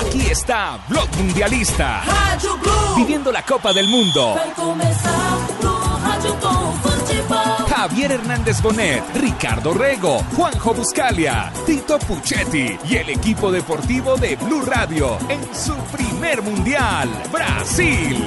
Aquí está Blog Mundialista. Viviendo la Copa del Mundo. Javier Hernández Bonet, Ricardo Rego, Juanjo Buscalia, Tito Puchetti y el equipo deportivo de Blue Radio en su primer mundial, Brasil.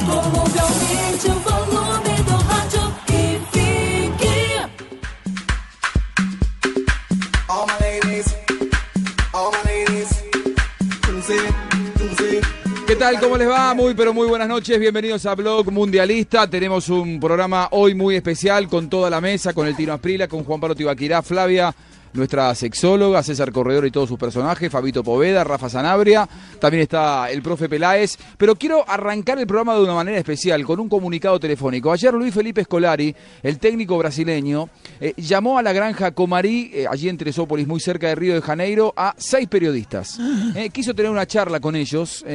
¿Qué tal? ¿Cómo les va? Muy, pero muy buenas noches. Bienvenidos a Blog Mundialista. Tenemos un programa hoy muy especial con toda la mesa, con el Tino Asprila, con Juan Pablo Tibaquirá, Flavia, nuestra sexóloga, César Corredor y todos sus personajes, Fabito Poveda, Rafa Sanabria. También está el profe Peláez. Pero quiero arrancar el programa de una manera especial, con un comunicado telefónico. Ayer Luis Felipe Scolari, el técnico brasileño, eh, llamó a la granja Comarí, eh, allí en Teresópolis, muy cerca de Río de Janeiro, a seis periodistas. Eh, quiso tener una charla con ellos,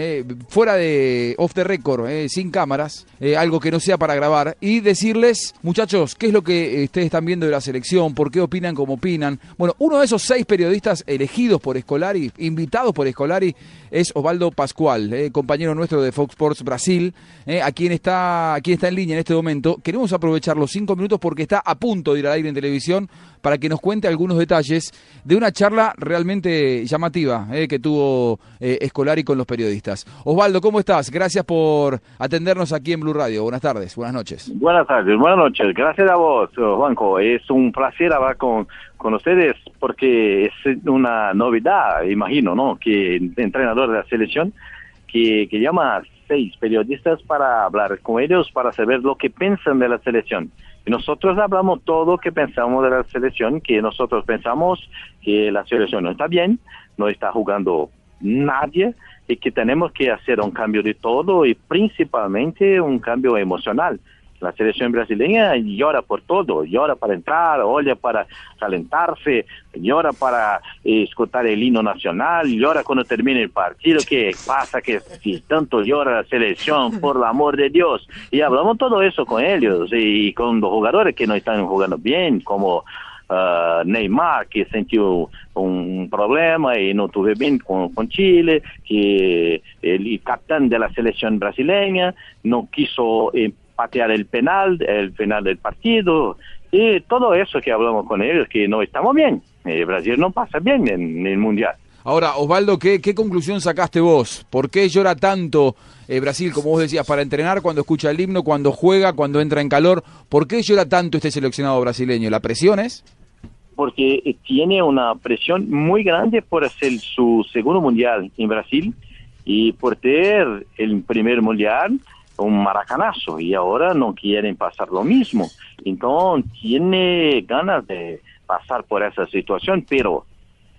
fuera de off the record, sin cámaras, algo que no sea para grabar, y decirles, muchachos, ¿qué es lo que ustedes están viendo de la selección? ¿Por qué opinan como opinan? Bueno, uno de esos seis periodistas elegidos por Escolari, invitados por Escolari, es Osvaldo Pascual, eh, compañero nuestro de Fox Sports Brasil, eh, a quien está, está en línea en este momento. Queremos aprovechar los cinco minutos porque está a punto de ir al aire en televisión para que nos cuente algunos detalles de una charla realmente llamativa eh, que tuvo Escolari con los periodistas. Osvaldo, ¿cómo estás? Gracias por atendernos aquí en Blue Radio. Buenas tardes, buenas noches. Buenas tardes, buenas noches. Gracias a vos, Juanjo. Es un placer hablar con, con ustedes porque es una novedad, imagino, ¿no? Que de la selección que, que llama a seis periodistas para hablar con ellos, para saber lo que piensan de la selección. Y nosotros hablamos todo lo que pensamos de la selección, que nosotros pensamos que la selección no está bien, no está jugando nadie y que tenemos que hacer un cambio de todo y principalmente un cambio emocional. La selección brasileña llora por todo, llora para entrar, oye para calentarse, llora para eh, escuchar el himno nacional, llora cuando termina el partido, ¿qué pasa? Que si tanto llora la selección, por el amor de Dios. Y hablamos todo eso con ellos y con los jugadores que no están jugando bien, como ah, Neymar, que sintió un problema y no tuve bien con, Chile, que el capitán de la selección brasileña no quiso patear el penal, el penal del partido, y todo eso que hablamos con ellos, que no estamos bien. Eh, Brasil no pasa bien en el Mundial. Ahora, Osvaldo, ¿qué, qué conclusión sacaste vos? ¿Por qué llora tanto eh, Brasil, como vos decías, para entrenar, cuando escucha el himno, cuando juega, cuando entra en calor? ¿Por qué llora tanto este seleccionado brasileño? ¿La presión es? porque tiene una presión muy grande por hacer su segundo mundial en Brasil y por tener el primer mundial un maracanazo y ahora no quieren pasar lo mismo. Entonces tiene ganas de pasar por esa situación, pero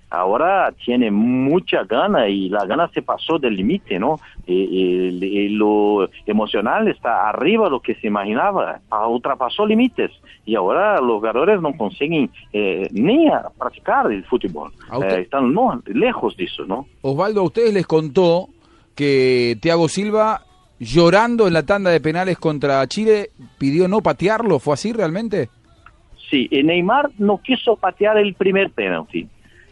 ahora tiene mucha gana y la gana se pasó del límite, ¿no? Y, y- y lo emocional está arriba de lo que se imaginaba, ah, ultrapasó límites y ahora los jugadores no consiguen eh, ni a practicar el fútbol. Eh, están no, lejos de eso, ¿no? Osvaldo, a ustedes les contó que Thiago Silva, llorando en la tanda de penales contra Chile, pidió no patearlo. ¿Fue así realmente? Sí, y Neymar no quiso patear el primer penalti.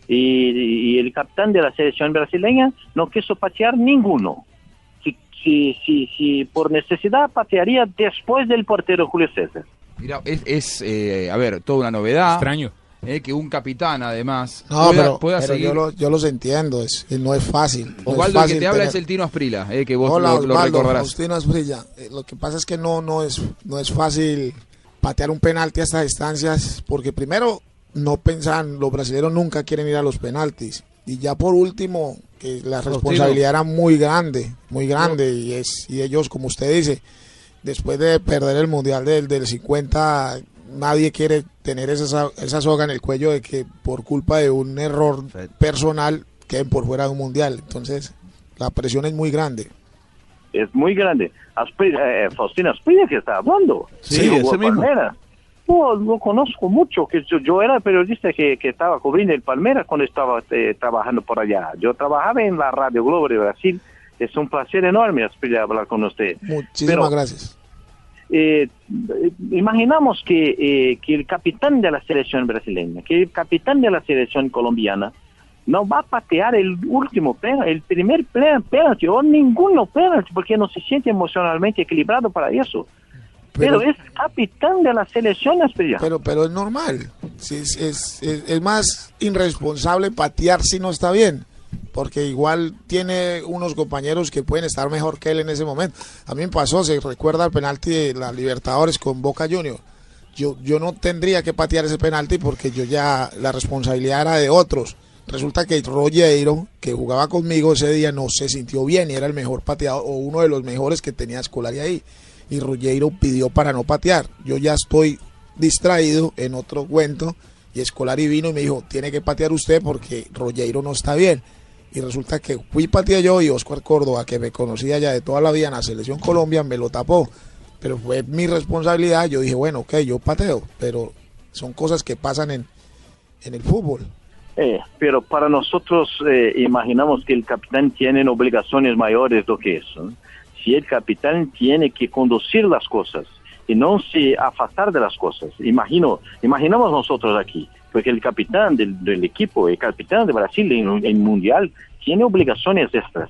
Y, y el capitán de la selección brasileña no quiso patear ninguno. Si, si, si, si por necesidad patearía después del portero Julio César. Mira, es, es, eh, a ver, toda una novedad. Extraño. Eh, que un capitán, además, No, pueda, pero, pueda pero seguir. yo, lo- yo los entiendo, es, no es fácil. no es Osvaldo, el que te habla es el Tino Asprila, eh, que vos Hola, lo, lo Osvaldo, recordarás. Asprilla. Eh, lo que pasa es que no, no, es, no es fácil patear un penalti a estas distancias, porque primero no pensan, los brasileños nunca quieren ir a los penaltis. Y ya por último, que la responsabilidad era muy grande, muy grande, y, es, y ellos, como usted dice, después de perder el Mundial del, del 50, nadie quiere tener esa, esa soga en el cuello de que por culpa de un error personal queden por fuera de un mundial. Entonces, la presión es muy grande. Es muy grande. Asprilla, eh, Faustina Asprilla que está hablando. Sí, jugó ese mismo. Palmeiras. No, lo conozco mucho, que yo, yo era periodista que, que estaba cubriendo el Palmeiras cuando estaba eh, trabajando por allá. Yo trabajaba en la Radio Globo de Brasil. Es un placer enorme, Asprilla, hablar con usted. Muchísimas Pero- gracias. Eh, imaginamos que, eh, que el capitán de la selección brasileña, que el capitán de la selección colombiana, no va a patear el último penalti, el primer pe- penalti o ninguno penalti, porque no se siente emocionalmente equilibrado para eso. Pero, Pero- es capitán de la selección. Pero, pero es normal. Es, es, es- es más irresponsable patear si no está bien. Porque igual tiene unos compañeros que pueden estar mejor que él en ese momento. A mí me pasó, se recuerda el penalti de la Libertadores con Boca Junior. Yo, yo no tendría que patear ese penalti porque yo ya la responsabilidad era de otros. Resulta que Rollero, que jugaba conmigo ese día, no se sintió bien y era el mejor pateador o uno de los mejores que tenía Escolari ahí. Y Rollero pidió para no patear. Yo ya estoy distraído en otro cuento y Escolari vino y me dijo, tiene que patear usted porque Rollero no está bien. Y resulta que fui pateé yo y Oscar Córdoba, que me conocía ya de toda la vida en la selección Colombia, me lo tapó. Pero fue mi responsabilidad. Yo dije, bueno, ok, yo pateo, pero son cosas que pasan en, en el fútbol. Eh, pero para nosotros eh, imaginamos que el capitán tiene obligaciones mayores do que eso. Si el capitán tiene que conducir las cosas y no se afastar de las cosas. Imagino, imaginamos nosotros aquí, porque el capitán del, del equipo, el capitán de Brasil en el mundial, tiene obligaciones extras,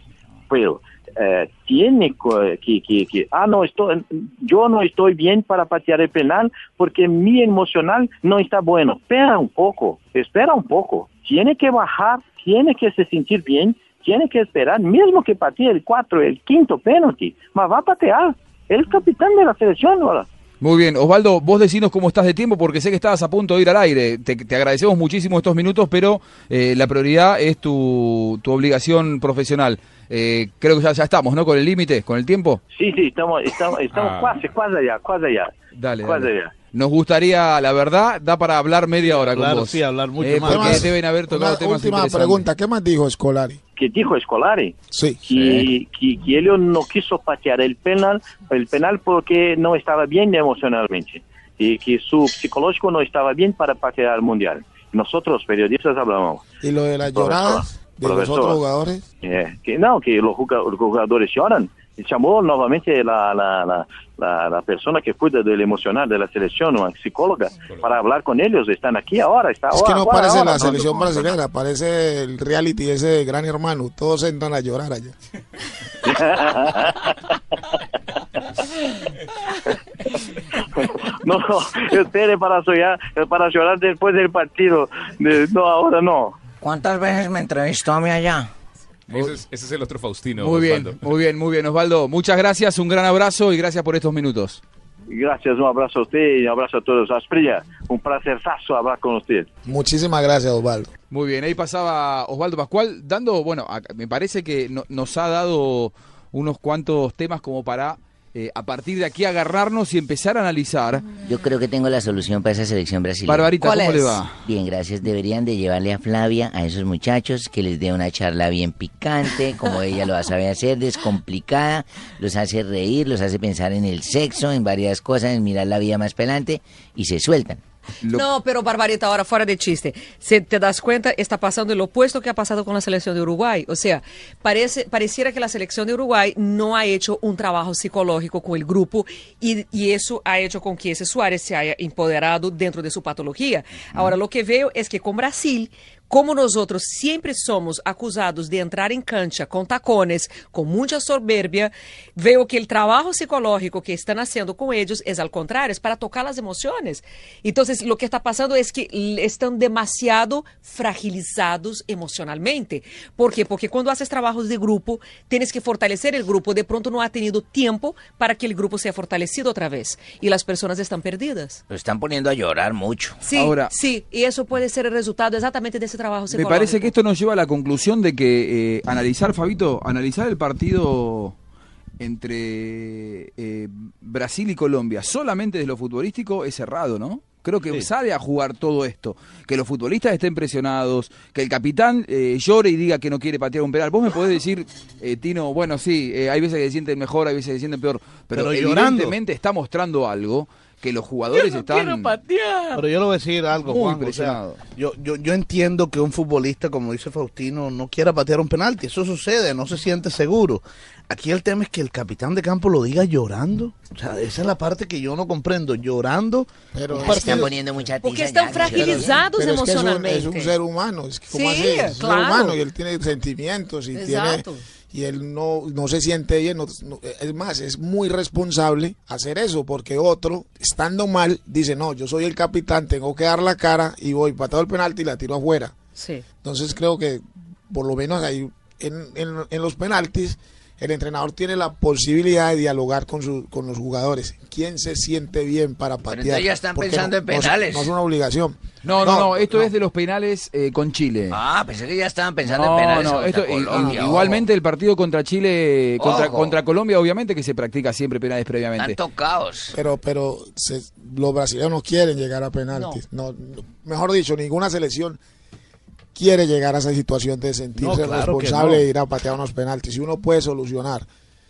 pero eh, tiene que, ah, no, estoy, yo no estoy bien para patear el penal porque mi emocional no está bueno. Espera un poco, espera un poco. Tiene que bajar, tiene que se sentir bien, tiene que esperar, mismo que patee el cuatro, el quinto penalti, mas va a patear. El capitán de la selección ahora. Muy bien, Osvaldo, vos decinos cómo estás de tiempo porque sé que estabas a punto de ir al aire. Te, te agradecemos muchísimo estos minutos, pero eh, la prioridad es tu, tu obligación profesional. Eh, creo que ya, ya estamos, ¿no? Con el límite, con el tiempo. Sí, sí, estamos, estamos, estamos Ah. casi, casi allá, casi allá. Dale, Casi dale. allá. Nos gustaría, la verdad, da para hablar media hora Hablar, con vos. sí, hablar mucho Eh, más. Porque deben haber tocado Una temas última pregunta, ¿qué más dijo Escolari? que dijo Escolari Sí. que, que, que él no quiso patear el penal, el penal porque no estaba bien emocionalmente y que su psicológico no estaba bien para patear el mundial. Nosotros periodistas hablamos ¿Y lo de las lloradas de los profesor. otros jugadores? eh, que no, que los los jugadores lloran. Y llamó nuevamente la, la, la, la, la persona que cuida del emocional de la selección, una psicóloga, para hablar con ellos. Están aquí ahora, está Es ahora. que no ahora, parece ahora, la selección no, brasileña, parece el reality ese de Gran Hermano. Todos entran a llorar allá. No, espere para llorar, para llorar después del partido. No, ahora no. ¿Cuántas veces me entrevistó a mí allá? Ese es, ese es el otro Faustino. Muy bien, Osvaldo. muy bien, muy bien, Osvaldo. Muchas gracias, un gran abrazo y gracias por estos minutos. Gracias, un abrazo a usted y un abrazo a todos. Asprilla, un placerzazo hablar con usted. Muchísimas gracias, Osvaldo. Muy bien, ahí pasaba Osvaldo Pascual dando, bueno, a- me parece que no- nos ha dado unos cuantos temas como para eh, a partir de aquí agarrarnos y empezar a analizar. Yo creo que tengo la solución para esa selección brasileña. Barbarita, ¿Cuál ¿cómo es? le va? Bien, gracias. Deberían de llevarle a Flavia, a esos muchachos, que les dé una charla bien picante, como ella lo sabe hacer, descomplicada, los hace reír, los hace pensar en el sexo, en varias cosas, en mirar la vida más pelante, y se sueltan. Lo- No, pero Barbarita, ahora fuera de chiste. Si te das cuenta, está pasando el opuesto que ha pasado con la selección de Uruguay. O sea, parece, pareciera que la selección de Uruguay no ha hecho un trabajo psicológico con el grupo y, y eso ha hecho con que ese Suárez se haya empoderado dentro de su patología. Ahora, lo que veo es que con Brasil, como nosotros siempre somos acusados de entrar en cancha con tacones, con mucha soberbia, veo que el trabajo psicológico que están haciendo con ellos es al contrario, es para tocar las emociones. Entonces, lo que está pasando es que están demasiado fragilizados emocionalmente. ¿Por qué? Porque cuando haces trabajos de grupo, tienes que fortalecer el grupo. De pronto no ha tenido tiempo para que el grupo sea fortalecido otra vez. Y las personas están perdidas. Lo están poniendo a llorar mucho. Sí, Ahora- sí, y eso puede ser el resultado exactamente de ese trabajo Me parece que esto nos lleva a la conclusión de que eh, analizar, Fabito, analizar el partido entre eh, Brasil y Colombia solamente desde lo futbolístico es errado, ¿no? Creo que Sí. sale a jugar todo esto. Que los futbolistas estén presionados, que el capitán eh, llore y diga que no quiere patear un penal. Vos me podés decir, eh, Tino, bueno, sí, eh, hay veces que se sienten mejor, hay veces que se sienten peor, pero, Pero llorando. evidentemente está mostrando algo que los jugadores están... Pero yo le voy a decir algo, Muy Juan. o sea, impresionado. yo, yo, yo entiendo que un futbolista, como dice Faustino, no quiera patear un penalti. Eso sucede, no se siente seguro. Aquí el tema es que el capitán de campo lo diga llorando. O sea, esa es la parte que yo no comprendo. Llorando. Pero partido- están poniendo mucha Porque están ya, fragilizados Pero es que es un- emocionalmente. Es un, ser humano, es que ¿cómo Sí, así? Es un ser humano y él tiene sentimientos y Exacto. tiene y él no, no se siente bien. no- no- es más, es muy responsable hacer eso porque otro, estando mal, dice, no, yo soy el capitán, tengo que dar la cara y voy, patado el penalti y la tiro afuera. Sí. Entonces creo que por lo menos ahí en, en- en los penaltis el entrenador tiene la posibilidad de dialogar con, su- con los jugadores. ¿Quién se siente bien para patear? ya están Porque pensando no- en no es- penales. No, es una obligación. No, no, no, esto es de los penales eh, con Chile. Ah, pensé que ya estaban pensando No, en penales no, esto- Colombia. igualmente el partido contra Chile, contra, contra Colombia, obviamente que se practica siempre penales previamente. Tanto caos. Pero, pero se- los brasileños no quieren llegar a penaltis. No. no- mejor dicho, ninguna selección quiere llegar a esa situación de sentirse No, claro que responsable no. de ir a patear unos penaltis. Si uno puede solucionar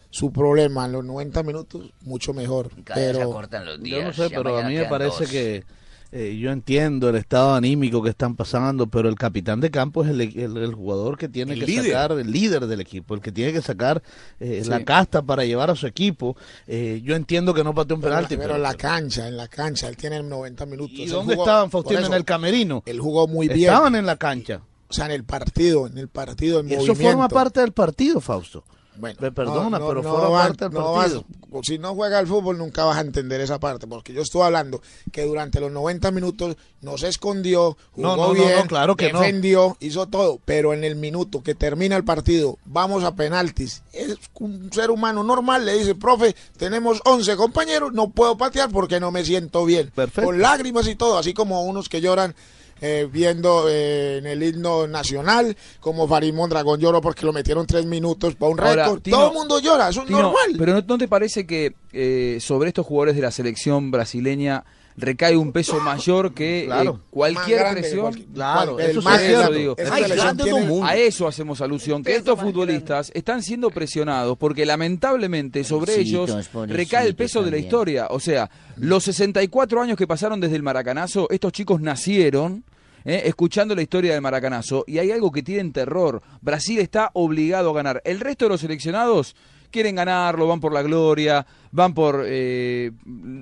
su problema en los 90 minutos, mucho mejor. Cada vez se Pero Yo no sé, ya pero a mí me parece dos. que eh, yo entiendo el estado anímico que están pasando, pero el capitán de campo es el, el- el jugador que tiene El que líder. sacar, el líder del equipo, el que tiene que sacar eh, Sí. la casta para llevar a su equipo. Eh, yo entiendo que no pateó un pero, penalti, pero pero, en la cancha, en la cancha, él tiene 90 minutos. ¿y dónde jugó- estaban, Faustino? eso, En el camerino. Él jugó muy bien. Estaban en la cancha. O sea, en el partido, en el partido, en Y eso movimiento. forma parte del partido, Fausto. Bueno, Me perdona, no, pero no vas- parte del vas- partido. si no juega al fútbol nunca vas a entender esa parte, porque yo estoy hablando que durante los 90 minutos no se escondió, jugó bien, claro que no. defendió, hizo todo, pero en el minuto que termina el partido, vamos a penaltis. Es un ser humano normal, le dice, profe, tenemos 11 compañeros, no puedo patear porque no me siento bien. Perfecto. Con lágrimas y todo, así como unos que lloran eh, viendo eh, en el himno nacional, como Farimón Dragón lloró porque lo metieron tres minutos para un récord. Todo el mundo llora, eso es Tino, normal. Pero ¿no, no te parece que eh, sobre estos jugadores de la selección brasileña recae un peso mayor que eh, cualquier grande presión? cualquier- Claro, el eso más es digo. Ay, tiene-. A eso hacemos alusión, que estos futbolistas están siendo presionados porque lamentablemente sobre ellos recae el peso de la historia. O sea, los 64 años que pasaron desde el Maracanazo, estos chicos nacieron eh, escuchando la historia del Maracanazo y hay algo que tienen terror. Brasil está obligado a ganar. El resto de los seleccionados quieren ganarlo, van por la gloria, van por eh,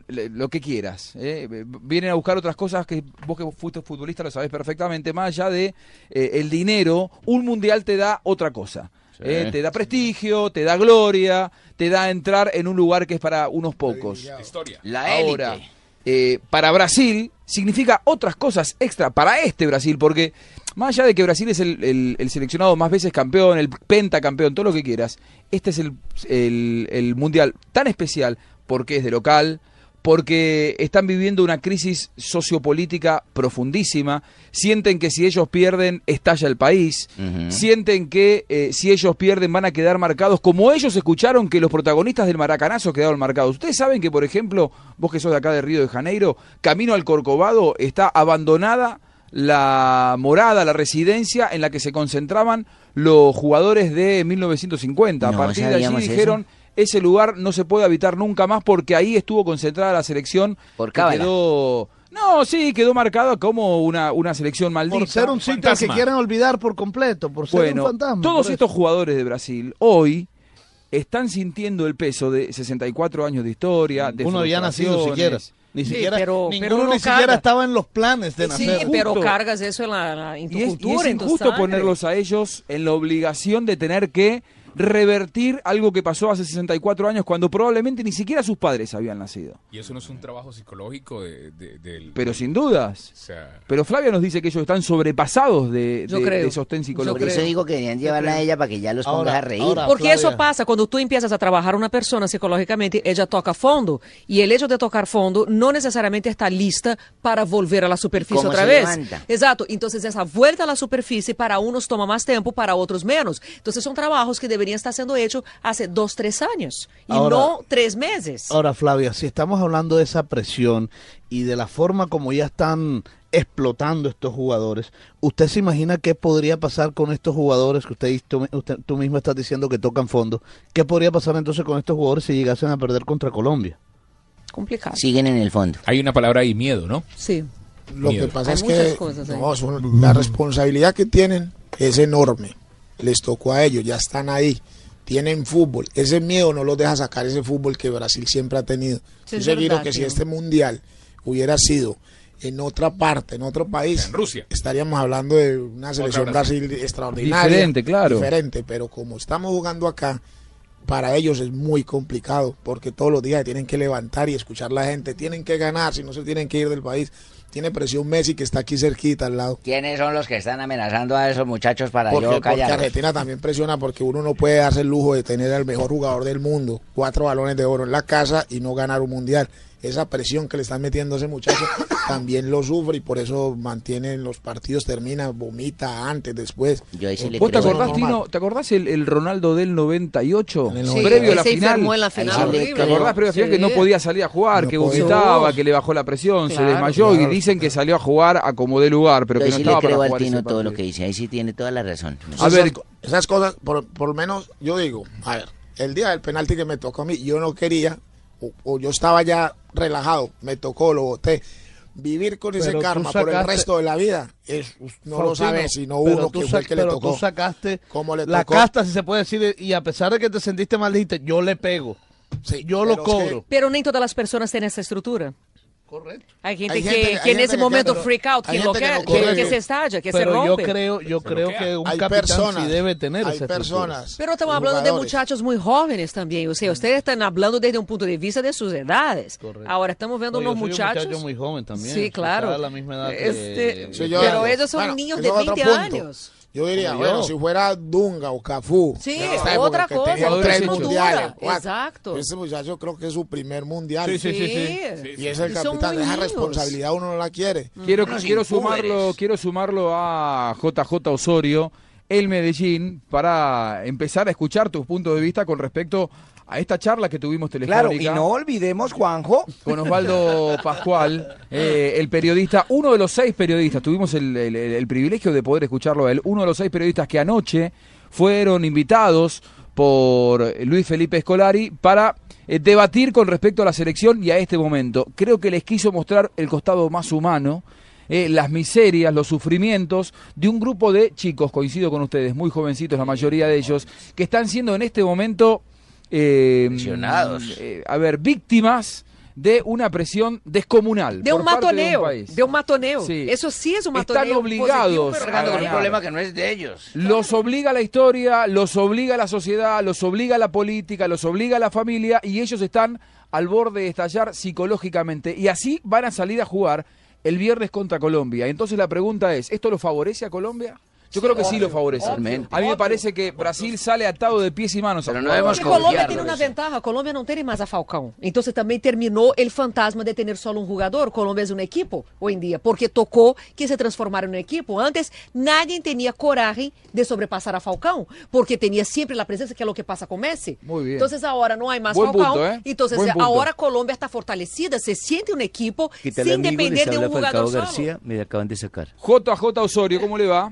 lo que quieras. eh. Vienen a buscar otras cosas que vos que fuiste futbolista lo sabés perfectamente, más allá de eh, el dinero, un mundial te da otra cosa. eh, te da prestigio, te da gloria, te da entrar en un lugar que es para unos pocos. Historia. La. Ahora, eh, para Brasil significa otras cosas extra para este Brasil, porque más allá de que Brasil es el, el- el seleccionado más veces campeón, el pentacampeón, todo lo que quieras, este es el, mundial tan especial porque es de local, porque están viviendo una crisis sociopolítica profundísima, sienten que si ellos pierden estalla el país, sienten que eh, si ellos pierden van a quedar marcados, como ellos escucharon que los protagonistas del Maracanazo quedaron marcados. Ustedes saben que, por ejemplo, vos que sos de acá de Río de Janeiro, camino al Corcovado está abandonada la morada, la residencia en la que se concentraban los jugadores de 1950. No a partir de allí eso. dijeron, ese lugar no se puede habitar nunca más porque ahí estuvo concentrada la selección Por que quedó... No, sí, quedó marcada como una, una selección maldita. Por ser un sitio que quieren olvidar por completo, por ser Bueno, un fantasma. todos estos jugadores de Brasil hoy están sintiendo el peso de 64 años de historia, de Uno había nacido siquiera. Ni Sí, siquiera, pero- ninguno pero uno ni siquiera carga. estaba en los planes de Sí, nacer. pero Justo. cargas eso en, la, en tu Y es, y cultura, es en tu injusto ponerlos a ellos en la obligación de tener que revertir algo que pasó hace 64 años cuando probablemente ni siquiera sus padres habían nacido. Y eso no es un trabajo psicológico de, de- del... Pero sin dudas. O sea, Pero Flavia nos dice que ellos están sobrepasados de, Yo de- creo. de sostén Por psicológico. eso digo que deberían llevarla a ella para que ya los ponga Ahora- a reír. ahora- Porque Flavia. eso pasa quando tu empiezas a trabajar una persona psicológicamente, ella toca fondo. Y el hecho de tocar fondo no necesariamente está lista para volver a la superficie ¿Cómo otra vez. levanta? Exacto. Entonces esa vuelta a la superficie para unos toma más tiempo, para otros menos. Entonces son trabajos que deberían debería estar siendo hecho hace dos, tres años y Ahora- no tres meses. Ahora, Flavia, si estamos hablando de esa presión y de la forma como ya están explotando estos jugadores, ¿usted se imagina qué podría pasar con estos jugadores que usted, tú, usted- tú mismo estás diciendo que tocan fondo? ¿Qué podría pasar entonces con estos jugadores si llegasen a perder contra Colombia? Complicado. Siguen en el fondo. Hay una palabra ahí, miedo, ¿no? Sí. Lo Miedo. que pasa Hay es muchas que cosas ahí. no, son- la responsabilidad que tienen es enorme. Les tocó a ellos, ya están ahí. Tienen fútbol. Ese miedo no los deja sacar ese fútbol que Brasil siempre ha tenido. Sí, seguro verdad, que si este mundial hubiera sido en otra parte, en otro país, En Rusia. estaríamos hablando de una selección Brasil. Brasil extraordinaria. Diferente, claro. Diferente, pero como estamos jugando acá, para ellos es muy complicado porque todos los días tienen que levantar y escuchar la gente, tienen que ganar, si no se tienen que ir del país. Tiene presión Messi que está aquí cerquita al lado. ¿Quiénes son los que están amenazando a esos muchachos para Porque, yo porque callarlos? Argentina también presiona porque uno no puede darse el lujo de tener al mejor jugador del mundo, cuatro balones de oro en la casa y no ganar un mundial. Esa presión que le están metiendo a ese muchacho también lo sufre y por eso mantienen los partidos, termina, vomita antes, después. Yo ahí sí le ¿Vos te acordás. Tino? ¿Te acordás el, el Ronaldo del 98? En el Sí, previo a la final. en la final. le. ¿Te acordás previo a la final que no podía salir a jugar, No que vomitaba, que le bajó la presión, se Claro. desmayó y Claro. dicen que salió a jugar a como de lugar, pero Yo que no sí le estaba para creo al jugar ese Tino todo lo que dice. Ahí sí tiene toda la razón. A ver, esas, esas cosas, por, por lo menos yo digo, a ver, el día del penalti que me tocó a mí, yo no quería, o, o yo estaba ya relajado, me tocó, lo boté. Vivir con ese Pero karma por el resto de la vida, es, no lo sabe sino uno que fue el que le pero tocó. tú sacaste ¿Cómo le la tocó? casta, si se puede decir, y a pesar de que te sentiste mal, dijiste, yo le pego. Sí, yo lo que- cobro. Pero nem todas las personas tienen esa estructura. Correcto. Hay gente Hay que, gente- que hay en gente ese que momento quiere- freak out, que, hay gente que no que, que se estalla, que se Pero yo rompe. creo, yo creo que un hay capitán personas, sí debe tener hay personas. Pero estamos hablando de muchachos muy jóvenes también. O sea, ustedes están hablando desde un punto de vista de sus edades. Correcto. Ahora estamos viendo No, yo unos soy un muchachos. muchacho muy joven también. Sí, claro. la misma edad que- Este, yo- pero ellos son bueno, niños de es otro 20 punto. años. Yo diría, bueno, yo. si fuera Dunga o Cafú. Sí, otra que cosa, tenían otra tres mundiales. exacto. Ese muchacho creo que es su primer mundial. Sí, sí, sí, Y es el Y capitán. Esa responsabilidad uno no la quiere. Quiero, quiero sumarlo, quiero sumarlo a JJ Osorio, el Medellín, para empezar a escuchar tus puntos de vista con respecto a esta charla que tuvimos telefónica. Claro, y no olvidemos, Juanjo, con Osvaldo Pascual, eh, el periodista, uno de los seis periodistas, tuvimos el, el- el privilegio de poder escucharlo a él, uno de los seis periodistas que anoche fueron invitados por Luis Felipe Escolari para eh, debatir con respecto a la selección y a este momento. Creo que les quiso mostrar el costado más humano, eh, las miserias, los sufrimientos de un grupo de chicos, coincido con ustedes, muy jovencitos la mayoría de ellos, que están siendo en este momento eh, Presionados. eh, a ver, víctimas de una presión descomunal. De un matoneo. De un país. De un matoneo. Sí. Eso sí es un Están matoneo. obligados positivo, pero a Cargando con un problema que no es de ellos. Los obliga la historia, los obliga la sociedad, los obliga la política, los obliga la familia y ellos están al borde de estallar psicológicamente y así van a salir a jugar el viernes contra Colombia. Entonces la pregunta es, ¿esto lo favorece a Colombia? Yo creo que sí lo favorece. Totalmente. A mí me parece que Brasil sale atado de pies y manos. Pero no debemos Porque Colômbia uma eso. ventaja, Colômbia não tem mais a Falcão. Então você também terminou o fantasma de ter só um jogador. Colômbia é um equipo hoje em dia, porque tocou que se transformaram em equipo. Antes, nadie tinha coragem de sobrepassar a Falcão, porque tinha sempre a presença, que é o que passa com Messi. Muy bien. Então, agora não há mais Buen Falcão. punto, ¿eh? Então, Buen punto. agora Colômbia está fortalecida, se siente um equipo ¿qué tal sem amigo? depender Les de habla um Falcao solo. García, me acaban de sacar. JJ Osorio, ¿cómo le va?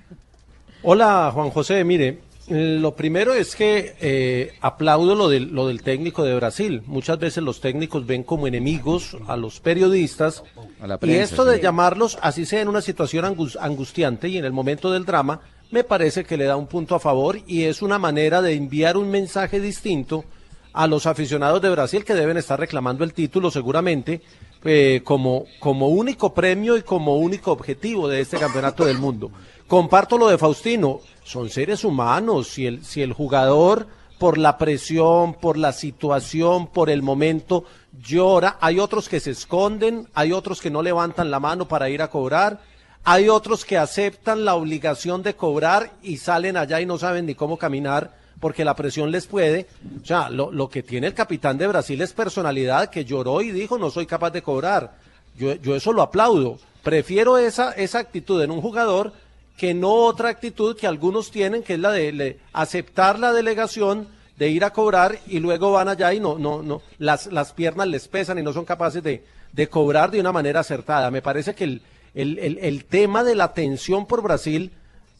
Hola Juan José, mire, lo primero es que eh, aplaudo lo del, lo del técnico de Brasil. Muchas veces los técnicos ven como enemigos a los periodistas A la y esto de sí. llamarlos, así sea en una situación angus- angustiante y en el momento del drama, me parece que le da un punto a favor y es una manera de enviar un mensaje distinto a los aficionados de Brasil que deben estar reclamando el título seguramente eh, como, como único premio y como único objetivo de este campeonato del mundo. Comparto lo de Faustino, son seres humanos, si el, si el jugador por la presión, por la situación, por el momento llora, hay otros que se esconden, hay otros que no levantan la mano para ir a cobrar, hay otros que aceptan la obligación de cobrar y salen allá y no saben ni cómo caminar porque la presión les puede. O sea, lo, lo que tiene el capitán de Brasil es personalidad que lloró y dijo no soy capaz de cobrar. Yo, yo eso lo aplaudo. Prefiero esa, esa actitud en un jugador que no otra actitud que algunos tienen, que es la de aceptar la delegación, de ir a cobrar y luego van allá y no, no, no, las, las piernas les pesan y no son capaces de, de cobrar de una manera acertada. Me parece que el, el, el- el tema de la tensión por Brasil,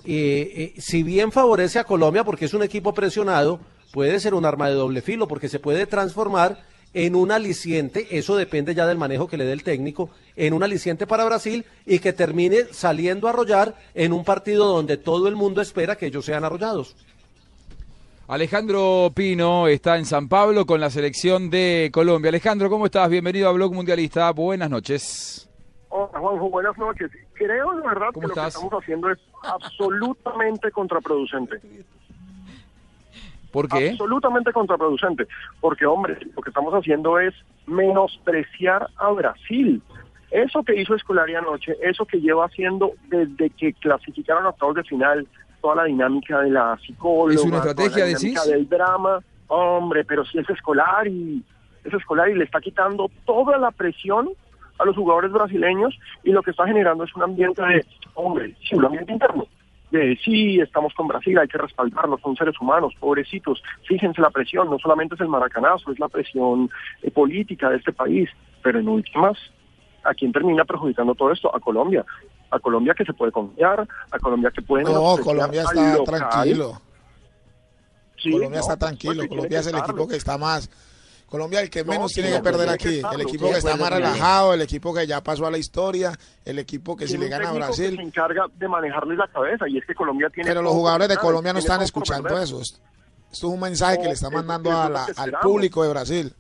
eh, eh, si bien favorece a Colombia porque es un equipo presionado, puede ser un arma de doble filo porque se puede transformar en un aliciente, eso depende ya del manejo que le dé el técnico, en un aliciente para Brasil y que termine saliendo a arrollar en un partido donde todo el mundo espera que ellos sean arrollados. Alejandro Pino está en San Pablo con la selección de Colombia. Alejandro, ¿cómo estás? Bienvenido a Blog Mundialista. Buenas noches. Hola Juanjo, buenas noches. Creo de verdad que ¿Cómo lo que estamos haciendo es absolutamente contraproducente. ¿Por qué? Absolutamente contraproducente. Porque, hombre, lo que estamos haciendo es menospreciar a Brasil. Eso que hizo Escolari anoche, eso que lleva haciendo desde que clasificaron a octavos de final, toda la dinámica de la psicóloga, ¿Es una estrategia, toda la dinámica decís? del drama, hombre, pero si es Escolari, es Escolari, le está quitando toda la presión a los jugadores brasileños y lo que está generando es un ambiente de, hombre, sí, un ambiente interno. De sí, estamos con Brasil, hay que respaldarlos, son seres humanos, pobrecitos. Fíjense la presión, no solamente es el maracanazo, es la presión eh, política de este país, pero en últimas, ¿a quién termina perjudicando todo esto? A Colombia. A Colombia que se puede confiar, a Colombia que puede No, Colombia está local. tranquilo. Sí, Colombia no, está tranquilo. Colombia es el equipo que está más. Colombia el que No, menos tiene que perder que aquí. El equipo que está más relajado, el equipo que ya pasó a la historia, el equipo que si le gana a que Brasil. se encarga de manejarles la cabeza y es que Colombia tiene Pero los jugadores de Colombia no están escuchando eso. Esto es un mensaje que le está mandando a la- al público de Brasil.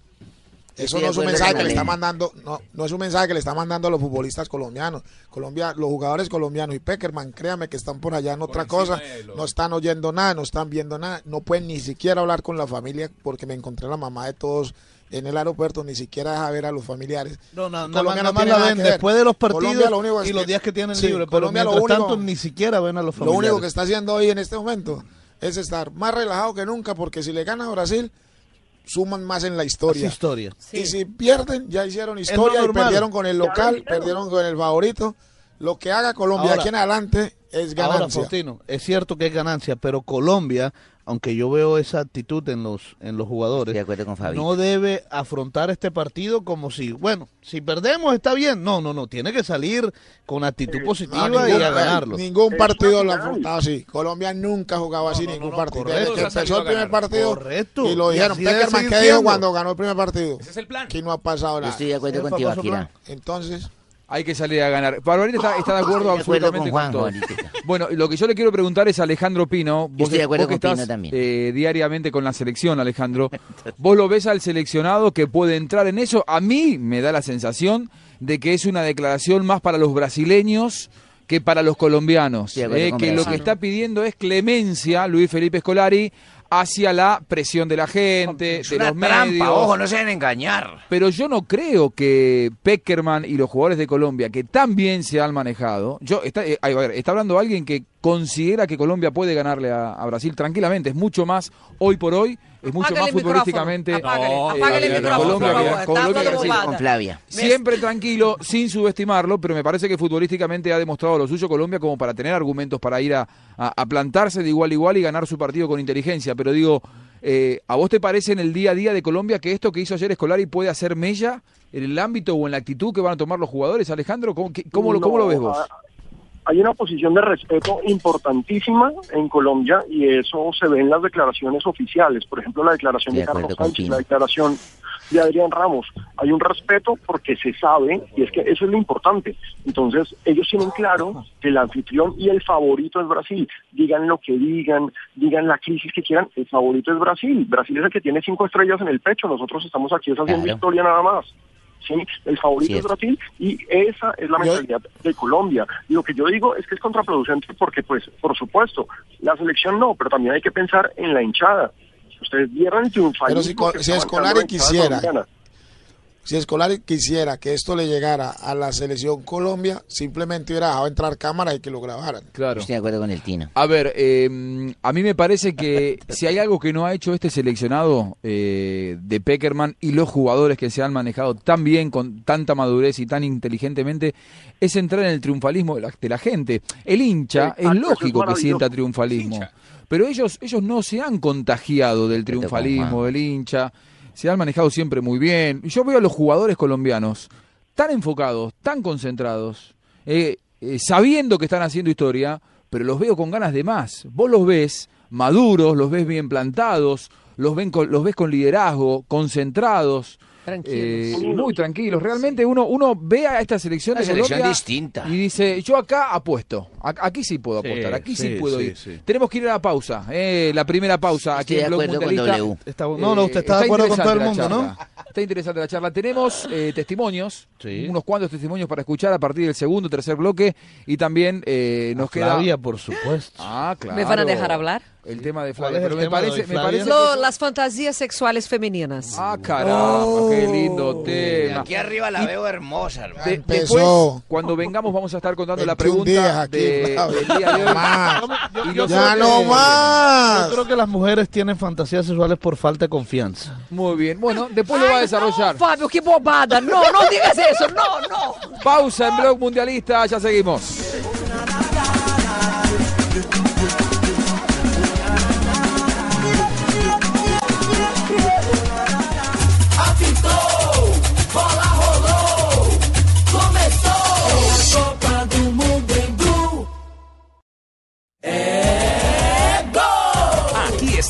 Eso no es un mensaje que le está mandando, no, no es un mensaje que le está mandando a los futbolistas colombianos. Colombia, los jugadores colombianos y Peckerman, créame que están por allá en otra cosa, no están oyendo nada, no están viendo nada, no pueden ni siquiera hablar con la familia porque me encontré a la mamá de todos en el aeropuerto, ni siquiera deja ver a los familiares. No, no, más, Colombia más tiene la ven después de los partidos Colombia lo único es y los días que tienen Sí, libre, pero Colombia lo único- tanto ni siquiera ven a los Lo familiares. único que está haciendo hoy en este momento es estar más relajado que nunca porque si le gana a Brasil, suman más en la historia. Es historia. Y si pierden, ya hicieron historia y perdieron con el local, perdieron con el favorito. Lo que haga Colombia Ahora- aquí en adelante es Ahora, ganancia. Faustino, es cierto que es ganancia, pero Colombia, aunque yo veo esa actitud en los en los jugadores, no debe afrontar este partido como si, bueno, si perdemos está bien. No, no, no, tiene que salir con actitud positiva No, y ningún, a ganarlo. ningún partido lo ha afrontado así. Colombia nunca ha jugado así ningún partido. correcto. Desde que Todos han empezó el primer partido Correcto. y lo Y dijeron. Peckerman, ¿qué dijo cuando ganó el primer partido? Ese es el plan. Que no ha pasado Yo nada. estoy de acuerdo contigo. Akira. Entonces, Hay que salir a ganar. Barbarita está, está de acuerdo Estoy de acuerdo absolutamente con con, Juanjo todo. Bueno, lo que yo le quiero preguntar es a Alejandro Pino. Vos, estoy de acuerdo vos que con estás Pino también. eh, diariamente con la selección, Alejandro. ¿Vos lo ves al seleccionado que puede entrar en eso? A mí me da la sensación de que es una declaración más para los brasileños que para los colombianos. eh, que lo que está pidiendo es clemencia, Luis Felipe Escolari, hacia la presión de la gente, de una los trampa, medios. ojo, no se deben engañar. Pero yo no creo que Peckerman y los jugadores de Colombia, que tan bien se han manejado, yo está, eh, a ver, está hablando alguien que considera que Colombia puede ganarle a, a Brasil tranquilamente. Es mucho más, hoy por hoy, es mucho más futbolísticamente. el micrófono, Colombia. Con Flavia. Siempre tranquilo, sin subestimarlo, pero me parece que futbolísticamente ha demostrado lo suyo Colombia como para tener argumentos para ir a, a- a plantarse de igual a igual y ganar su partido con inteligencia. Pero digo, eh, ¿a vos te parece en el día a día de Colombia que esto que hizo ayer Escolari puede hacer mella en el ámbito o en la actitud que van a tomar los jugadores, Alejandro? ¿Cómo, qué- cómo lo, cómo lo ves vos? Hay una posición de respeto importantísima en Colombia y eso se ve en las declaraciones oficiales. Por ejemplo, la declaración De de Carlos Sánchez, la declaración de Adrián Ramos. Hay un respeto porque se sabe, y es que eso es lo importante. Entonces, ellos tienen claro que el anfitrión y el favorito es Brasil. Digan lo que digan, digan la crisis que quieran, el favorito es Brasil. Brasil es el que tiene cinco estrellas en el pecho, nosotros estamos aquí es haciendo Claro. historia nada más. ¿Sí? El favorito es Brasil y esa es la mentalidad de Colombia. Y lo que yo digo es que es contraproducente porque, pues, por supuesto, la selección no, pero también hay que pensar en la hinchada. Ustedes vieron el triunfalismo Pero si si Escolari quisiera. Si Escolari quisiera que esto le llegara a la selección Colombia, simplemente hubiera dejado entrar cámara y que lo grabaran. Claro. Estoy de acuerdo con el Tino. A ver, eh, a mí me parece que si hay algo que no ha hecho este seleccionado eh, de Peckerman y los jugadores que se han manejado tan bien, con tanta madurez y tan inteligentemente, es entrar en el triunfalismo de la, de la gente. El hincha Exacto, es lógico que sienta triunfalismo, pero ellos, ellos no se han contagiado del triunfalismo del hincha, se han manejado siempre muy bien. Yo veo a los jugadores colombianos tan enfocados, tan concentrados, eh, eh, sabiendo que están haciendo historia, pero los veo con ganas de más. Vos los ves maduros, los ves bien plantados, los, ven con- los ves con liderazgo, concentrados. Tranquilos. eh, muy tranquilos. Realmente uno, uno ve a esta selección Una de selección Colombia distinta. y dice, yo acá apuesto. A- Aquí sí puedo Sí, apostar, aquí sí, sí, puedo sí, ir. sí. Tenemos que ir a la pausa, eh, la primera pausa aquí Estoy de en Blog acuerdo con Mundialista. W. Está- no, no, usted está de acuerdo con todo el interesante mundo, la ¿no? charla. Está interesante la charla. Tenemos eh, testimonios, Sí. unos cuantos testimonios para escuchar a partir del segundo, tercer bloque y también eh, nos queda... Flavia, por supuesto. Ah, claro. ¿Me van a dejar hablar? El tema de ¿Cuál Flavia. Pero me parece, me que- las fantasías sexuales femeninas. Ah, caramba, qué lindo tema. Aquí arriba la veo hermosa, hermano. De- después, cuando vengamos, vamos a estar contando la 21 pregunta días aquí, de- del día de hoy. Más. Ya no más. Yo creo que las mujeres tienen fantasías sexuales por falta de confianza. Muy bien. Bueno, después lo va a desarrollar. No, Fábio, qué bobada. No, no digas eso. No, no. Pausa en Blog Mundialista, ya seguimos.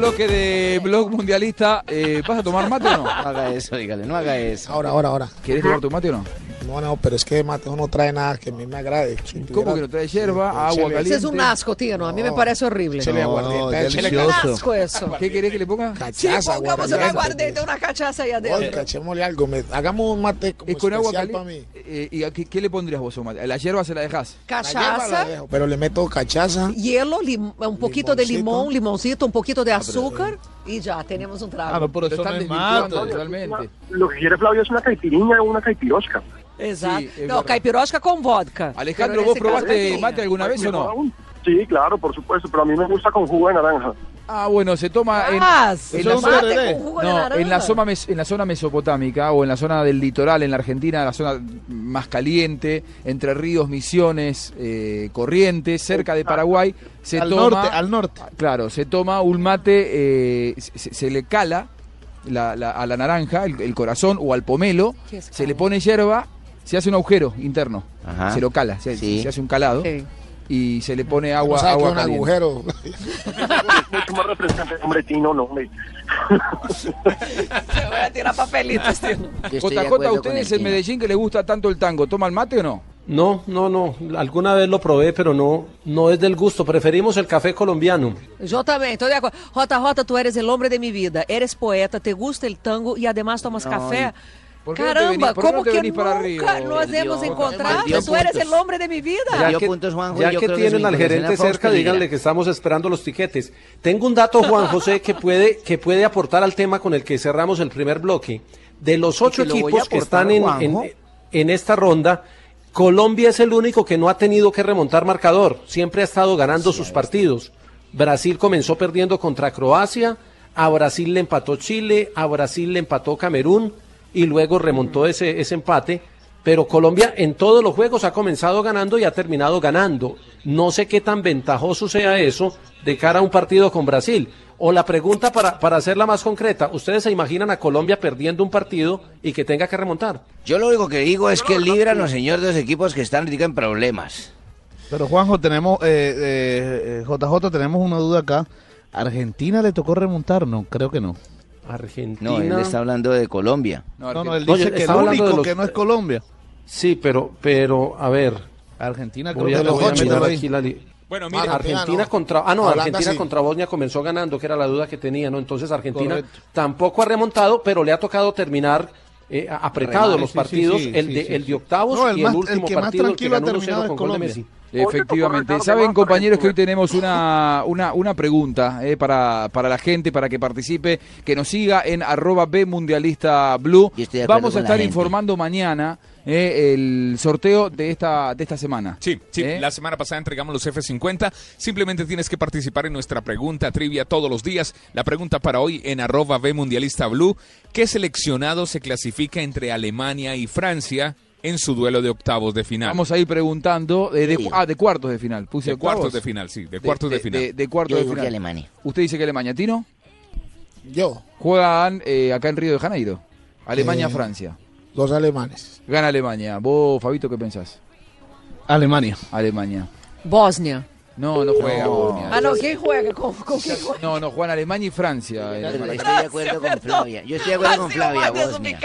bloque de Blog Mundialista. Eh, ¿Vas a tomar mate o no? No haga eso, dígale, no haga eso. Ahora, ahora, ahora. ¿Querés tomar tu mate o no? No, no, pero es que Mateo no trae nada que a mí me agrade. Si ¿Cómo tuviera- que no trae hierba, agua Échale- Ese caliente? es un asco, Tino. A mí me parece horrible. Aguardiente, delicioso. asco eso. ¿Qué querés que le ponga? Sí, cachaza, pongamos un aguardiente. una cachaza ahí adentro. Oiga, echémosle algo. me- hagamos un mate como Es con agua para mí. caliente. Eh, ¿Y a qué, qué le pondrías vos mate? ¿La hierba se la dejás? La hierba la Cachaza, dejo, pero le meto cachaza. hielo, lim- un poquito de limón, limoncito, un poquito de azúcar y ya tenemos un trago. Ah, no, por Lo eso no es mate. Lo que quiere Flavio es una caipirinha o una caipirosca. Exato. Sí, no, caipirosca con vodka. Alejandro, ¿vos probaste mate alguna vez o no? Sí, claro, por supuesto, pero a mí me gusta con jugo de naranja. Ah, bueno, se toma en, en la zona, tereré. con jugo de no, naranja. en la zona mes- en la zona mesopotámica o en la zona del litoral en la Argentina, la zona más caliente, entre ríos, Misiones, eh, Corrientes, cerca de Paraguay, se Al toma norte, al norte. Claro, se toma un mate, eh, se, se le cala la- la- a la naranja, el, el corazón o al pomelo, ¿Qué es se le pone hierba, se hace un agujero interno, Ajá. se lo cala, se, Sí. se hace un calado Sí. y se le pone No agua, sabe que agua un caliente. agujero. Mucho más refrescante, hombre, Tino, no, hombre. Voy a tirar papelitos, de JJ, con ustedes el en. Medellín que les gusta tanto el tango, ¿toman mate o no? No, no, no. Alguna vez lo probé, pero no, no es del gusto. Preferimos el café colombiano. Yo también, estoy de acuerdo. JJ, tú eres el hombre de mi vida. Eres poeta, te gusta el tango y además tomas No, café. ¿Por qué no te Caramba, venís- por qué ¿cómo no te que venís para nunca nos hemos encontrado? Tú eres el hombre de mi vida. Ya Dio puntos, Juanjo, ya yo que creo tienen al gerente cerca, díganle que estamos esperando los tiquetes. Tengo un dato, Juan José, que puede, que puede aportar al tema con el que cerramos el primer bloque. De los ocho equipos que están en, en esta ronda, Colombia es el único que no ha tenido que remontar marcador. Siempre ha estado ganando sus partidos. Brasil comenzó perdiendo contra Croacia, a Brasil le empató Chile, a Brasil le empató Camerún y luego remontó ese, ese empate. Pero Colombia en todos los juegos ha comenzado ganando y ha terminado ganando. No sé qué tan ventajoso sea eso de cara a un partido con Brasil. O la pregunta para, para hacerla más concreta, ¿ustedes se imaginan a Colombia perdiendo un partido y que tenga que remontar? Yo lo único que digo es que líbranos, señor, de los equipos que están en problemas. Pero Juanjo, tenemos, eh, eh, eh, JJ, tenemos una duda acá. ¿Argentina le tocó remontar? No, creo que no. Argentina. No, él está hablando de Colombia. No, no, él Oye, dice que el está hablando de único los- que no es Colombia. Sí, pero, pero, a ver. Argentina creo Voy que a, es los voy a ocho, mirar ¿no? aquí la li- Bueno, Mira, mire, Argentina no. contra ah no, Holanda Argentina sí. contra Bosnia comenzó ganando, que era la duda que tenía, ¿no? Entonces Argentina Correcto. tampoco ha remontado, pero le ha tocado terminar eh, apretado Remar. los Sí, sí, partidos, sí, el de sí, el de octavos No, el y más- el el último que más partido el que tranquilo ha ganó 1-0 terminado con gol de Colombia. Messi. Efectivamente. Saben, compañeros, que hoy correcto. tenemos una, una, una pregunta eh, para, para la gente, para que participe, que nos siga en arroba B Mundialista Blue. Vamos a estar informando mañana eh, el sorteo de esta, de esta semana. Sí, sí, ¿Eh? la semana pasada entregamos los F50. Simplemente tienes que participar en nuestra pregunta trivia todos los días. La pregunta para hoy en arroba B Mundialista Blue. ¿Qué seleccionado se clasifica entre Alemania y Francia en su duelo de octavos de final? Vamos a ir preguntando eh, de, Sí. ah, de cuartos de final. Puse de cuartos octavos. de final, sí, de cuartos de, final. De, de cuartos Yo de digo final. que Alemania. ¿Usted dice que Alemania, Tino? Yo, Juegan eh, acá en Río de Janeiro. Alemania-Francia. los alemanes. Gana Alemania. ¿Vos, Fabito, qué pensás? Alemania. Alemania. Bosnia. No, no juega Bosnia. Ah, no, ¿quién juega? ¿Con, con quién juega? No, no, juegan Alemania y Francia. eh, Pero Alemania. estoy de acuerdo con Flavia. Yo estoy de acuerdo con Flavia, Bosnia.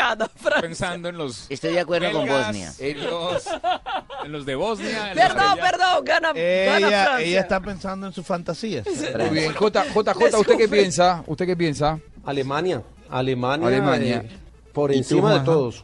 Pensando en los Estoy de acuerdo con Bosnia. En los, en los de Bosnia. Perdón, perdón, gana, Francia. ella está pensando en sus fantasías. Muy bien. J, JJ, ¿usted qué piensa? ¿Usted qué piensa? Alemania, Alemania, Alemania. eh, por ¿Y tú, encima de todos.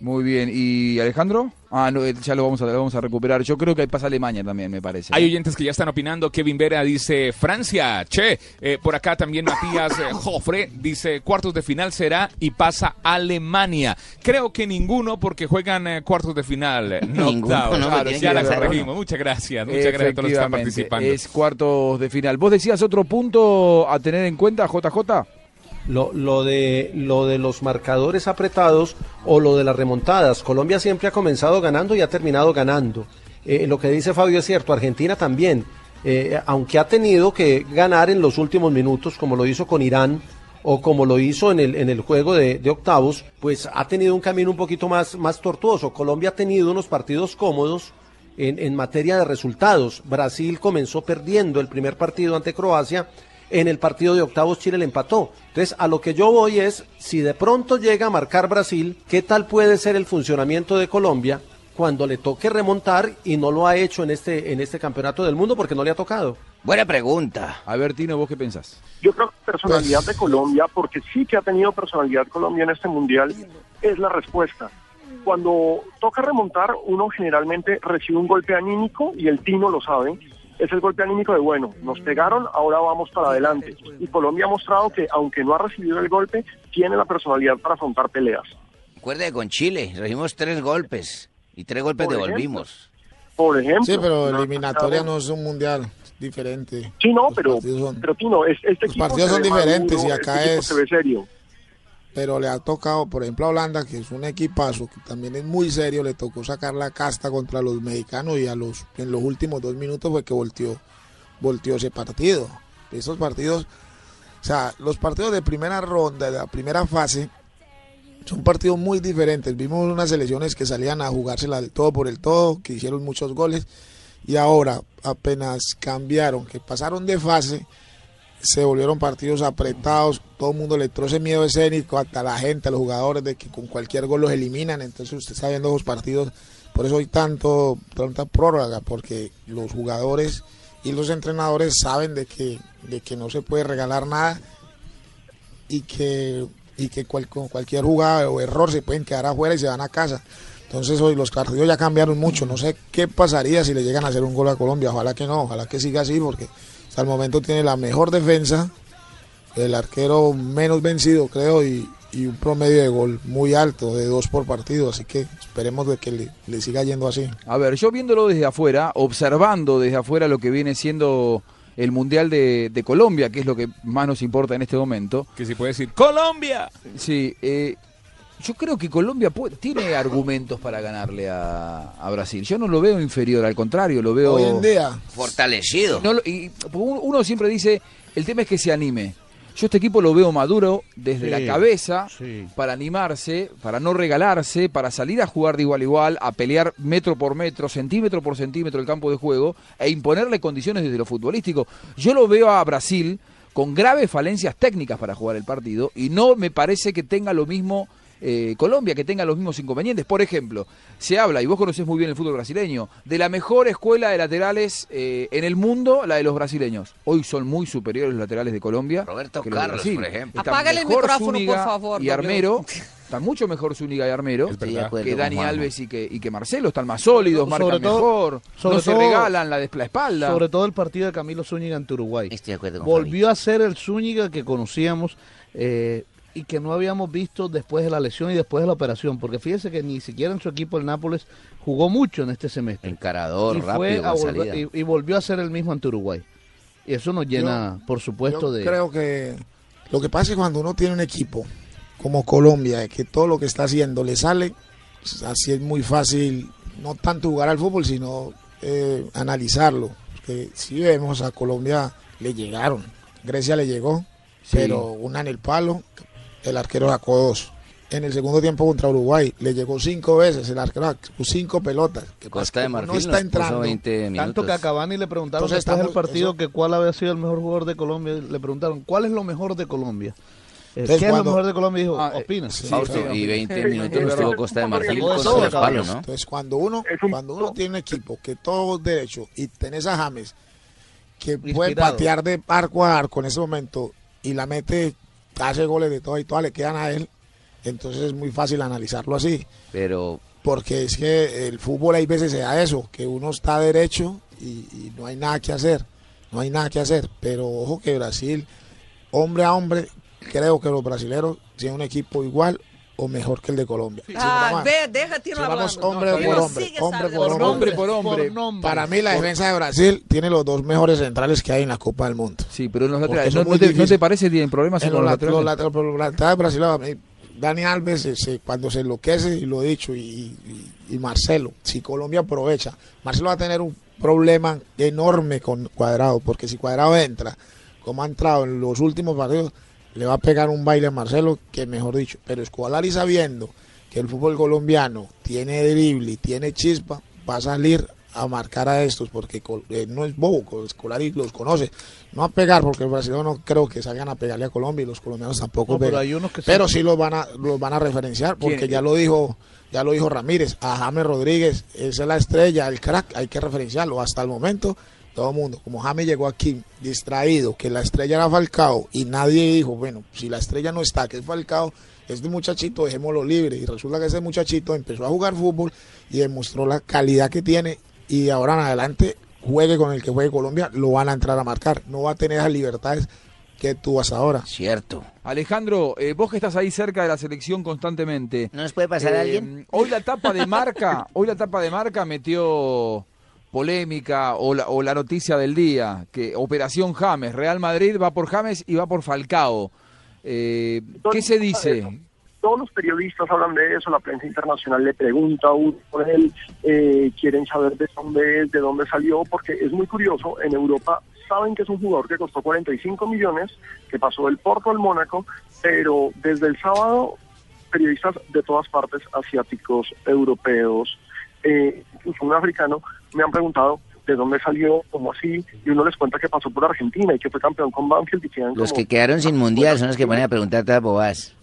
Muy bien. ¿Y Alejandro? Ah, no, eh, ya lo vamos a, lo vamos a recuperar. Yo creo que ahí pasa Alemania también, me parece. Hay oyentes que ya están opinando. Kevin Vera dice Francia, che. Eh, por acá también Matías eh, Jofre dice cuartos de final será y pasa Alemania. Creo que ninguno porque juegan eh, cuartos de final. eh, No Ninguno, no, Claro, tiene ya la corregimos. Muchas gracias. Muchas gracias a todos los que están participando. Es cuartos de final. ¿Vos decías otro punto a tener en cuenta, JJ? Lo, lo de lo de los marcadores apretados o lo de las remontadas. Colombia siempre ha comenzado ganando y ha terminado ganando. Eh, lo que dice Fabio es cierto, Argentina también, eh, aunque ha tenido que ganar en los últimos minutos, como lo hizo con Irán o como lo hizo en el, en el juego de, octavos, pues ha tenido un camino un poquito más, más tortuoso. Colombia ha tenido unos partidos cómodos en, en materia de resultados. Brasil comenzó perdiendo el primer partido ante Croacia. En el partido de octavos Chile le empató. Entonces, a lo que yo voy es, si de pronto llega a marcar Brasil, ¿qué tal puede ser el funcionamiento de Colombia cuando le toque remontar y no lo ha hecho en este, en este campeonato del mundo porque no le ha tocado? Buena pregunta. A ver, Tino, ¿vos qué pensás? Yo creo que personalidad de Colombia, porque sí que ha tenido personalidad Colombia en este mundial, es la respuesta. Cuando toca remontar, uno generalmente recibe un golpe anímico y el Tino lo sabe. Es el golpe anímico de, bueno, nos pegaron, ahora vamos para adelante. Y Colombia ha mostrado que, aunque no ha recibido el golpe, tiene la personalidad para afrontar peleas. Recuerde que con Chile recibimos tres golpes y tres golpes Por devolvimos. Por ejemplo. Sí, pero eliminatoria no es un mundial diferente. Sí, no, Los pero, son- pero Tino, es, este Los equipo partidos son diferentes maduro, y acá este es- se ve serio. Pero le ha tocado, por ejemplo, a Holanda, que es un equipazo, que también es muy serio, le tocó sacar la casta contra los mexicanos y a los en los últimos dos minutos fue que volteó, volteó ese partido. Esos partidos, o sea, los partidos de primera ronda, de la primera fase, son partidos muy diferentes. Vimos unas selecciones que salían a jugársela del todo por el todo, que hicieron muchos goles, y ahora apenas cambiaron, que pasaron de fase, se volvieron partidos apretados, todo el mundo le entró ese miedo escénico hasta la gente, a los jugadores, de que con cualquier gol los eliminan, entonces usted está viendo partidos, por eso hay tanto, tanta prórroga, porque los jugadores y los entrenadores saben de que, de que no se puede regalar nada y que, y que cual- con cualquier jugada o error se pueden quedar afuera y se van a casa. Entonces hoy los partidos ya cambiaron mucho. No sé qué pasaría si le llegan a hacer un gol a Colombia. Ojalá que no, ojalá que siga así porque hasta el momento tiene la mejor defensa, el arquero menos vencido creo y, y un promedio de gol muy alto, de dos por partido. Así que esperemos de que le, le siga yendo así. A ver, yo viéndolo desde afuera, observando desde afuera lo que viene siendo el Mundial de, de Colombia, que es lo que más nos importa en este momento. Que si puede decir ¡Colombia! Sí, eh, yo creo que Colombia puede- tiene argumentos para ganarle a, a Brasil. Yo no lo veo inferior, al contrario, lo veo... Hoy en día, Fortalecido. No y, uno uno siempre dice, el tema es que se anime. Yo este equipo lo veo maduro desde Sí, la cabeza sí. para animarse, para no regalarse, para salir a jugar de igual a igual, a pelear metro por metro, centímetro por centímetro el campo de juego e imponerle condiciones desde lo futbolístico. Yo lo veo a Brasil con graves falencias técnicas para jugar el partido y no me parece que tenga lo mismo eh, Colombia, que tenga los mismos inconvenientes. Por ejemplo, se habla, y vos conocés muy bien el fútbol brasileño, de la mejor escuela de laterales eh, en el mundo, la de los brasileños. Hoy son muy superiores los laterales de Colombia. Roberto que los Carlos, por ejemplo. Están Apágale el micrófono, Zúñiga por favor, Y. Armero. Está mucho mejor Zúñiga y Armero que Dani. Alves y que, y que Marcelo. Están más sólidos, Sobre marcan todo- mejor, sobre no se regalan la espalda. Sobre todo el partido de Camilo Zúñiga ante Uruguay. Estoy de acuerdo con Volvió a ser el Zúñiga que conocíamos eh, y que no habíamos visto después de la lesión y después de la operación. Porque fíjese que ni siquiera en su equipo el Nápoles jugó mucho en este semestre. Encarador, y, rápido, a volver- y, y volvió a ser el mismo ante Uruguay. Y eso nos llena, por supuesto, Yo de... creo que lo que pasa es que cuando uno tiene un equipo como Colombia, que todo lo que está haciendo le sale, así es muy fácil no tanto jugar al fútbol, sino eh, analizarlo. Porque si vemos a Colombia, le llegaron. Grecia le llegó, Sí. pero una en el palo, el arquero sacó dos. En el segundo tiempo contra Uruguay le llegó cinco veces, el arquero sacó cinco pelotas. Que Costa de que Marfil no está puso entrando. 20 minutos. Tanto que a Cavani le preguntaron Entonces estamos- partido eso- que cuál había sido el mejor jugador de Colombia. Le preguntaron, ¿cuál es lo mejor de Colombia? Eh, Entonces, ¿Qué es lo mejor de Colombia? Y dijo, Ah, eh, opinas. sí, y 20 Sí, minutos sí, nos sí. tuvo Costa de Marfil con los palos, ¿no? Entonces, cuando uno, cuando uno tiene un equipo que todo es derecho y tenés a James que puede patear de arco a arco en ese momento y la mete, hace goles de todo y todas le quedan a él, entonces es muy fácil analizarlo así. Pero Porque es que el fútbol hay veces se da eso, que uno está derecho y, y no hay nada que hacer, no hay nada que hacer. Pero ojo que Brasil, hombre a hombre, creo que los brasileños tienen un equipo igual o mejor que el de Colombia. Si Ah, ve, deja a Tino si vamos hombre por hombre, hombre por hombre, hombre por hombre. Por. Para mí la defensa de Brasil tiene los dos mejores centrales que hay en la Copa del Mundo. Sí, pero en los laterales, ¿no, no te, ¿no difíciles. te parece tienen problemas En los, los lat- los laterales? los laterales brasileños, eh, Dani Alves, eh, se- cuando se enloquece, y lo he dicho, y, y- y Marcelo, si Colombia aprovecha, Marcelo va a tener un problema enorme con Cuadrado, porque si Cuadrado entra, como ha entrado en los últimos partidos, le va a pegar un baile a Marcelo, que mejor dicho, pero Escolari sabiendo que el fútbol colombiano tiene drible y tiene chispa, va a salir a marcar a estos, porque eh, no es bobo, Escolari los conoce, no a pegar, porque el brasileño no creo que salgan a pegarle a Colombia y los colombianos tampoco No, pero hay unos que Pero sí. sí los van a los van a referenciar porque ¿Quién? ya lo dijo ya lo dijo Ramírez a James Rodríguez esa es la estrella el crack hay que referenciarlo hasta el momento todo el mundo como James llegó aquí distraído que la estrella era Falcao y nadie dijo bueno si la estrella no está que es Falcao este muchachito dejémoslo libre y resulta que ese muchachito empezó a jugar fútbol y demostró la calidad que tiene y de ahora en adelante juegue con el que juegue Colombia lo van a entrar a marcar no va a tener esas libertades que tuvo hasta ahora Cierto. Alejandro, eh, vos que estás ahí cerca de la selección constantemente. ¿No nos puede pasar eh, alguien? Hoy la tapa de marca, hoy la tapa de marca metió polémica o la, o la noticia del día, que Operación James, Real Madrid va por James y va por Falcao. Eh, ¿Qué se dice? Todos los periodistas hablan de eso, la prensa internacional le pregunta a uno por él, eh, quieren saber de dónde es, de dónde salió, porque es muy curioso, en Europa saben que es un jugador que costó 45 millones, que pasó del Porto al Mónaco, pero desde el sábado periodistas de todas partes, asiáticos, europeos, eh, incluso un africano, me han preguntado de dónde salió, cómo así, y uno les cuenta que pasó por Argentina y que fue campeón con Banfield y Los como- que quedaron sin mundial son los que ponen a preguntar todas bobas.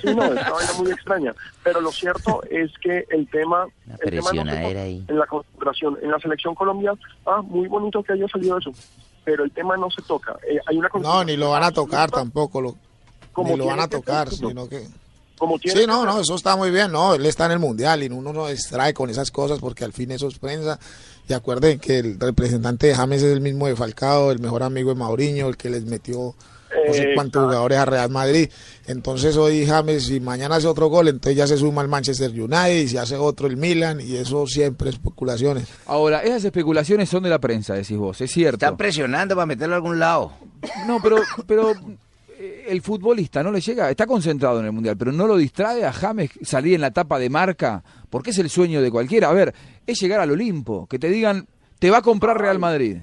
Sí, no, es una vaina muy extraña. Pero lo cierto es que el tema, el tema no ahí. en la concentración, en la selección Colombia, ah, muy bonito que haya salido eso, pero el tema no se toca. Eh, hay una No, ni lo van a tocar tampoco, lo, Como ni lo van a tocar, sino que... como tiene Sí, no, no, eso está muy bien, no, él está en el mundial y uno no distrae con esas cosas porque al fin eso es prensa. Y acuerden que el representante de James es el mismo de Falcao, el mejor amigo de Mauriño, el que les metió no sé cuántos jugadores a Real Madrid. Entonces hoy James, si mañana hace otro gol, entonces ya se suma el Manchester United y si hace otro el Milan y eso siempre especulaciones. Ahora, esas especulaciones son de la prensa, decís vos, es cierto. Están presionando para meterlo a algún lado. No, pero, pero el futbolista no le llega, está concentrado en el mundial, pero no lo distrae a James salir en la tapa de marca, porque es el sueño de cualquiera. A ver, es llegar al Olimpo, que te digan, te va a comprar Real Madrid.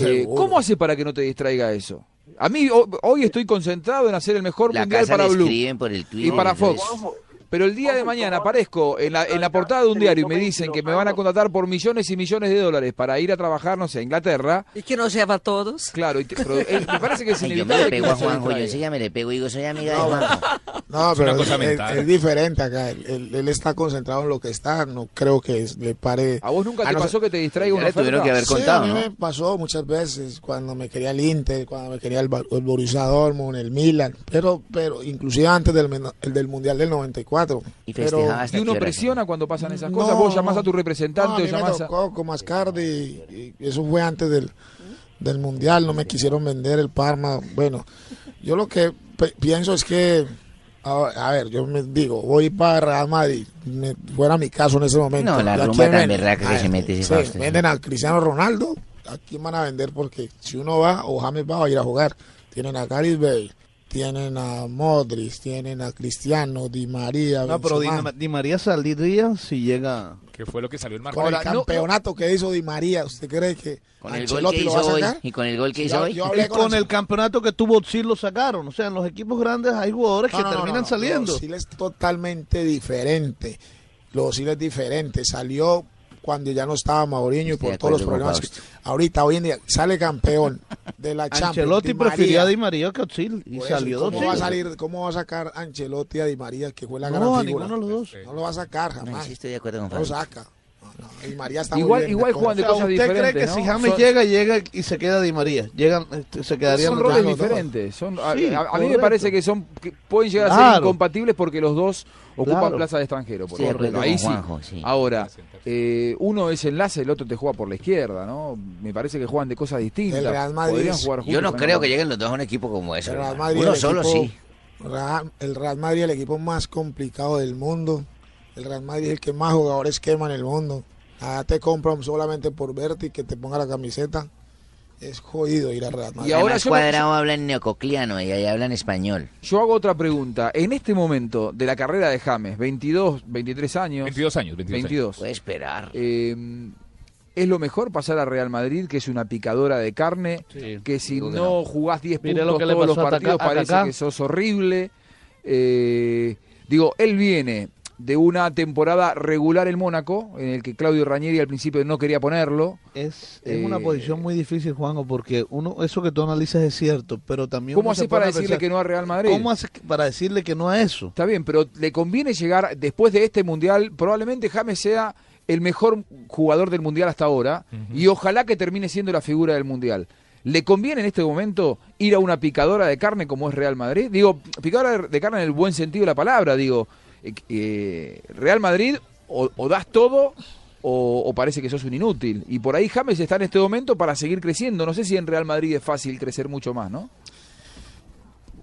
Eh. ¿Cómo hace para que no te distraiga eso? A mí ho- hoy estoy concentrado en hacer el mejor La mundial casa para le Blue escriben por el y Twitter. para Fox. Juanjo, Pero el día de mañana aparezco en la, en la portada de un diario y me dicen que me van a contratar por millones y millones de dólares para ir a trabajar, no sé, a Inglaterra. ¿Y que nos lleva a todos? Claro, y te- pero, eh, me parece que es Ay, yo me inevitable le pego a Juanjo, yo distraiga. enseguida me le pego y digo, soy amiga de Juanjo. No, Es pero es, mental. es diferente acá. Él, él- él está concentrado en lo que está. No creo que es- le pare. ¿A vos nunca te no pasó que te distraiga una Ya tuvieron oferta? que haber Sí, contado, a mí ¿no? me pasó muchas veces cuando me quería el Inter, cuando me quería el, el Borussia Dortmund, el Milan, pero pero inclusive antes del, men- el del Mundial del 94. Y pero, ¿Y uno presiona cuando pasan esas No, cosas? ¿Vos llamás no. a tu representante No, a o mí me llamás a...? tocó con Mascardi y, y eso fue antes del, del Mundial, no me quisieron vender el Parma. Bueno, yo lo que pe- pienso es que, a, a ver, yo me digo, voy para Real Madrid, me- fuera mi caso en ese momento. No, la ¿a rumba tan venden? berraca que A se ver, mete sí. Venden a Cristiano Ronaldo, ¿a quién van a vender? Porque si uno va, o James va a ir a jugar, tienen a Gareth Bale. Tienen a Modric, tienen a Cristiano, Di María, No, pero Di. Di María saldría si llega. Que fue lo que salió el marco. Con el no- campeonato que hizo Di María, ¿usted cree que Con el gol que hizo hoy. Y con el gol que hizo yo- hoy. yo hablé Y con el campeonato que tuvo sí lo sacaron. O sea, en los equipos grandes hay jugadores que No, no, no, terminan no, saliendo. Los es totalmente diferente. Los Sil es diferente. Salió cuando ya no estaba Mauriño y por todos los problemas. que- ahorita, hoy en día, sale campeón de la Champions. Ancelotti prefirió a Di María que a Özil y salió ¿cómo va a salir, ¿Cómo va a sacar Ancelotti a Di María, que fue la No, gran figura? ninguno de los dos. No lo va a sacar No, jamás. sí estoy de acuerdo con No lo saca. No, no, Di María está muy Igual, bien, igual de juegan de O sea, cosas ¿Usted cree que ¿no? si James Son- llega, llega y se queda Di María? Llegan, este, se quedarían Son los roles dos. diferentes. Son, a, Sí, a- a mí me parece que son que pueden llegar a ser incompatibles porque los dos ocupan Claro. plaza de extranjero. Por ejemplo. Ahí sí. Ahora, eh, uno es enlace, el otro te juega por la izquierda, ¿no? Me parece que juegan de cosas distintas. El Real Madrid Podrían es- Yo no creo que lleguen los dos a un equipo como ese. Uno solo equipo- sí. Real- el Real Madrid, el equipo más complicado del mundo. El Real Madrid es el que más jugadores quema en el mundo. Allá te compran solamente por verte y que te ponga la camiseta. Es jodido ir al Real Madrid. Y ahora Además, yo me- Cuadrado habla en neococliano y ahí hablan español. Yo hago otra pregunta. En este momento de la carrera de James, 22, 23 años. 22 años, 22 años. Puede esperar. eh, ¿Es lo mejor pasar a Real Madrid, que es una picadora de carne? Sí. que si Digo que no, no. jugás 10 Mire puntos lo que le todos los pasó a partidos, Kaká- a parece que sos horrible. Eh, digo, él viene de una temporada regular en Mónaco, en el que Claudio Ranieri al principio no quería ponerlo. Es, es Eh, una posición muy difícil, Juanjo, porque uno eso que tú analizas es cierto, pero también... ¿Cómo haces para decirle pensar, que no a Real Madrid? ¿Cómo haces para decirle que no a eso? Está bien, pero le conviene llegar después de este mundial. Probablemente James sea el mejor jugador del mundial hasta ahora y ojalá que termine siendo la figura del mundial. ¿Le conviene en este momento ir a una picadora de carne como es Real Madrid? Digo, picadora de carne en el buen sentido de la palabra. Digo, eh, eh, Real Madrid o, das todo o, parece que sos un inútil. Y por ahí James está en este momento para seguir creciendo. No sé si en Real Madrid es fácil crecer mucho más, ¿no?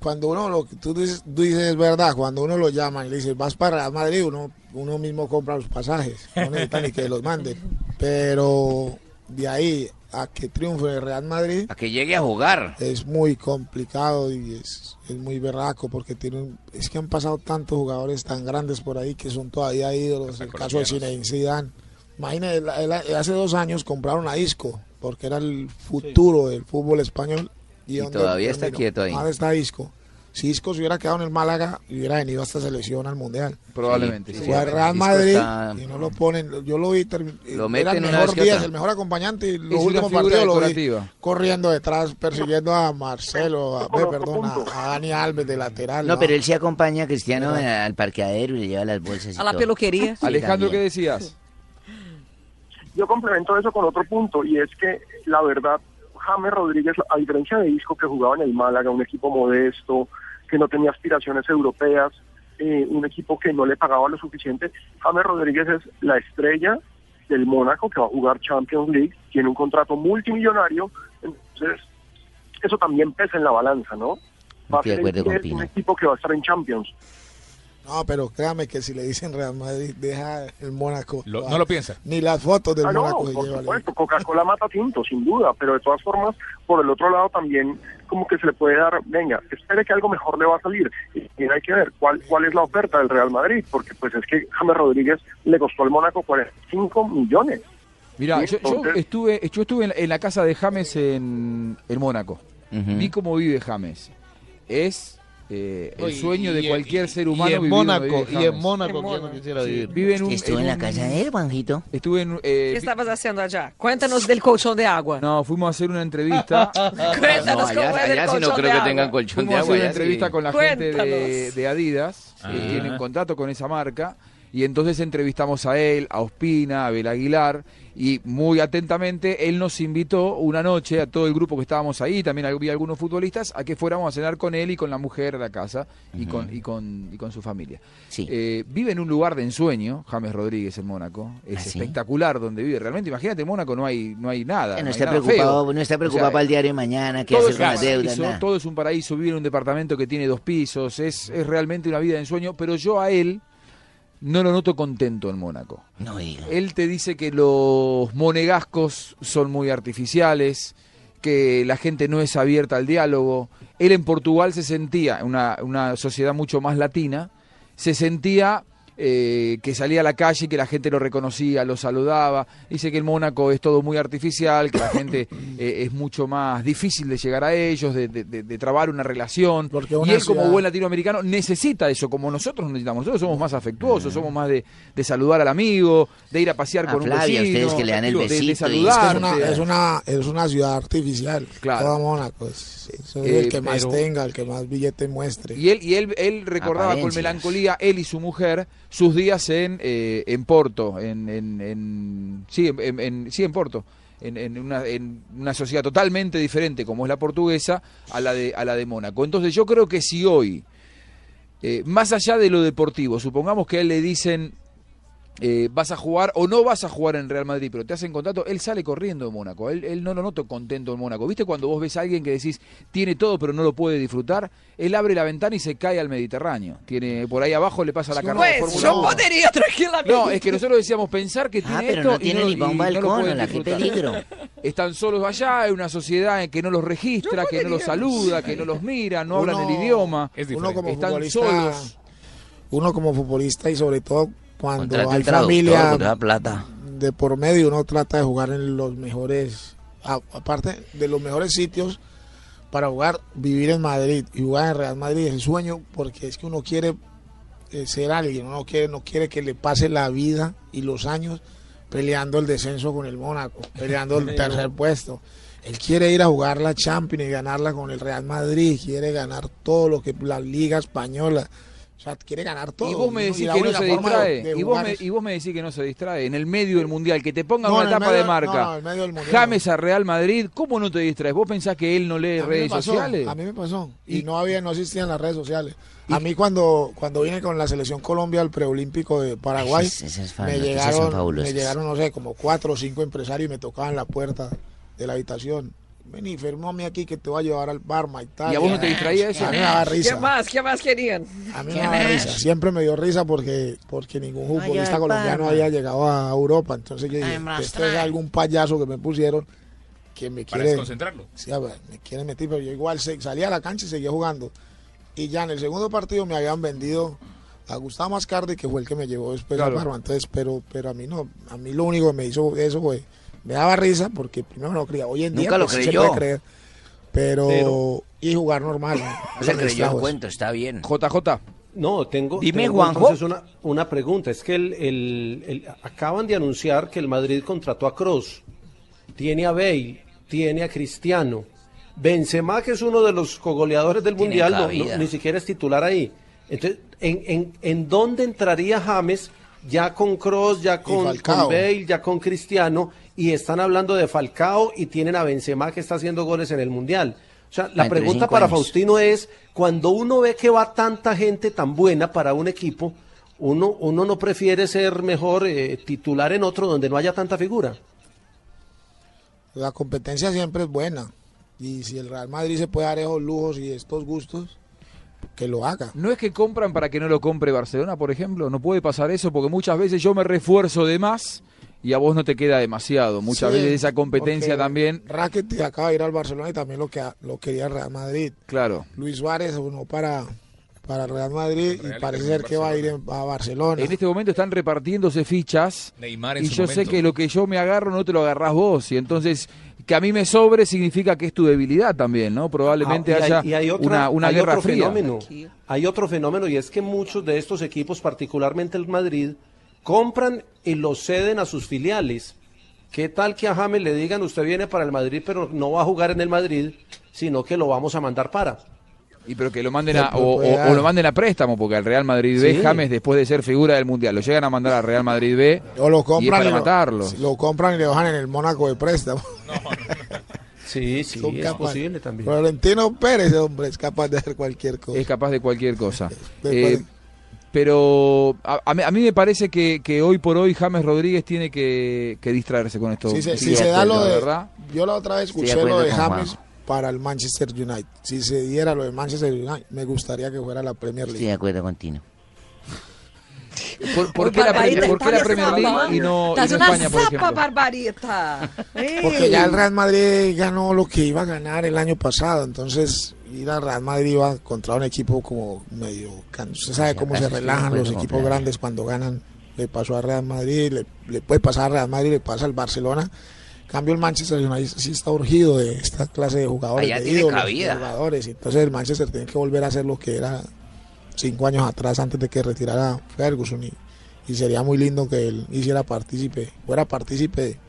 Cuando uno, lo tú dices, tú dices es verdad, cuando uno lo llama y le dice, vas para Real Madrid, uno, uno mismo compra los pasajes. No necesita ni que los manden. Pero de ahí a que triunfe el Real Madrid A que llegue a jugar. es muy complicado y es, es muy berraco porque tiene un- es que han pasado tantos jugadores tan grandes por ahí que son todavía ídolos. El caso de Zinedine Zidane. Imagínate, hace dos años compraron a Isco porque era el futuro del fútbol español. Y ¿dónde todavía está quieto ahí. ¿Dónde está Isco? Si Isco se hubiera quedado en el Málaga, hubiera venido a esta selección al Mundial. Probablemente. Sí, sí. Fue al Real Madrid está- y no lo ponen. Yo lo vi. Lo era meten el una mejor Díaz, el mejor acompañante. Y los últimos partidos lo vi corriendo detrás, persiguiendo a Marcelo, a, perdón, a, a Dani Alves de lateral. No, ¿no? pero él sí acompaña a Cristiano al parqueadero y le lleva las bolsas. y A la todo. peluquería. Sí, Alejandro, ¿qué decías? Yo complemento eso con otro punto y es que la verdad, James Rodríguez, a diferencia de Isco que jugaba en el Málaga, un equipo modesto, que no tenía aspiraciones europeas, eh, un equipo que no le pagaba lo suficiente, James Rodríguez es la estrella del Mónaco que va a jugar Champions League, tiene un contrato multimillonario, entonces eso también pesa en la balanza, ¿no? Va a Estoy ser acuerdo el con 10, Pino. un equipo que va a estar en Champions. No, pero créame que si le dicen Real Madrid, deja el Mónaco. Lo- no lo piensa. Ni las fotos del Ah, no, Mónaco se por supuesto, Coca-Cola mata tinto, sin duda, pero de todas formas, por el otro lado también como que se le puede dar, venga, espere que algo mejor le va a salir. Y hay que ver cuál cuál es la oferta del Real Madrid, porque pues es que James Rodríguez le costó al Mónaco 45 millones. Mira, Sí, yo, yo estuve, yo estuve en, en la casa de James en, en Mónaco. Vi cómo vive James. Es Eh, el sueño y- de y- cualquier ser y humano. en vivir donde Mónaco, y en. Mónaco, En ¿quién no quisiera Sí, vivir? vive en un, en la casa de él, Juanjito. Estuve en. eh, ¿Qué estabas haciendo allá? Cuéntanos del colchón de agua. no, fuimos a hacer una entrevista. Cuéntanos cómo es el colchón de agua. Fuimos a hacer una entrevista con la gente de, Cuéntanos. de Adidas, Ah. que tienen contrato con esa marca, y entonces entrevistamos a él, a Ospina, a Abel Aguilar, y muy atentamente él nos invitó una noche a todo el grupo que estábamos ahí, también había algunos futbolistas, a que fuéramos a cenar con él y con la mujer a la casa y, con, y, con, y con su familia. Eh, vive en un lugar de ensueño, James Rodríguez en Mónaco, es ¿Ah, sí? espectacular donde vive, realmente imagínate en Mónaco no hay, no hay nada. no hay está nada preocupado, feo. no está O preocupado sea, para el diario de mañana, todo hacer es con un las deudas, paraíso, nada. todo es un paraíso, vivir en un departamento que tiene dos pisos, es, es realmente una vida de ensueño, pero yo a él no lo noto contento en Mónaco. No diga. Él te dice que los monegascos son muy artificiales, que la gente no es abierta al diálogo. Él en Portugal se sentía, una, una sociedad mucho más latina, se sentía eh, que salía a la calle y que la gente lo reconocía, lo saludaba. Dice que en Mónaco es todo muy artificial, que la gente eh, es mucho más difícil de llegar a ellos, de, de- de- de trabar una relación. Y una él como buen latinoamericano necesita eso, como nosotros necesitamos. Nosotros somos más afectuosos, somos más de, de saludar al amigo, de ir a pasear A con un vecino. ustedes que le dan el de- de, besito y- Es, que saludar. es, una, es, una, es una ciudad artificial. Claro. Toda Mónaco. Es, es Eh, el que más pero- tenga, el que más billete muestre. Y él, y él, él recordaba con melancolía, él y su mujer, sus días en, eh, en Porto, en, en, en- sí, en, sí, en Porto, en una, en una sociedad totalmente diferente como es la portuguesa a la de, a la de Mónaco. Entonces yo creo que si hoy, eh, más allá de lo deportivo, supongamos que a él le dicen eh, vas a jugar o no vas a jugar en Real Madrid, pero te hacen contrato, él sale corriendo de Mónaco. Él, él no lo noto contento en Mónaco. ¿Viste cuando vos ves a alguien que decís tiene todo pero no lo puede disfrutar? Él abre la ventana y se cae al Mediterráneo. Tiene por ahí abajo le pasa la carrera de Pues Fórmula yo 1. podría tranquilamente. No, es que nosotros decíamos pensar que tiene Ah, pero esto no tiene y ni pa' un no balcón, qué disfrutar. peligro. Están solos allá, hay una sociedad en que no los registra, que no los saluda, que no los mira, no hablan el idioma. uno como Están futbolista, solos. uno como futbolista y sobre todo cuando hay familia plata. de por medio, uno trata de jugar en los mejores, aparte de los mejores sitios para jugar, vivir en Madrid y jugar en Real Madrid es el sueño porque es que uno quiere eh, ser alguien, uno quiere, no quiere que le pase la vida y los años peleando el descenso con el Mónaco, peleando el tercer puesto. Él quiere ir a jugar la Champions y ganarla con el Real Madrid, quiere ganar todo lo que la Liga Española, o sea, quiere ganar todo. Y vos me Y decís que no se forma de- distrae. de y, vos me, es- y vos me decís que no se distrae. En el medio del mundial, que te pongan No, una etapa medio- de marca. no, no, en el medio del mundial. James a Real Madrid, ¿cómo no te distraes? ¿Vos pensás que él no lee redes pasó, sociales? A mí me pasó. Y, no había, no existían las redes sociales. A mí cuando, cuando vine con la selección Colombia al preolímpico de Paraguay, esas fan- me, llegaron, me llegaron, no sé, como cuatro o cinco empresarios y me tocaban la puerta de la habitación. Vení, firmame aquí que te voy a llevar al Barma y tal. ¿Y a vos no te distraía eso? A mí me daba ¿Qué risa. más? ¿Qué más querían? A mí me daba risa. Siempre me dio risa porque, porque ningún futbolista al colombiano había llegado a Europa. Entonces yo dije, esto es algún payaso que me pusieron que me Para quiere... desconcentrarlo. Sí, a ver, me quieren meter, pero yo igual salía a la cancha y seguía jugando. Y ya en el segundo partido me habían vendido a Gustavo Mascardi, que fue el que me llevó después Claro. a Parma. Entonces, pero, pero a mí no, a mí lo único que me hizo eso fue, me daba risa porque primero no lo creía. Hoy en día Nunca lo pues, sí se creyó. puede creer, pero, Pero- y jugar normal. No se creyó el cuento, está bien. JJ. No, tengo, Dime, tengo Juanjo. entonces una, una pregunta. Es que el, el- el- acaban de anunciar que el Madrid contrató a Cross, tiene a Bale, tiene a Cristiano. Benzema, que es uno de los cogoleadores del Tiene Mundial, no- no- ni siquiera es titular ahí. Entonces, ¿en, en, en dónde entraría James ya con Cross, ya con, con Bale, ya con Cristiano? Y están hablando de Falcao y tienen a Benzema que está haciendo goles en el Mundial. O sea, la pregunta para años. Faustino es, cuando uno ve que va tanta gente tan buena para un equipo, uno, uno no prefiere ser mejor eh, titular en otro donde no haya tanta figura. La competencia siempre es buena. Y si el Real Madrid se puede dar esos lujos y estos gustos, que lo haga. ¿No es que compran para que no lo compre Barcelona, por ejemplo? No puede pasar eso porque muchas veces yo me refuerzo de más y a vos no te queda demasiado. Muchas Sí, veces esa competencia también, Rakitic acaba de ir al Barcelona y también lo que lo quería el Real Madrid. claro. Luis Suárez uno para para el Real Madrid y parece ser que va a ir en- a Barcelona. En este momento están repartiéndose fichas Neymar en y su yo sé que lo que yo me agarro no te lo agarrás vos y entonces que a mí me sobre significa que es tu debilidad también, ¿no? Probablemente Ah, y hay- haya y hay otra- una, una hay guerra otro fría. Fenómeno, hay otro fenómeno y es que muchos de estos equipos, particularmente el Madrid, compran y los ceden a sus filiales. ¿Qué tal que a James le digan usted viene para el Madrid pero no va a jugar en el Madrid, sino que lo vamos a mandar para? Y pero que lo manden Sí, a, o, lo manden a préstamo, porque al Real Madrid B, Sí. James, después de ser figura del Mundial, lo llegan a mandar al Real Madrid B O lo y es compran para y lo- matarlo. Lo, compran y le bajan en el Mónaco de préstamo. Sí, sí, Son es capaz- posible también. Florentino Pérez, hombre, es capaz de hacer cualquier cosa. Es capaz de cualquier cosa. Eh, pero a, a mí, a mí me parece que, que hoy por hoy James Rodríguez tiene que, que distraerse con esto. Si se, si Sí, se da lo de. verdad. Yo la otra vez escuché lo de James para el Manchester United. Si se diera lo de Manchester United, me gustaría que fuera la Premier Estoy League. de acuerdo contigo. ¿Por, por qué la, Premier- por qué la Premier League y no, y no Estás una España, por zapa, ejemplo? barbarita. Porque ya el Real Madrid ganó lo que iba a ganar el año pasado. Entonces, ir al Real Madrid iba contra un equipo como medio. Usted sabe cómo se relajan los equipos grandes cuando ganan. Le pasó al Real Madrid, le, le puede pasar al Real Madrid, le pasa al Barcelona. En Cambio el Manchester United sí está urgido de esta clase de jugadores. Allá de tiene ídolos, cabida. de jugadores. Entonces el Manchester tiene que volver a hacer lo que era cinco años atrás antes de que retirara Ferguson. Y, y sería muy lindo que él hiciera partícipe, fuera partícipe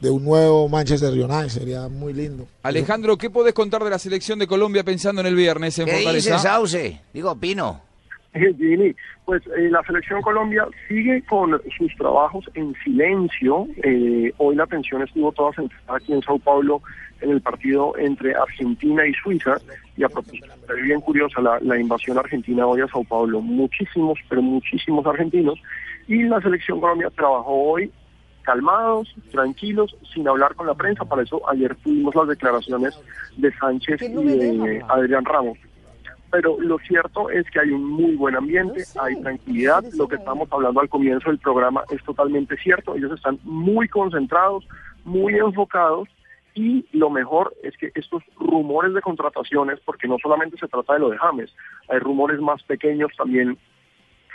de, un nuevo Manchester United. Sería muy lindo. Alejandro, ¿qué podés contar de la selección de Colombia pensando en el viernes en ¿Qué Fortaleza? dice Sauce? Digo, Pino. Pues eh, la selección Colombia sigue con sus trabajos en silencio. Eh, hoy la atención estuvo toda centrada aquí en Sao Paulo en el partido entre Argentina y Suiza. Y a propósito, es bien curiosa la, la invasión argentina hoy a Sao Paulo. Muchísimos, pero muchísimos argentinos. Y la selección Colombia trabajó hoy calmados, tranquilos, sin hablar con la prensa. Para eso ayer tuvimos las declaraciones de Sánchez y de Adrián Ramos. Pero lo cierto es que hay un muy buen ambiente, hay tranquilidad, lo que estamos hablando al comienzo del programa es totalmente cierto, ellos están muy concentrados, muy enfocados y lo mejor es que estos rumores de contrataciones, porque no solamente se trata de lo de James, hay rumores más pequeños también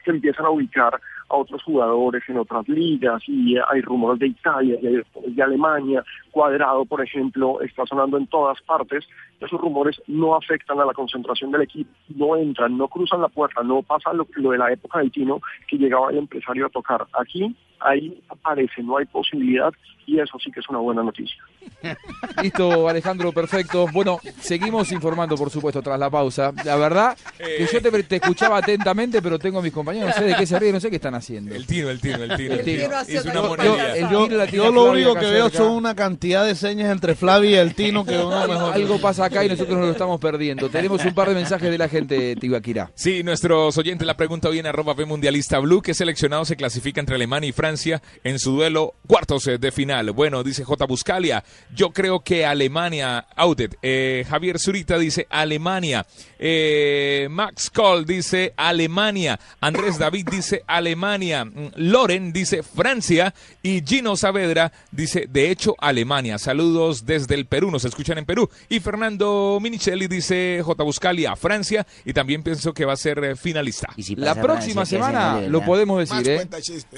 que empiezan a ubicar a otros jugadores en otras ligas y hay rumores de Italia, de, Alemania, Cuadrado, por ejemplo, está sonando en todas partes. Esos rumores no afectan a la concentración del equipo, no entran, no cruzan la puerta, no pasa lo, lo de la época del Tino que llegaba el empresario a tocar. Aquí, ahí aparece, no hay posibilidad y eso sí que es una buena noticia. Listo, Alejandro, perfecto. Bueno, seguimos informando, por supuesto, tras la pausa. La verdad que yo te, te escuchaba atentamente, pero tengo a mis compañeros, no sé de qué se ríen, no sé qué están haciendo. El tino, el tino, el tino. El Es una Yo- lo único que veo son una cantidad de señas entre Flavia y el Tino que uno mejor. Algo pasa acá y nosotros nos lo estamos perdiendo. Tenemos un par de mensajes de la gente, Tibaquirá. Sí, nuestros oyentes, la pregunta viene arroba B Mundialista Blue. ¿Qué seleccionado se clasifica entre Alemania y Francia en su duelo cuartos eh, de final? Bueno, dice J. Buscalia, yo creo que Alemania, outed. Eh, Javier Zurita dice Alemania. Eh, Max Cole dice Alemania. Andrés David dice Alemania. Mm, Loren dice Francia. Y Gino Saavedra dice, de hecho, Alemania. Saludos desde el Perú, nos escuchan en Perú. Y Fernando Minichelli dice J. Buscalia, Francia. Y también pienso que va a ser eh, finalista. La próxima semana lo podemos decir, ¿eh?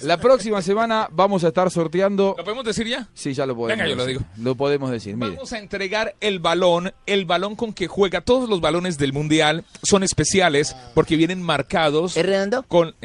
La próxima semana vamos a estar sorteando. ¿Lo podemos decir ya? Sí, ya lo podemos. Venga, yo lo decir. digo. Lo podemos decir, mire. Vamos a entregar el balón, el balón con que juega. Todos los balones del mundial son especiales porque vienen marcados. ¿Es redondo? Con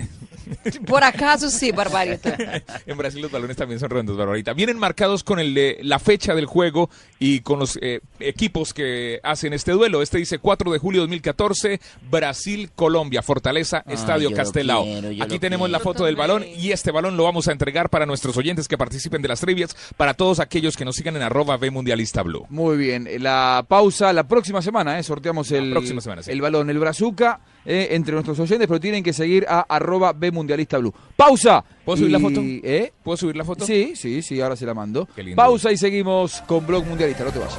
Por acaso sí, barbarita. en Brasil los balones también son redondos, Barbarita. Vienen marcados con el, eh, la fecha del juego y con los eh, equipos que hacen este duelo. Este dice 4 de julio 2014, Brasil-Colombia, Fortaleza, Ay, Estadio Castelao. quiero, Aquí tenemos quiero. la foto del balón y este balón lo vamos a entregar para nuestros oyentes que participen de las trivias, para todos aquellos que nos sigan en arroba B Mundialista Blue. Muy bien, la pausa la próxima semana, ¿eh? sorteamos el, próxima semana, sí. el balón, el brazuca eh, entre nuestros oyentes, pero tienen que seguir a arroba B Mundialista Blue. ¡Pausa! ¿Puedo subir la foto? ¿eh? ¿Puedo subir la foto? Sí, sí, sí, ahora se la mando. Pausa y seguimos con Blog Mundialista, no te vayas.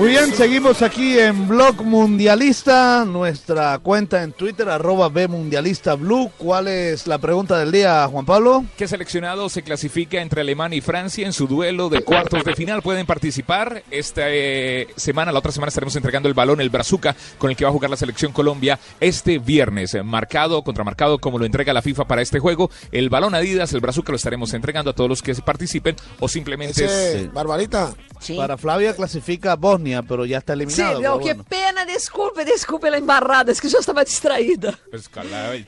Muy bien, seguimos aquí en Blog Mundialista, nuestra cuenta en Twitter, arroba B Mundialista Blue. ¿Cuál es la pregunta del día, Juan Pablo? ¿Qué seleccionado se clasifica entre Alemania y Francia en su duelo de cuartos de final? Pueden participar. Esta eh, semana, la otra semana estaremos entregando el balón, el Brazuca, con el que va a jugar la selección Colombia este viernes. Marcado, contramarcado, como lo entrega la FIFA para este juego. El balón Adidas, el Brazuca, lo estaremos entregando a todos los que se participen o simplemente... Ese, es- Barbarita. Para Flavia clasifica Bosnia, pero ya está Sí, eliminado. no, pero qué bueno. pena, disculpe, disculpe la embarrada, es que yo estaba distraída. Pues,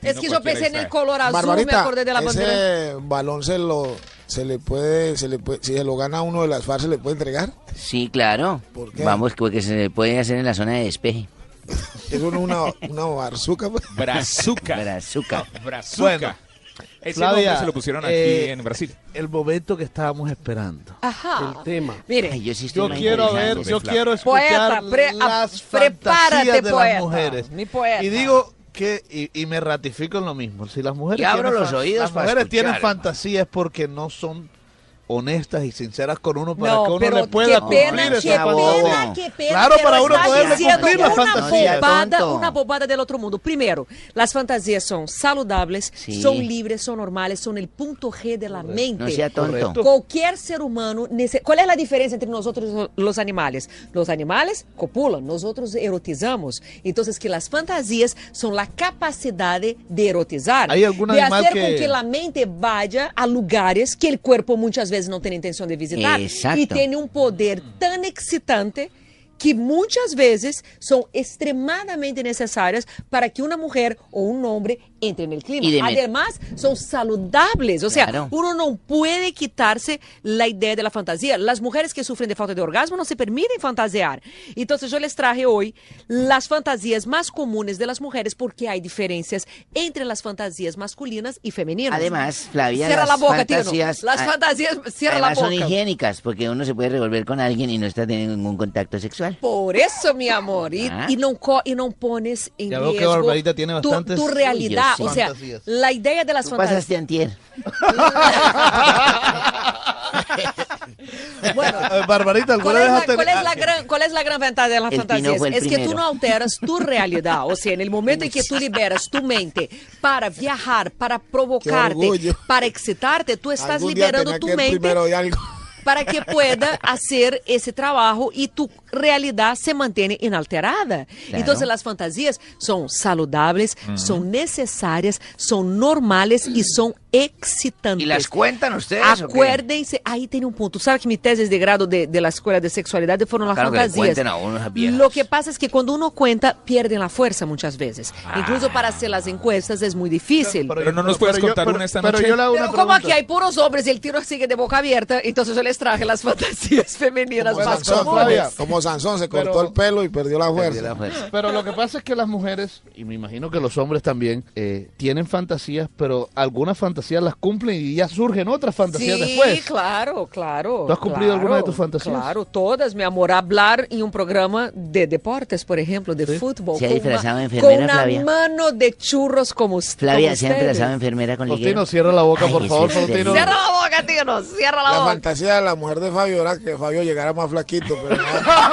Es que yo pensé en el color azul, me Barbarita, acordé de la bandera. ese balón se lo se le puede se le puede si se lo gana uno de las FARC se le puede entregar. Sí, claro. qué? Vamos, porque se puede hacer en la zona de despeje. Eso no es una una barzuca. pues. Brazuca. Brazuca. Brazuca. Bueno, Ese Flavia, nombre se lo pusieron aquí eh, en Brasil. El momento que estábamos esperando. Ajá. El tema. Mire, yo sí Yo quiero ver, yo quiero Poeta, escuchar pre- las fantasías de poeta, las mujeres. mi poeta. Y digo que, y, y me ratifico en lo mismo, si las mujeres, Y abro tienen los oídos las mujeres escuchar, tienen fantasías porque no son honestas y sinceras con uno para No, que uno le pueda qué pena, cumplir qué esa pena, fantasía. qué pena, Claro, para uno está poder diciendo cumplir la una fantasía. bobada, una bobada del otro mundo. Primero, las fantasías son saludables, Sí. son libres, son normales, son el punto G de la mente. No sea tonto. Cualquier ser humano, ¿cuál es la diferencia entre nosotros y los animales? Los animales copulan, nosotros erotizamos. Entonces, que las fantasías son la capacidad de erotizar, ¿Hay algún de hacer que- con que la mente vaya a lugares que el cuerpo muchas veces no tiene intención de visitar. Exacto. Y tiene un poder tan excitante que muchas veces son extremadamente necesarias para que una mujer o un hombre entre en el clima. Y Además, son saludables. O sea, Claro. uno no puede quitarse la idea de la fantasía. Las mujeres que sufren de falta de orgasmo no se permiten fantasear. Entonces, yo les traje hoy las fantasías más comunes de las mujeres porque hay diferencias entre las fantasías masculinas y femeninas. Además, Flavia, Cierra las la boca, Tino. fantasías, Las ah, fantasías, cierra la Además son boca. higiénicas, porque uno se puede revolver con alguien y no está teniendo ningún contacto sexual. Por eso, mi amor, y, Ah. y no, co- y no pones en Ya veo que riesgo Barbarita tiene tu- tu, realidad. Yo o sea, la idea de las Tú fantasías. pasaste antier. Bueno, Eh, Barbarita, ¿alguna ¿Cuál es, la, tenido- cuál es la gran, ¿Cuál es la gran ventaja de las fantasías? Es que tú no alteras tu realidad. O sea, en el momento en que tú liberas tu mente para viajar, para provocarte, para excitarte, tú estás liberando tu mente algo. para que pueda hacer ese trabajo y tu realidad se mantiene inalterada. Claro. Entonces las fantasías son saludables, son necesarias, son normales y son excitantes. ¿Y las cuentan ustedes o qué? Acuérdense, ahí tiene un punto. ¿Sabe que mis tesis de grado de, de la escuela de sexualidad fueron las Claro que le fantasías? cuenten a uno esas viejas. Lo que pasa es que cuando uno cuenta, pierden la fuerza muchas veces. Ah. Incluso para hacer las encuestas es muy difícil. Pero no nos puedes pero yo- contar pero- una esta pero noche. yo una Pero como aquí hay puros hombres y el tiro sigue de boca abierta, entonces yo les traje las fantasías femeninas más comunes. Flavia, como Sansón se cortó Pero- el pelo y perdió la fuerza. Perdió la fuerza. Pero lo que pasa es que las mujeres, y me imagino que los hombres también, eh, tienen fantasías, pero algunas fantasías las cumplen y ya surgen otras fantasías Sí, después. claro, claro. ¿Tú has cumplido claro, alguna de tus fantasías? Claro, todas, mi amor. Hablar en un programa de deportes, por ejemplo, de fútbol. ¿Se ha disfrazado de enfermera, Con una Flavia? mano de churros como, Flavia, como ¿se ha disfrazado enfermera con liguero? Faustino, cierra la boca, Ay, por favor, Faustino. Cierra la boca, Tino, cierra la, La boca. fantasía de la mujer de Fabio era que Fabio llegara más flaquito, pero no.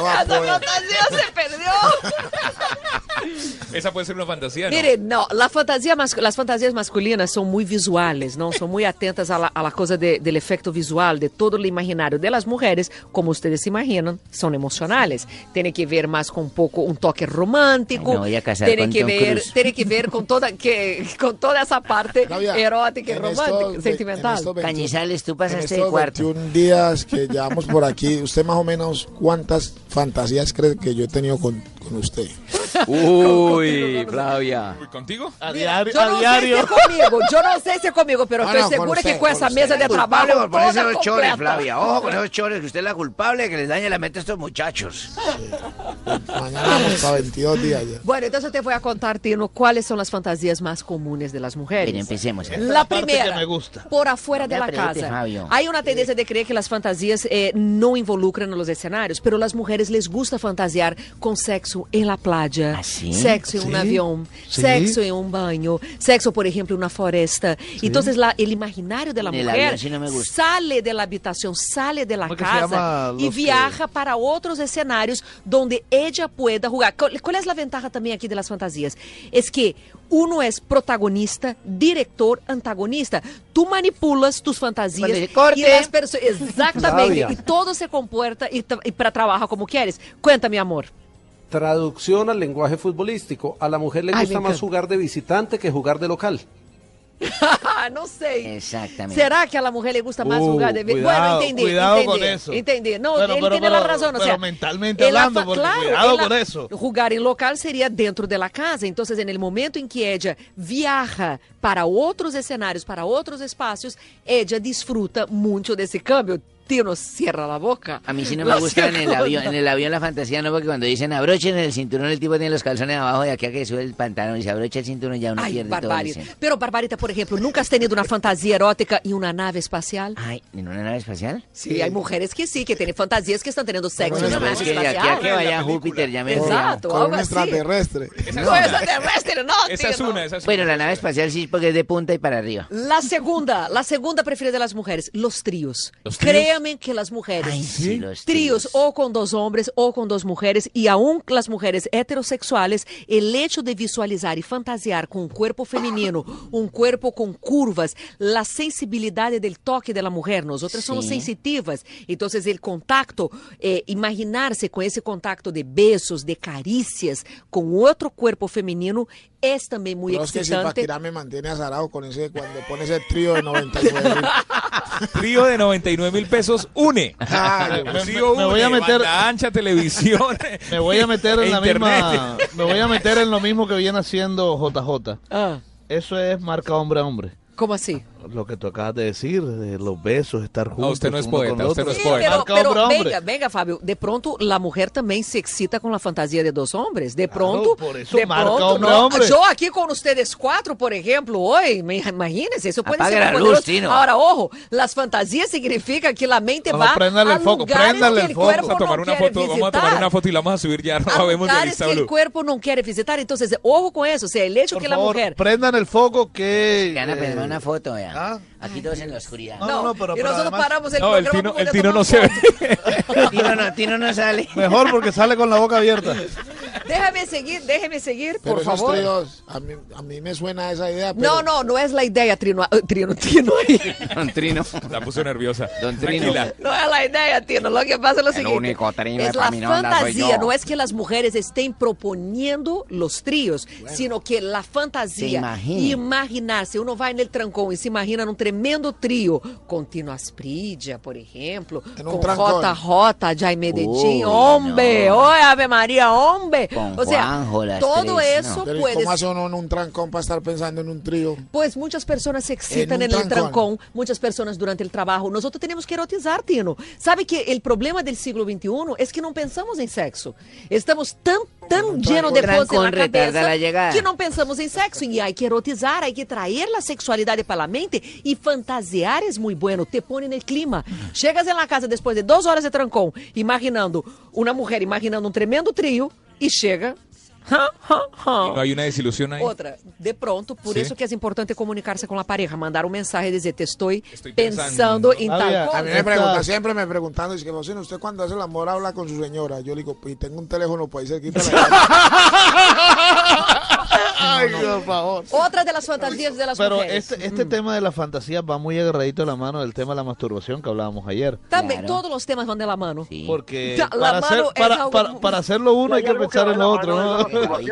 no va a fantasía se perdió. Esa puede ser una fantasía, ¿no? Mire, no, la fantasía mas- las fantasías masculinas son muy visuales, ¿no? Son muy atentas a la, a la cosa de- del efecto visual, de todo el imaginario de las mujeres, como ustedes se imaginan, son emocionales. Tiene que ver más con un poco un toque romántico. Ay, me voy a casar tiene con que Tom ver, Cruise. tiene que ver con toda que con toda esa parte erótica y romántica, estos ve- sentimental. en estos 21 Cañizales, tú pasaste de cuarto. 21 días que llevamos por aquí, ¿usted más o menos cuántas fantasías cree que yo he tenido con, con usted? Uy, Uy, Flavia. ¿Contigo? A diario. yo A no diario. sé si es conmigo, yo no sé si es conmigo, pero No, estoy no, segura usted, que con esa mesa de Culpable trabajo por ponerse los chores. Flavia. Ojo con esos chores, que usted es la culpable de que les dañe la mente a estos muchachos. Mañana vamos para 22 días ya. Bueno, entonces te voy a contar, Tino, cuáles son las fantasías más comunes de las mujeres. Bien, empecemos. La primera, que me gusta. por afuera de la casa. Fabio. Hay una tendencia de creer que las fantasías eh, no involucran a los escenarios, pero las mujeres les gusta fantasear con sexo en la playa, ¿Ah, sí? sexo en un Sí. avión, Sí. sexo en un baño, sexo, por ejemplo, en una floresta. Entonces, la, el imaginario de la En el mujer avión sí no me gusta. sale de la habitación, sale de la ¿Cómo que se casa llama y los que- viaja para otros escenarios donde ella pueda jugar. ¿Cuál, cuál es la ventaja también aquí de las fantasías? Es que uno es protagonista, director, antagonista. Tú manipulas tus fantasías y las personas exactamente y todo se comporta y, para trabajar como quieres. Cuéntame, amor. Traducción al lenguaje futbolístico. A la mujer le Ay, gusta más jugar de visitante que jugar de local. No sé. Exactamente. ¿Será que a la mujer le gusta más Uh, jugar de cuidado, Bueno, entendí. cuidado entendí, con eso. Entendí. No, Pero- él pero- tiene la pero- razón. o pero sea, mentalmente en la hablando, porque claro, cuidado la- con eso. Jugar en local sería dentro de la casa. Entonces, en el momento en que ella viaja para otros escenarios, para otros espacios, ella disfruta mucho de ese cambio. Tino, cierra la boca. A mí sí no me gusta en el avión, en el avión la fantasía, no, porque cuando dicen abrochen el cinturón, el tipo tiene los calzones abajo de aquí a que sube el pantalón y se abrocha el cinturón ya uno Ay, pierde todo el. Pero, Barbarita, por ejemplo, ¿nunca has tenido una fantasía erótica en una nave espacial? Ay, ¿en una nave espacial? Sí, hay mujeres que sí, que tienen fantasías que están teniendo sexo en una es nave que de aquí a que vaya a Júpiter ya me Exacto, Con un así. extraterrestre. No, extraterrestre, no, Esa es tío, no. una, esa es Bueno, la nave espacial sí, porque es de punta y para arriba. La segunda, la segunda preferida de las mujeres, los tríos. ¿Los tríos? Que las mujeres. Ay, sí, los Tríos o con dos hombres o con dos mujeres y aún las mujeres heterossexuales, el hecho de visualizar y fantasear con un cuerpo femenino, un cuerpo con curvas, la sensibilidad del toque de la mujer, nosotras somos sensitivas, entonces el contacto, eh, imaginarse con ese contacto de besos, de caricias con otro cuerpo femenino es también muy Pero es que si excitante. Paquirá me mantiene azarado con ese, cuando pone ese trío de 99 Trío de 99 mil pesos, une. Ah, me- Trío me voy a meter- banda ancha, televisión. Me voy a meter en la misma. Me voy a meter en lo mismo que viene haciendo JJ. Ah, Eso es marca hombre a hombre. ¿Cómo así? Lo que tú acabas de decir, de los besos, estar juntos. usted no es poeta, usted otro. no es Sí, poeta. pero, pero a venga, venga, Fabio. De pronto la mujer también se excita con la fantasía de dos hombres. De pronto, por eso de marca pronto, no. a hombre. Yo aquí con ustedes cuatro, por ejemplo, hoy, me- imagínense, eso puede Apague ser la luz. Tino. Ahora, ojo, las fantasías significan que la mente No, va préndale a el foco, préndale el foco. cuerpo Vamos a tomar no una quiere foto, vamos a tomar visitar. una foto y la vamos a subir ya. A arroba Vemos Realista que el cuerpo no quiere visitar. Entonces, ojo con eso. O sea, el hecho Por que favor, la mujer prendan el foco que. Gana, eh, una foto, ¿ah? Aquí todos en la oscuridad. No, no, no, pero- y nosotros además- paramos el No, el programa tino, el tino no se ve. Tino no, Tino no sale. Mejor porque sale con la boca abierta. Déjame seguir, déjeme seguir, Pero por esos favor. tríos, a mí, a mí me suena esa idea. Pero No, no, no es la idea, Trino. Trino, Trino. Don Trino. La puso nerviosa. Don Trino. Tranquila. No es la idea, Tino. Lo que pasa es lo El siguiente. único trino es la fantasía. No es que las mujeres estén proponiendo los tríos, sino que la fantasía, imagina. imaginarse. Uno va en el trancón y imagina un tremendo trío con Tino Asprilla, por En un con trancón. JJ, Jaime Medellín, Uy, hombre, no. oye, Ave María, hombre. Con o sea, Juanjo, todo tres, eso no. pero ¿y puede ¿cómo hace uno en un trancón para estar pensando en un trío? Pues muchas personas se excitan En en, el trancón. trancón, muchas personas durante el trabajo. Nosotros tenemos que erotizar, Tino. ¿Sabe que el problema del siglo XXI es que no pensamos en sexo? Estamos tan, tan llenos de trancón cosas en la retarda cabeza la llegada. que no pensamos en sexo. Y hay que erotizar, hay que traer la sexualidad para la mente. Y fantasear es muy bueno, te pone en el clima. Llegas en la casa después de dos horas de trancón, imaginando una mujer, imaginando un tremendo trío, y llega... No hay una desilusión ahí. Outra, de pronto, por Sí. isso que é importante comunicar-se com a pareja, mandar um mensagem e dizer, te estou, Estoy pensando, pensando. em tal A mí me pregunta, siempre me preguntan, dice que Bocino, usted cuando hace el amor habla con su señora. Yo le digo, pues tengo un teléfono por ahí cerquita. de la casa". Ay, por favor. Outra das fantasias das Pero mulheres. este, este tema de la fantasía va muy agarradito de la mano del tema de la masturbación que hablábamos ayer. Claro. todos os temas vão de la mano. Sí. Porque Ya, la para, hacer, mano es para, algo para, muy- para hacerlo uno hay hay que pensar va en de lo otro, ¿no? es.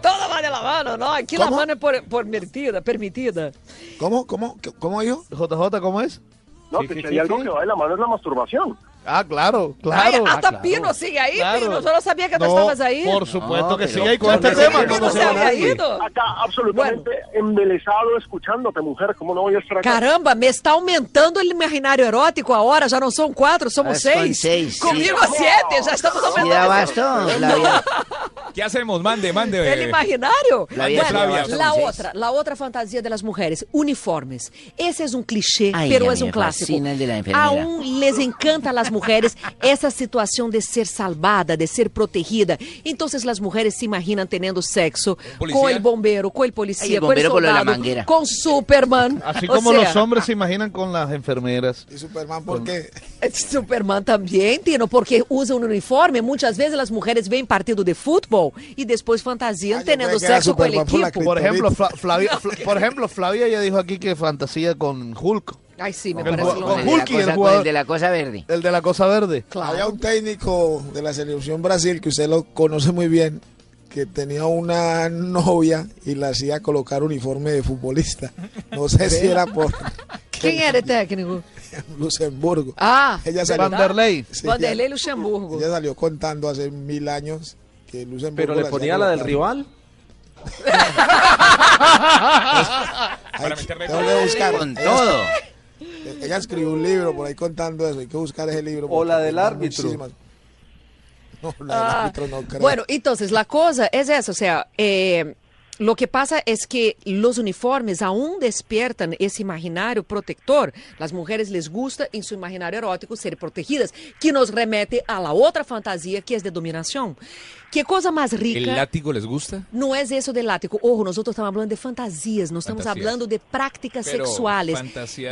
Toda vai de la mano, não? Aqui la mano é por, por permitida, permitida. ¿Cómo? ¿Cómo? ¿Cómo dijo? JJ, ¿cómo es? No, Sí, si sí, hay algo sí. que va de la mano es la masturbación. Ah, claro, Ay, claro. hasta Ah, claro. Pino sigue ahí, Claro. Pino. Yo no sabía que tú No, estabas ahí. por supuesto que pero sigue ahí con ¿dónde este tema. fue? Pino se había ido. Acá absolutamente embelesado escuchándote, mujer. ¿Cómo no voy a estar acá? Caramba, me está aumentando el imaginario erótico ahora. Ya no son cuatro, somos Ah, con seis. seis, sí. Conmigo siete, ya estamos ¿Sí aumentando. da basto, Flavia? ¿Qué hacemos? Mande, mande. El eh, imaginario. Flavia, Bueno, la entonces. otra, la otra fantasía de las mujeres, uniformes. Ese es un cliché, Ay, pero a es un clásico. el la. Aún les encanta a las mujeres esa situación de ser salvada, de ser protegida. Entonces las mujeres se imaginan teniendo sexo con el bombero, con el policía, Ay, el con bombero el con lo de la soldado, manguera. con Superman. Así O como sea, los hombres se imaginan con las enfermeras. ¿Y Superman por qué? Superman también, Tino, porque usa un uniforme. Muchas veces las mujeres ven partido de fútbol y después fantasían yo teniendo sexo con el por la equipo. Por ejemplo, Flavia, Fla- por ejemplo, Flavia ya dijo aquí que fantasía con Hulk, Ay, sí, me Con parece Hulk- lo con El de la el cosa- jugador- el de la cosa verde. el de la cosa verde. Había un técnico de la selección Brasil que usted lo conoce muy bien, que tenía una novia y la hacía colocar uniforme de futbolista. No sé si era por ¿Quién era el técnico? Luxemburgo. Ah, Ella salió, Vanderlei. Sí, Vanderlei Luxemburgo. ella salió contando hace mil años que Luxemburgo Pero le ponía la del rival. Que- meterle tengo que buscar. Con todo. Ella escribió un libro por ahí contando eso. Hay que buscar ese libro. O la del árbitro. muchísimas- No, la del Ah, árbitro no creo. Bueno, entonces la cosa es esa, o sea, eh, lo que pasa es que los uniformes aún despiertan ese imaginario protector. Las mujeres les gusta en su imaginario erótico ser protegidas, que nos remete a la otra fantasía que es de dominación. ¿Qué cosa más rica? ¿El látigo les gusta? Não é isso de látigo. Ojo, nós estamos falando de fantasias, nós estamos Fantasías. falando de prácticas Pero sexuales.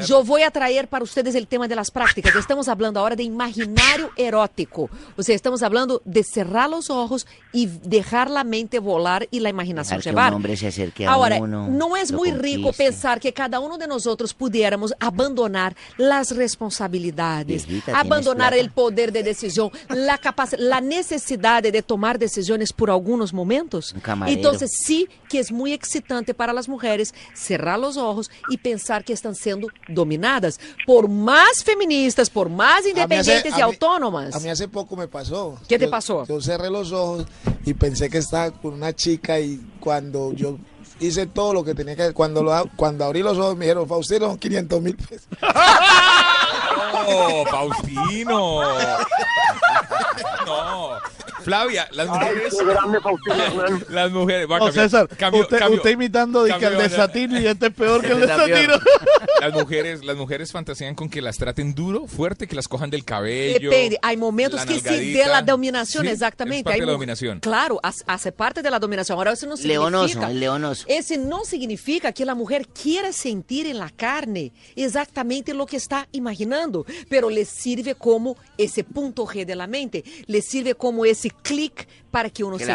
Eu vou atrair para ustedes el tema de las prácticas. Estamos falando agora de imaginario erótico. O sea, estamos falando de cerrar los ojos y dejar la mente volar y la imaginación Dejar que un llevar. hombre se acerque a Ahora, uno, não é lo muito rico pensar que cada um de nós outros pudiéramos abandonar las responsabilidades, Viejita, ¿tienes abandonar el poder de decisión, la capacidad, la necesidad de tomar decisiones por algunos momentos. Entonces, sí que es muy excitante para las mujeres cerrar los ojos y pensar que están siendo dominadas por más feministas, por más hace- independientes y a mí- autónomas. A mí hace poco me pasó. ¿Qué te Yo- pasó? Yo cerré los ojos y pensé que estaba con una chica y cuando yo hice todo lo que tenía que hacer, cuando, lo, cuando abrí los ojos me dijeron, Faustino, 500 mil pesos. ¡Oh, Faustino! No. Flavia, las mujeres. qué grande. Las mujeres. va No, César, cambio- usted, cambio- usted imitando de que cambio al de de- Satino y este es peor que el de Está peor. Satino. Las mujeres, las mujeres fantasean con que las traten duro, fuerte, que las cojan del cabello. Depende, hay momentos la que sí de la dominación, Sí, exactamente. Es parte Hay de la dominación. Claro, hace- parte de la dominación. Ahora, eso no significa... Leonoso, el leonoso. Esse não significa que a mulher quiera sentir en la carne exactamente lo que está imaginando, pero le sirve como ese punto G de la mente, le sirve como ese clic para que uno Que se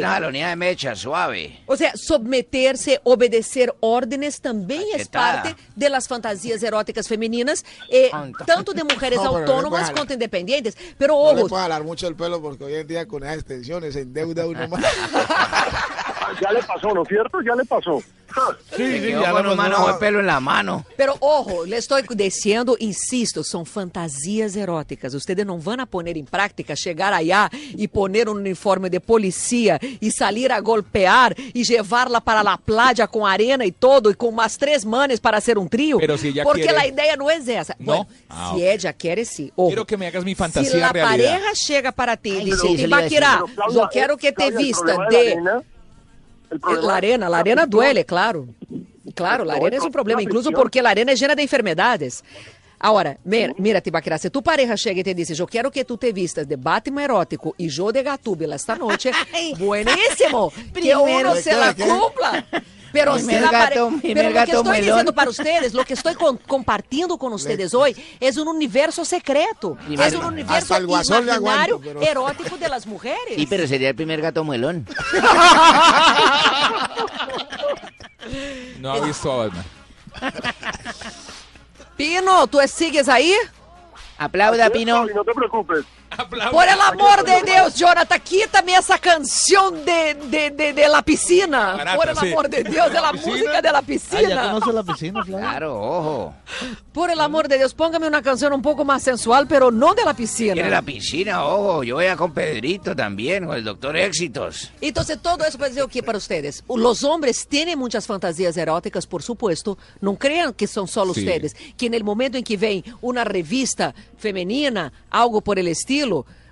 la la unidad de mecha, suave. O sea, submeterse, obedecer órdenes também é Cachetada. parte de las fantasías eróticas femininas, eh, tanto de mujeres No, autónomas quanto independientes. Pero No le ojo, puedo jalar mucho el pelo porque hoy en día con esas extensiones se endeuda uno más. Ya le pasó, ¿no es cierto? Ya le pasó. Ja. Se quedó con de pelo en la mano. Pero ojo, le estou dizendo, insisto, são fantasias eróticas. Ustedes não vão a poner em prática, chegar allá e poner um uniforme de policia e salir a golpear e llevarla para la playa com arena e todo e com umas três manes para ser um trio. Pero si ella porque quiere- a ideia não é essa. No? Bueno, Ah, se ok. ella quiere, sí. Ojo. Quiero que me hagas mi fantasía la realidad. pareja chega para ti e Ay, dice, sí, eso le iba a decir. Tibaquirá, Pero, Claudia, eu quero que te Claudia, vista de... la arena- el problema- La arena, duele, claro. Claro, la No, arena es no, un problema, incluso porque la arena es llena de enfermedades. Ahora, mira, mira Tibaquirá, se tu pareja chega e te dice, eu quero que tu te vistas de Batman erótico e yo de Gatúbela esta noche, buenísimo, que uno se la cumpla. Pero, pare- gato- pero lo que estoy melón. diciendo para ustedes, lo que estoy con- compartiendo con ustedes hoy es un universo secreto, es un universo imaginario aguanto, pero- erótico de las mujeres. Sí, pero sería el primer gato muelón. No ha visto a Batman. Pino, ¿tú sigues ahí? Aplauda, Pino. No te preocupes. Por el amor de Deus, Jonathan, quítame essa canção de, de, de, de la piscina. Barata, Por el sí. amor de Deus, de la música de la Ah, ¿ya piscina. conoce la piscina, Flavio? Claro, ojo. Por el amor de Deus, póngame una canción un poco más sensual, pero no de la piscina. Quiere la piscina, ojo. Yo voy a con Pedrito también, con el doctor Éxitos. Entonces, todo eso para dizer o que para ustedes? Los hombres tienen muchas fantasías eróticas, por supuesto. No crean que son solo Sí. ustedes. Que en el momento en que ven una revista femenina, algo por el estilo,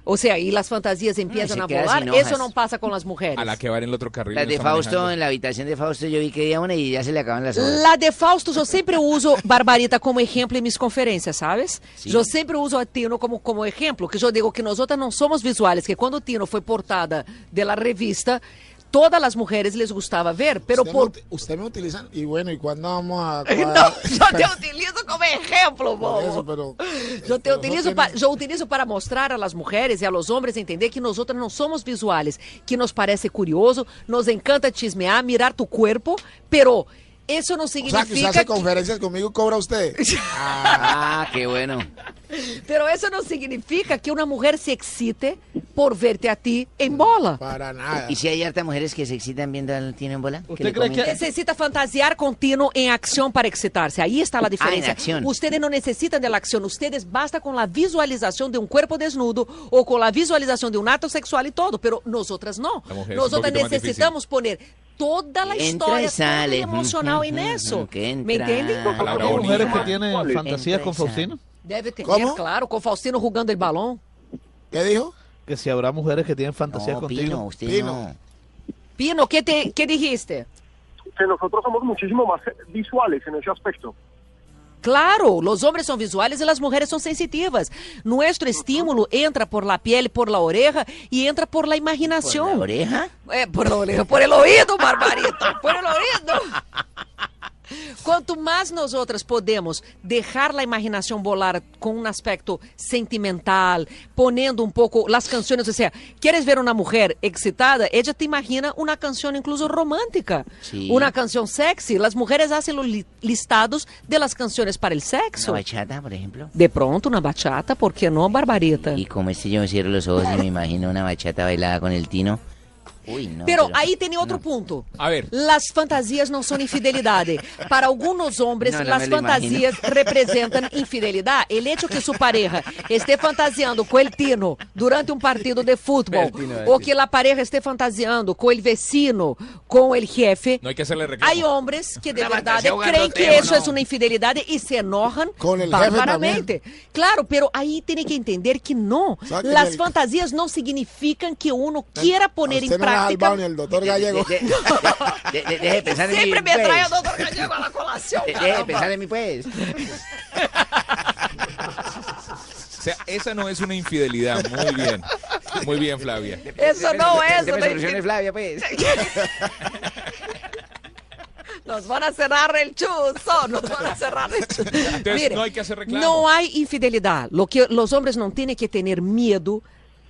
o sea, y las fantasías empiezan a volar, eso no pasa con las mujeres. A la que va en el otro carril. No de Fausto, manejando. en la habitación de Fausto, yo vi que había una y ya se le acaban las hojas. La de Fausto, eu sempre uso Barbarita como exemplo em minhas conferências, sabes? Eu sempre uso a Tino como, como exemplo, que eu digo que nós outras não somos visuais, que quando Tino foi portada de la revista, todas as mulheres les gustava ver, pero usted, por... me, usted me utilizan. Y bueno, ¿y cuándo vamos a.? Não, eu te utilizo como exemplo, Por eso, bobo. pero. Eu te no utilizo, tiene- pa, eu utilizo para mostrar a las mulheres e a los hombres entender que nós outras não somos visuais, que nos parece curioso, nos encanta chismear, mirar tu cuerpo, pero isso não O sea, que significa usted hace que- conferencias conmigo y cobra usted. Ah, qué bueno. Pero eso no significa que una mujer se excite por verte a ti en bola. Para nada. ¿Y si hay hartas mujeres que se excitan viendo al Tino en bola? ¿Usted cree que-? Necesita fantasear con Tino en acción para excitarse. Ahí está la diferencia. acción. Ustedes no necesitan de la acción. Ustedes basta con la visualización de un cuerpo desnudo o con la visualización de un acto sexual y todo. Pero nosotras no. Nosotras necesitamos poner toda la Entra historia, y todo sale. el emocional en eso. que ¿Me entra. entienden? ¿Hay mujeres que tienen fantasías con Faustino? Debe tener, ¿Cómo? claro, con Faustino jugando el balón. ¿Qué dijo? Que si habrá mujeres que tienen fantasías No, contigo. Pino, usted Pino. no. Pino, ¿qué, te, qué dijiste? Que nosotros somos muchísimo más visuales en ese aspecto. Claro, los hombres son visuales y las mujeres son sensitivas. Nuestro estímulo entra por la piel, por la oreja y entra por la imaginación. ¿Por la oreja? Eh, por la oreja, por el oído, Barbarita, por el oído. Quanto mais nós outras podemos deixar a imaginação volar com um aspecto sentimental, ponendo um pouco as canções, ou seja, queres ver uma mulher excitada, ela te imagina uma canção incluso romântica, Sí. uma canção sexy. As mulheres fazem os li- listados de las canções para o sexo. ¿Una bachata, por ejemplo? De pronto, una bachata, ¿por qué no, Barbarita? Y como este yo me cierro los ojos y me imagino una bachata bailada con el Tino. Uy, no. Pero aí tem outro ponto. A ver. Las fantasias não são infidelidade. Para alguns homens, Não, não las me lo fantasias representam infidelidade. El hecho que sua pareja esteja fantasiando com el tino durante um partido de futebol, El tino, el ou tino. que a pareja esteja fantasiando com el vecino, com el jefe. No hay que hacerle reclamo. Hay hombres que de Una verdade fantasía jugando creem que tema, isso no. é uma infidelidade e se enojan Con el jefe barbaramente. Claro, pero aí tem que entender que não. ¿Sabe que Las el- fantasias não significam que uno quiera poner Usted em no le ha prática. salvado ni el doctor Gallego. Deje pensar en mí, Siempre me trae a pues. Doctor Gallego a la colación. De- Deje pensar en mí, pues. O sea, esa no es una infidelidad. Muy bien. Muy bien, Flavia. Eso no es Deme soluciones, Flavia, pues. Nos van a cerrar el chuzo, nos van a cerrar el chuzo. Entonces, no hay que hacer reclamo. No hay infidelidad. Lo que los hombres no tienen que tener miedo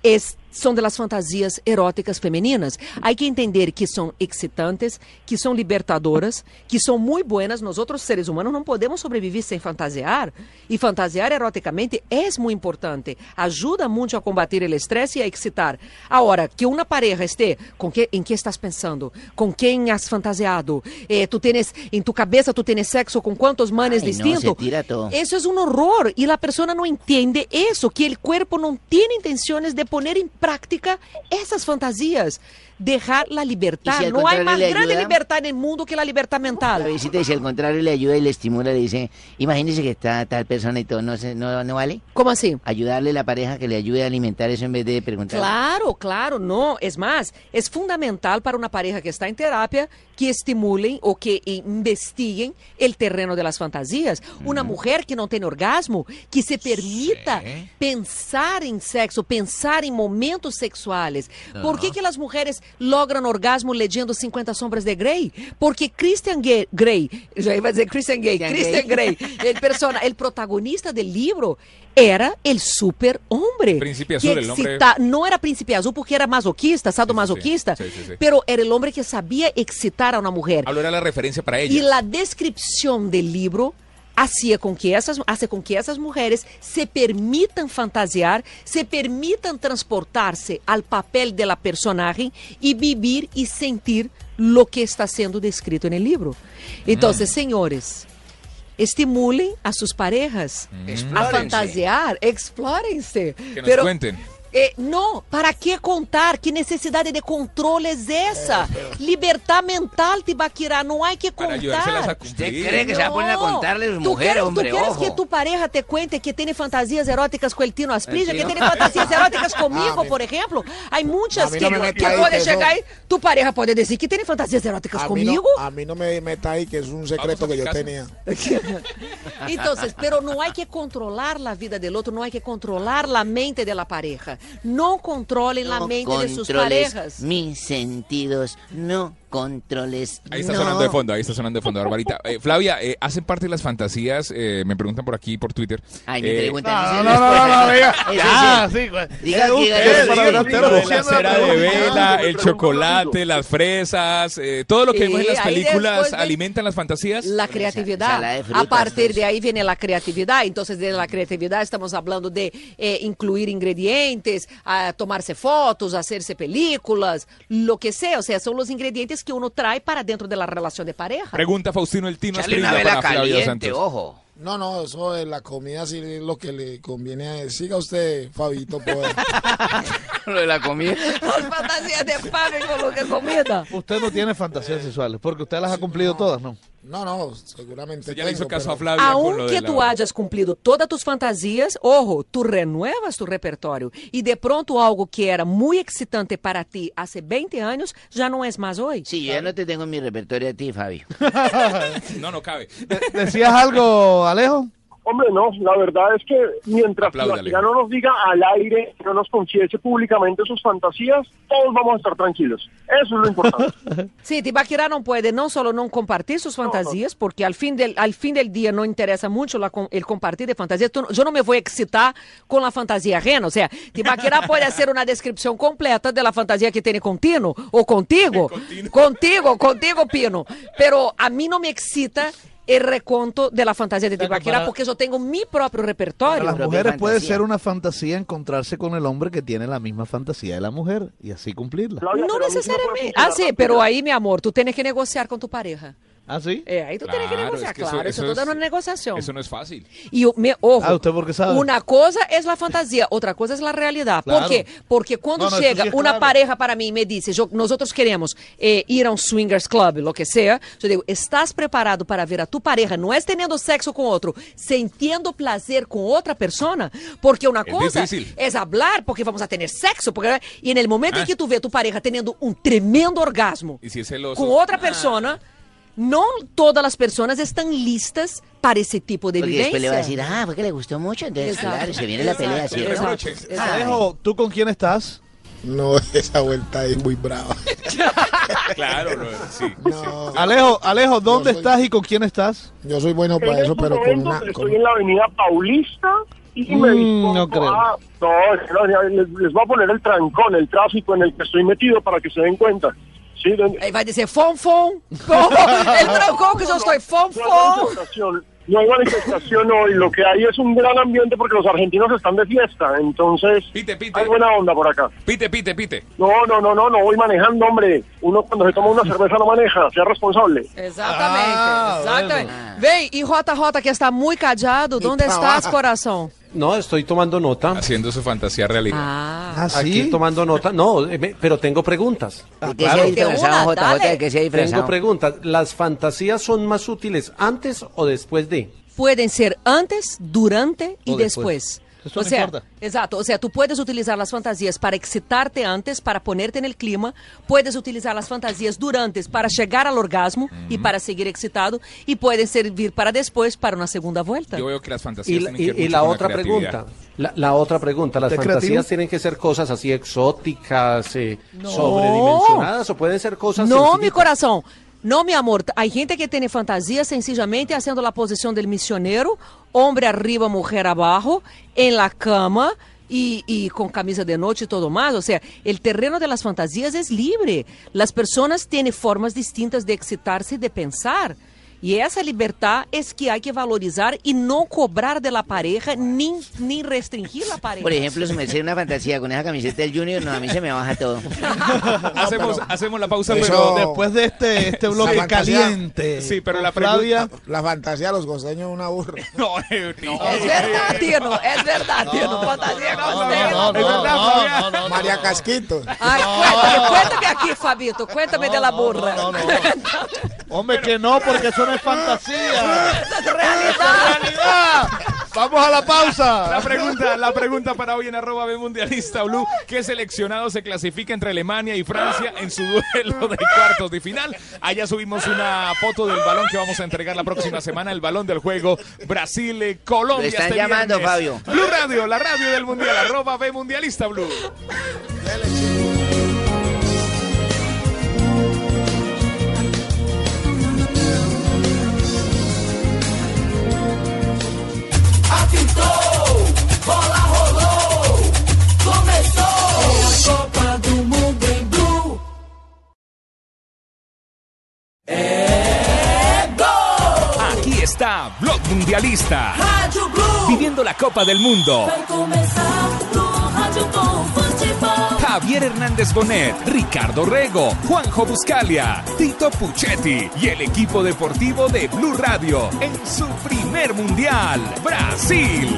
es, son de las fantasías eróticas femeninas. Hay que entender que son excitantes, que son libertadoras, que son muy buenas. Nosotros seres humanos no podemos sobrevivir sem fantasiar. E fantasiar eroticamente es muy importante. Ajuda mucho a combater el estrés y a excitar. Ahora, que una pareja esté com que, em que estás pensando, com quem has fantasiado, eh, tu tienes, en tu cabeça tu tienes sexo com quantos manes Ay, no, distintos. se tira todo. Eso es un horror y la persona no entiende eso, que el cuerpo no tiene intenciones de poner en práctica esas fantasías. Dejar la libertad. ¿Y si al no hay más grande ayuda? libertad en el mundo que la libertad mental. Y si al contrario le ayuda y le estimula, le dice, imagínese que está tal persona y todo, ¿no, se- no, no vale? ¿Cómo así? Ayudarle a la pareja que le ayude a alimentar eso en vez de preguntar. Claro, claro, no. Es más, es fundamental para una pareja que está en terapia que estimulen o que investiguen el terreno de las fantasías. Una mujer que no tiene orgasmo, que se permita pensar en sexo, pensar en momentos sexuales. ¿Por qué que las mujeres logran orgasmo leyendo 50 sombras de Grey? Porque Christian Gay- Grey, ya iba a decir Christian Gay, Christian Christian Grey, el persona, el protagonista del libro era el super hombre. Príncipe que Azul, el hombre- no era príncipe azul porque era masoquista, sadomasoquista, Sí, sí, sí. pero era el hombre que sabía excitar a una mujer. Hablo era la referencia para Y ella. la descripción del libro hacía con que essas, hace com que essas mulheres se permitam fantasiar, se permitam transportar-se ao papel de la personagem e vivir e sentir lo que está sendo descrito no livro. Então, senhores, estimulem a suas parejas a Explórense. fantasiar, explórem-se. Que nos Pero- cuenten. Eh, no, ¿para qué contar? ¿Qué necesidad de control es esa? Libertad mental, Tibaquirá, no hay que contar. a. ¿Usted cree que se va a poner a No. contarle a sus ¿Tú mujeres, quieres, hombre? ¿Tú quieres Ojo. que tu pareja te cuente que tiene fantasías eróticas con el Tino Asprilla? Que Tino. tiene fantasías eróticas A conmigo, mí- por ejemplo? Hay muchas A mí que, no me que que eso- llegar ahí. Tu pareja puede decir que tiene fantasías eróticas A mí, no, conmigo. a mí no me meta ahí, que es un secreto a que casa. tenía. Entonces, pero no hay que controlar la vida del otro, no hay que controlar la mente de la pareja. No controlen la mente de sus parejas. mis sentidos, no controles. Ahí está no. sonando de fondo, ahí está sonando de fondo, Barbarita. Eh, Flavia, eh, ¿hacen parte de las fantasías? Eh, me preguntan por aquí, por Twitter. Ay, me Eh, preguntan. No, ¿eso no, no, no, no, diga. Ya, sí. güey. Diga, Eh, la cera de vela, el chocolate, las fresas, eh, todo lo que vemos en las películas alimentan las fantasías. La creatividad. a partir pues. de ahí viene la creatividad. Entonces, de la creatividad estamos hablando de eh, incluir ingredientes, a tomarse fotos, hacerse películas, lo que sea. O sea, son los ingredientes que uno trae para dentro de la relación de pareja. Pregunta Faustino el Tino vela para caliente, Santos. ojo. No, no, eso de la comida sí es lo que le conviene a él. Siga usted, Fabito, pues. Lo de la comida. Las fantasías de Fabio con lo que comida. Usted no tiene fantasías sexuales, porque usted las ha cumplido todas, ¿no? No, no, seguramente. Ya le hizo tengo, caso pero- a Flavia Aunque tú la... hayas cumplido todas tus fantasías, ojo, tú renuevas tu repertorio. Y de pronto algo que era muy excitante para ti hace 20 años ya no es más hoy. Sí, yo ya no te tengo en mi repertorio a ti, Fabio. No, no cabe. ¿Decías algo, Alejo? Hombre, no, la verdad es que mientras ya no nos diga al aire, no nos confiese públicamente sus fantasías, todos vamos a estar tranquilos. Eso es lo importante. Sí, Tibaquirá no puede no solo no compartir sus fantasías, porque al fin del, al fin del día no interesa mucho la el compartir de fantasías. Yo no me voy a excitar con la fantasía ajena. O sea, Tibaquirá puede hacer una descripción completa de la fantasía que tiene con Tino o contigo. contigo, contigo, Pino. Pero a mí no me excita el reconto de la fantasía de Tibaquirá para- porque yo tengo mi propio Para repertorio. las propia mujeres puede ser una fantasía encontrarse con el hombre que tiene la misma fantasía de la mujer y así cumplirla. No necesariamente. Ah, sí, pero ahí, mi amor, tú tienes que negociar con tu pareja. ¿Ah, sí? Eh, ahí tú tienes que Claro, negociar, es que eso- claro. Eso, eso es toda una negociación. Eso no es fácil. Y o- me, ojo, Ah, ¿usted por qué sabe? una cosa es la fantasía, otra cosa es la realidad. Claro. ¿Por qué? Porque cuando No, no, eso llega una claro. pareja para mí y me dice, yo, nosotros queremos eh, ir a un swingers club, lo que sea, yo digo, ¿estás preparado para ver a tu pareja? No es teniendo sexo con otro, sintiendo placer con otra persona. Porque una Es cosa difícil. es hablar porque vamos a tener sexo. Porque, y en el momento Ah. en que tú ves a tu pareja teniendo un tremendo orgasmo Y si es celoso. con otra persona, no todas las personas están listas para ese tipo de Porque vivencia. después le va a decir, ah, porque le gustó mucho, entonces, Exacto. claro, se viene la pelea, ¿cierto? exacto. Alejo, ¿tú con quién estás? No, esa vuelta es muy brava. Claro, no, sí. No, Alejo, Alejo, ¿dónde Yo soy- estás y con quién estás? yo soy bueno para en eso, estos pero con momentos una... estoy con- en la avenida Paulista y Mm, me dispongo no creo. a- No, no, ya les, les voy a poner el trancón, el tráfico en el que estoy metido para que se den cuenta. Sí, de- Ahí va a decir fon fon. El trancón que yo estoy fon. manifestación, no hay manifestación hoy, lo que hay es un gran ambiente porque los argentinos están de fiesta, entonces Pite, pite. hay buena onda por acá. Pite, pite, pite. No, no, no, no, no voy manejando, hombre. Uno cuando se toma una cerveza no maneja, sea responsable. Exatamente, Ah, exatamente. Vem, y Jota Jota que está muy callado, ¿dónde estás, corazón? No, estoy tomando nota. Haciendo su fantasía realidad. Ah, ¿Ah, Aquí sí? tomando nota. No, eh, me- pero tengo preguntas. ¿De qué claro. se ha una, JJ? dale. ¿De qué se ha disfrazado? Tengo preguntas. ¿Las fantasías son más útiles antes o después de? pueden ser antes, durante y O después. después. Eso o no sea, importa. exacto, o sea, tú puedes utilizar las fantasías para excitarte antes, para ponerte en el clima, puedes utilizar las fantasías durante para llegar al orgasmo y para seguir excitado, y pueden servir para después, para una segunda vuelta. Yo veo que las fantasías Y, la- tienen que y- ver y mucho la con otra pregunta. La, la otra pregunta. ¿Las ¿Usted es fantasías creativo? tienen que ser cosas así exóticas, eh, sobredimensionadas o pueden ser cosas No, mi corazón. No, mi amor. Hay gente que tiene fantasía sencillamente haciendo la posición del misionero, hombre arriba, mujer abajo, en la cama y con camisa de noche y todo más. O sea, el terreno de las fantasías es libre. Las personas tienen formas distintas de excitarse y de pensar. Y esa libertad es que hay que valorizar y no cobrar de la pareja ni, ni restringir la pareja. Por ejemplo, si me hace una fantasía con esa camiseta del Junior, no, a mí se me baja todo. hacemos, hacemos la pausa, Eso- pero Después de este, este bloque La fantasía- caliente. Sí, pero la Flavia. La fantasía de los costeños es una burra. No, eh, no. Es verdad, Tino, es verdad, fantasía con No, usted. no, no, Es verdad, no, Flavia. no, no, no. María Casquito. Ay, cuéntame, cuéntame aquí, Fabito, cuéntame de la burra. no, no. Hombre, que no, porque eso no es fantasía. Es realidad. ¡Realidad! Vamos a la pausa. La pregunta, la pregunta para hoy en arroba B Mundialista Blue. ¿Qué seleccionado se clasifica entre Alemania y Francia en su duelo de cuartos de final? Allá subimos una foto del balón que vamos a entregar la próxima semana, el balón del juego Brasil-Colombia. Lo están este llamando, viernes. Fabio. Blue Radio, la radio del mundial, arroba B Mundialista Blue. Bola rolou, começou. É a Copa do Mundo em Blue. É gol! Aquí está Blog Mundialista. Rádio Blue. Viviendo la Copa del Mundo. Vai começar Javier Hernández Bonet, Ricardo Rego, Juanjo Buscalia, Tito Puchetti y el equipo deportivo de Blue Radio en su primer mundial, Brasil.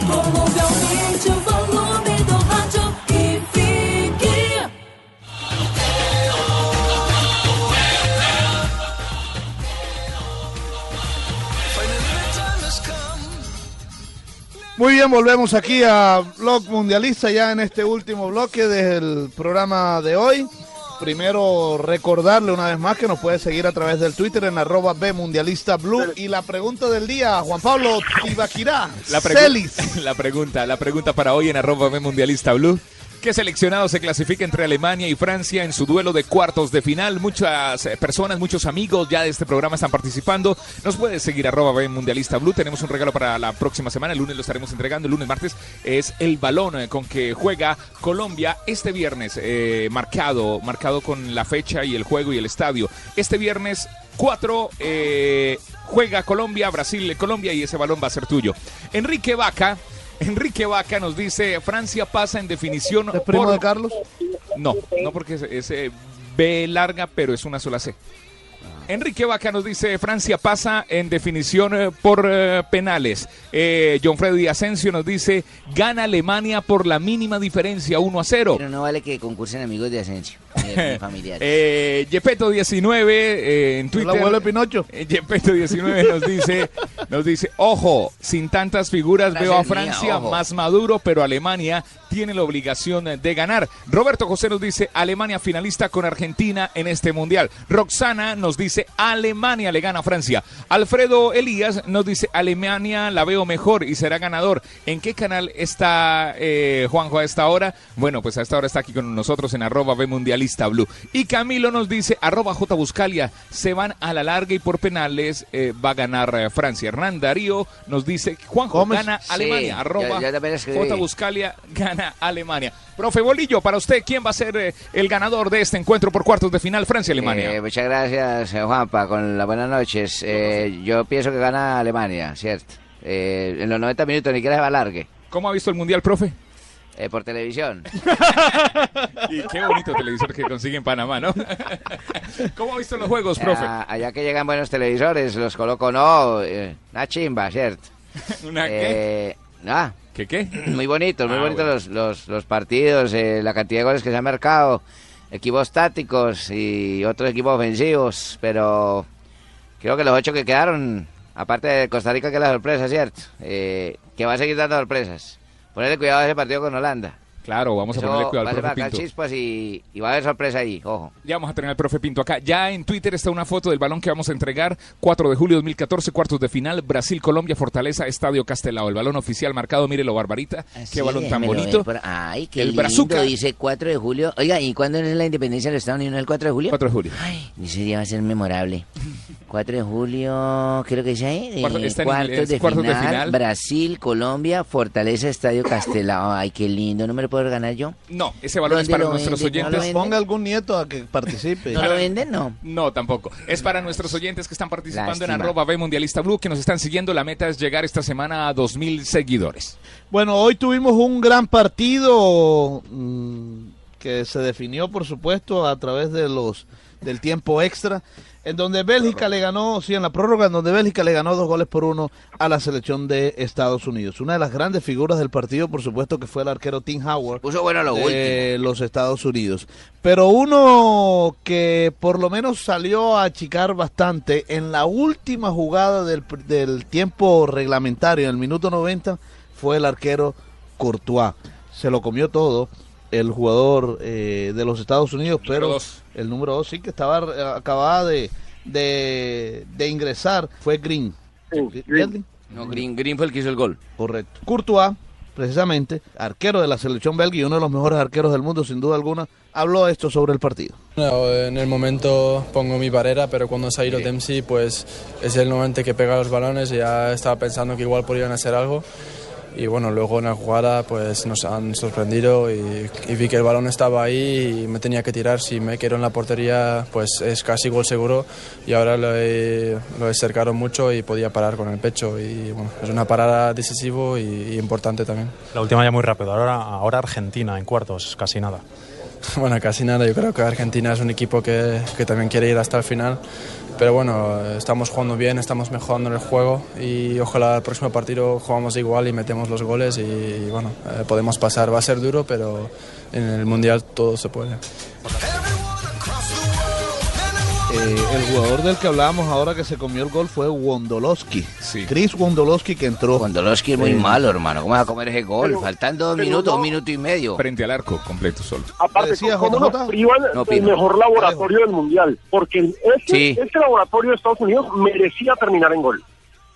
Muy bien, volvemos aquí a Blog Mundialista ya en este último bloque del programa de hoy. Primero recordarle una vez más que nos puede seguir a través del Twitter en arroba B Mundialista Blue. Y la pregunta del día, Juan Pablo Tibaquirá, La, Celis. la pregunta, la pregunta para hoy en arroba B Mundialista Blue. ¿Qué seleccionado se clasifica entre Alemania y Francia en su duelo de cuartos de final? Muchas eh, personas, muchos amigos ya de este programa están participando. Nos puede seguir arroba Mundialista Blue. Tenemos un regalo para la próxima semana. El lunes lo estaremos entregando. El lunes, martes es el balón eh, con que juega Colombia este viernes. eh, marcado, marcado con la fecha y el juego y el estadio. Este viernes 4 eh, juega Colombia, Brasil, Colombia y ese balón va a ser tuyo. Enrique Vaca. Enrique Vaca nos dice, Francia pasa en definición... ¿Es primo por- de Carlos? No, no porque es, es, eh, B larga, pero es una sola C. Enrique Vaca nos dice, Francia pasa en definición eh, por eh, penales. Eh, John Freddy Asensio nos dice, gana Alemania por la mínima diferencia, 1 a 0. Pero no vale que concursen amigos de Asensio, de familiares. Eh, Yepeto19 eh, en Twitter. abuelo de Pinocho. eh, Yepeto19 nos dice, nos dice, ojo, sin tantas figuras veo a Francia más maduro, pero Alemania tiene la obligación de ganar. Roberto José nos dice, Alemania finalista con Argentina en este mundial. Roxana nos dice, Alemania le gana a Francia. Alfredo Elías nos dice, Alemania la veo mejor y será ganador. ¿En qué canal está eh, Juanjo a esta hora? Bueno, pues a esta hora está aquí con nosotros en arroba B Mundialista Blue. Y Camilo nos dice, arroba J Buscalia, se van a la larga y por penales eh, va a ganar eh, Francia. Hernán Darío nos dice, Juanjo gana Sí, Alemania, arroba ya. J Buscalia gana Alemania. Profe Bolillo, para usted, ¿quién va a ser eh, el ganador de este encuentro por cuartos de final Francia-Alemania? Eh, muchas gracias, Juanpa, con las buenas noches. Yo pienso que gana Alemania, ¿cierto? En los 90 minutos ni siquiera se va largue. ¿Cómo ha visto el Mundial, profe? Eh, por televisión. Y qué bonito televisor que consigue en Panamá, ¿no? ¿Cómo ha visto los juegos, profe? Ah, allá que llegan buenos televisores, los coloco, no, eh, una chimba, ¿cierto? ¿Una qué? Eh, ¿Qué qué? muy bonitos, muy Ah, bonitos bueno. los, los, los partidos, eh, la cantidad de goles que se han marcado, equipos tácticos y otros equipos ofensivos, pero creo que los ocho que quedaron, aparte de Costa Rica que es la sorpresa, ¿cierto? Eh, que va a seguir dando sorpresas. Ponerle cuidado a ese partido con Holanda. Claro, vamos a ponerle cuidado va al profe Pinto. chispas y, y va a haber sorpresa ahí, ojo. Ya vamos a tener al profe Pinto acá. Ya en Twitter está una foto del balón que vamos a entregar. 4 de julio 2014, cuartos de final. Brasil, Colombia, Fortaleza, Estadio Castelao. El balón oficial marcado, mírelo, Barbarita. Qué balón tan bonito. por- Ay, qué El lindo, Brazuca. dice 4 de julio. Oiga, ¿y cuándo es la independencia de los Estados Unidos? ¿El 4 de julio? 4 de julio. Ese día va a ser memorable. 4 de julio, creo que es ahí. Cuarto- está en cuartos, de, cuartos de final, final. Brasil, Colombia, Fortaleza, Estadio Castelao. Ay, qué lindo. ¿No me lo puedo ganar yo? No, ese balón es ¿Dónde para nuestros venden? ¿No oyentes. venden? Ponga algún nieto a que participe. ¿No lo venden? No. No, tampoco. Es para nuestros oyentes que están participando en arroba B Mundialista Blue, que nos están siguiendo. La meta es llegar esta semana a 2.000 seguidores. Bueno, hoy tuvimos un gran partido mm, que se definió, por supuesto, a través de los del tiempo extra, en donde Bélgica le ganó, sí, en la prórroga, en donde Bélgica le ganó dos goles por uno a la selección de Estados Unidos. Una de las grandes figuras del partido, por supuesto, que fue el arquero Tim Howard Puso bueno lo de los Estados Unidos. Pero uno que por lo menos salió a achicar bastante en la última jugada del, del tiempo reglamentario, en el minuto 90, fue el arquero Courtois. Se lo comió todo el jugador eh, de los Estados Unidos, pero dos. el número 2 sí que estaba eh, acababa de, de, de ingresar, fue Green. Green. No, Green, Green fue el que hizo el gol. Correcto. Courtois, precisamente, arquero de la selección belga y uno de los mejores arqueros del mundo, sin duda alguna, habló esto sobre el partido. No, en el momento pongo mi barrera, pero cuando ha ido Dempsey, pues es el momento que pega los balones y ya estaba pensando que igual podrían hacer algo. Y bueno, luego en la jugada pues nos han sorprendido y, y vi que el balón estaba ahí y me tenía que tirar. Si me quedo en la portería, pues es casi gol seguro. Y ahora lo he, lo he cercado mucho y podía parar con el pecho. Y bueno, es una parada decisivo y, y importante también. La última ya muy rápido. Ahora, ahora Argentina en cuartos, casi nada. Bueno, casi nada. Yo creo que Argentina es un equipo que, que también quiere ir hasta el final. Pero bueno, estamos jugando bien, estamos mejorando en el juego y ojalá el próximo partido jugamos igual y metemos los goles y, y bueno, eh, podemos pasar. Va a ser duro, pero en el Mundial todo se puede. Eh, el jugador del que hablábamos ahora que se comió el gol fue Wondolowski. Chris Wondolowski que entró. Wondolowski es muy Eh, malo, hermano. ¿Cómo vas a comer ese gol? Pero- Faltando dos minutos, no- un minuto y medio. Frente al arco, completo solo. Aparte, Decía ¿cómo JJ? nos privan No, del Pino. mejor laboratorio del mundial? Porque este, Sí. este laboratorio de Estados Unidos merecía terminar en gol.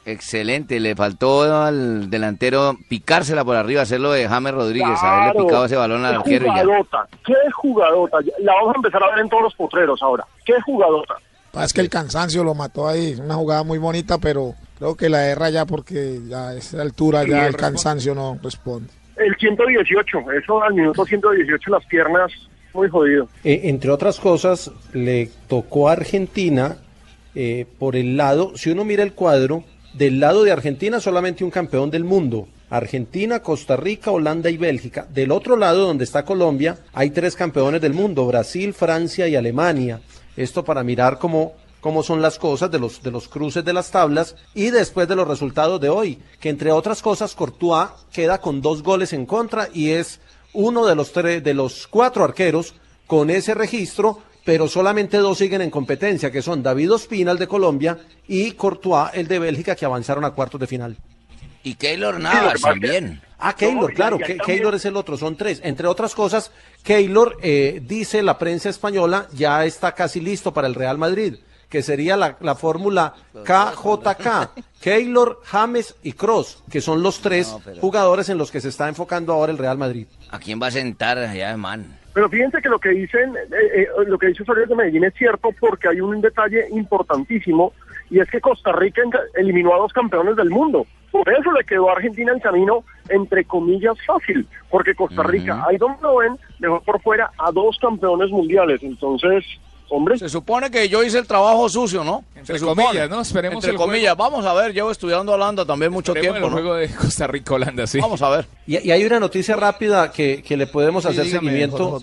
Excelente, le faltó al delantero picársela por arriba, hacerlo de James Rodríguez, haberle picado ese balón al arquero y ya. jugadota, qué jugadota. La vamos a empezar a ver en todos los potreros ahora. Qué jugadota. Es que el cansancio lo mató ahí. Una jugada muy bonita, pero creo que la erra ya porque ya a esa altura ya el cansancio no responde. El 118, eso al minuto 118 las piernas, muy jodido. Eh, entre otras cosas, le tocó a Argentina eh, por el lado, si uno mira el cuadro, del lado de Argentina solamente un campeón del mundo. Argentina, Costa Rica, Holanda y Bélgica. Del otro lado, donde está Colombia, hay tres campeones del mundo, Brasil, Francia y Alemania. Esto para mirar cómo, cómo son las cosas de los, de los cruces de las tablas y después de los resultados de hoy, que entre otras cosas Courtois queda con dos goles en contra y es uno de los, tres, de los cuatro arqueros con ese registro, pero solamente dos siguen en competencia, que son David Ospina, el de Colombia, y Courtois, el de Bélgica, que avanzaron a cuartos de final. Y Keylor Navas también. Ah, Keylor, claro, que- Keylor es el otro, son tres. Entre otras cosas, Keylor, eh, dice la prensa española, ya está casi listo para el Real Madrid, que sería la, la fórmula KJK, Keylor, James y Cross, que son los tres No, pero- jugadores en los que se está enfocando ahora el Real Madrid. ¿A quién va a sentar allá, man? Pero fíjense que lo que dicen, eh, eh, lo que dice Osorio de Medellín es cierto porque hay un detalle importantísimo y es que Costa Rica eliminó a dos campeones del mundo. Por eso le quedó a Argentina el camino, entre comillas, fácil, porque Costa Rica, ahí donde lo ven, dejó por fuera a dos campeones mundiales. Entonces, hombre. Se supone que yo hice el trabajo sucio, ¿no? Entre Se supone. comillas, ¿no? Esperemos Entre el comillas. Vamos a ver, llevo estudiando Holanda también mucho Esperemos tiempo, el ¿no? juego de Costa Rica-Holanda, sí. Vamos a ver. Y, y hay una noticia rápida que, que le podemos Sí, hacer dígame, seguimiento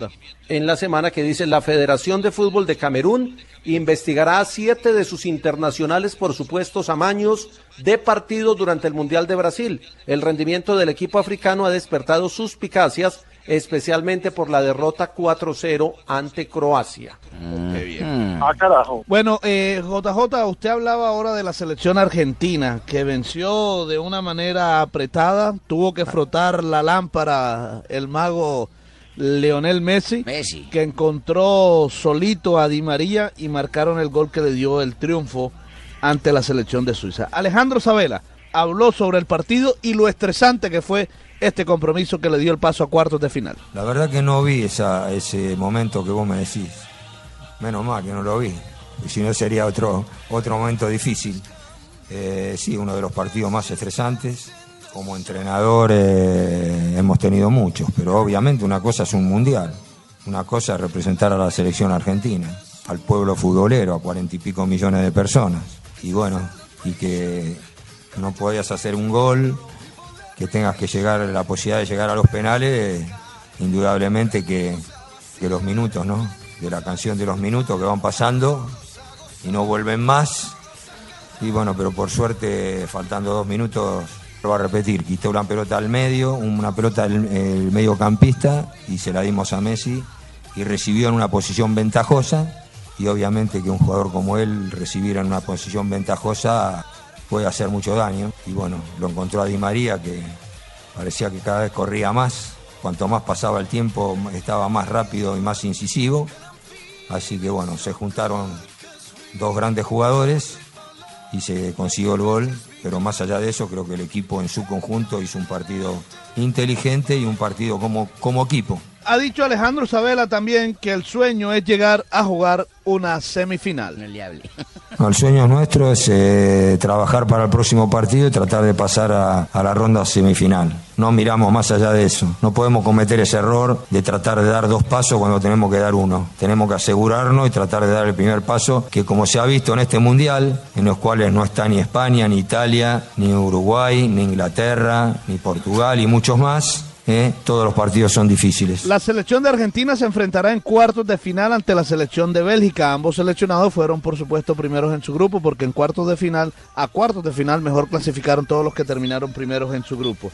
en la semana que dice la Federación de Fútbol de Camerún investigará a siete de sus internacionales por supuestos amaños de partidos durante el Mundial de Brasil. El rendimiento del equipo africano ha despertado suspicacias, especialmente por la derrota 4-0 ante Croacia. Qué bien. Ah, carajo. Bueno, eh, JJ, usted hablaba ahora de la selección argentina que venció de una manera apretada, tuvo que frotar la lámpara el mago Leonel Messi, Messi. que encontró solito a Di María y marcaron el gol que le dio el triunfo ante la selección de Suiza. Alejandro Sabela habló sobre el partido y lo estresante que fue este compromiso que le dio el paso a cuartos de final. La verdad que no vi ese momento que vos me decís. Menos mal que no lo vi. si no sería otro, otro momento difícil. Eh, sí, uno de los partidos más estresantes. Como entrenador eh, hemos tenido muchos, pero obviamente una cosa es un mundial, una cosa es representar a la selección argentina, al pueblo futbolero, a cuarenta y pico millones de personas. Y bueno, y que no podías hacer un gol, que tengas que llegar, la posibilidad de llegar a los penales, indudablemente que, los minutos, ¿no? De la canción de los minutos que van pasando y no vuelven más. Y bueno, pero por suerte, faltando dos minutos, lo va a repetir. Quitó una pelota al medio, una pelota el, el mediocampista y se la dimos a Messi y recibió en una posición ventajosa. Y obviamente que un jugador como él recibir en una posición ventajosa puede hacer mucho daño. Y bueno, lo encontró a Di María que parecía que cada vez corría más. Cuanto más pasaba el tiempo, estaba más rápido y más incisivo. Así que bueno, se juntaron dos grandes jugadores y se consiguió el gol. Pero más allá de eso, creo que el equipo en su conjunto hizo un partido inteligente y un partido como, como equipo. Ha dicho Alejandro Sabela también que el sueño es llegar a jugar una semifinal. No, el sueño nuestro es eh, trabajar para el próximo partido y tratar de pasar a, a la ronda semifinal. No miramos más allá de eso. No podemos cometer ese error de tratar de dar dos pasos cuando tenemos que dar uno. Tenemos que asegurarnos y tratar de dar el primer paso, que como se ha visto en este mundial, en los cuales no está ni España, ni Italia, ni Uruguay, ni Inglaterra, ni Portugal y muchos más, ¿eh? todos los partidos son difíciles. La selección de Argentina se enfrentará en cuartos de final ante la selección de Bélgica. Ambos seleccionados fueron, por supuesto, primeros en su grupo, porque en cuartos de final, a cuartos de final, mejor clasificaron todos los que terminaron primeros en su grupo.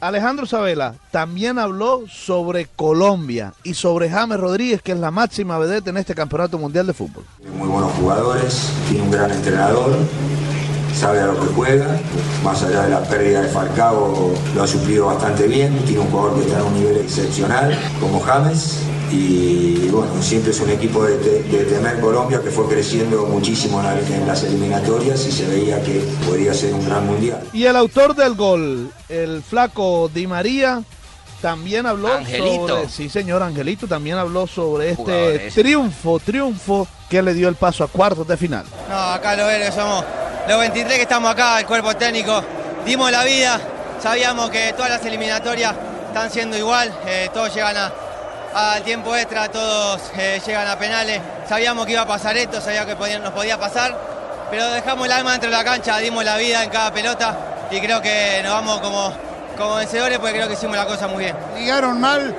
Alejandro Sabela también habló sobre Colombia y sobre James Rodríguez, que es la máxima vedette en este campeonato mundial de fútbol. muy buenos jugadores, tiene un gran entrenador, sabe a lo que juega, más allá de la pérdida de Falcao lo ha suplido bastante bien, tiene un jugador que está en un nivel excepcional como James y bueno, siempre es un equipo de, te- de temer Colombia que fue creciendo muchísimo en las eliminatorias y se veía que podía ser un gran mundial. Y el autor del gol, el flaco Di María, también habló Angelito. sobre, sí señor Angelito, también habló sobre este Jugadores. triunfo, triunfo que le dio el paso a cuartos de final. No, acá lo ven, somos los 23 que estamos acá, el cuerpo técnico, dimos la vida, sabíamos que todas las eliminatorias están siendo igual, eh, todos llegan a- al tiempo extra, todos eh, llegan a penales, sabíamos que iba a pasar esto, sabíamos que podía- nos podía pasar, pero dejamos el alma dentro de la cancha, dimos la vida en cada pelota y creo que nos vamos como, como vencedores porque creo que hicimos la cosa muy bien. ligaron mal,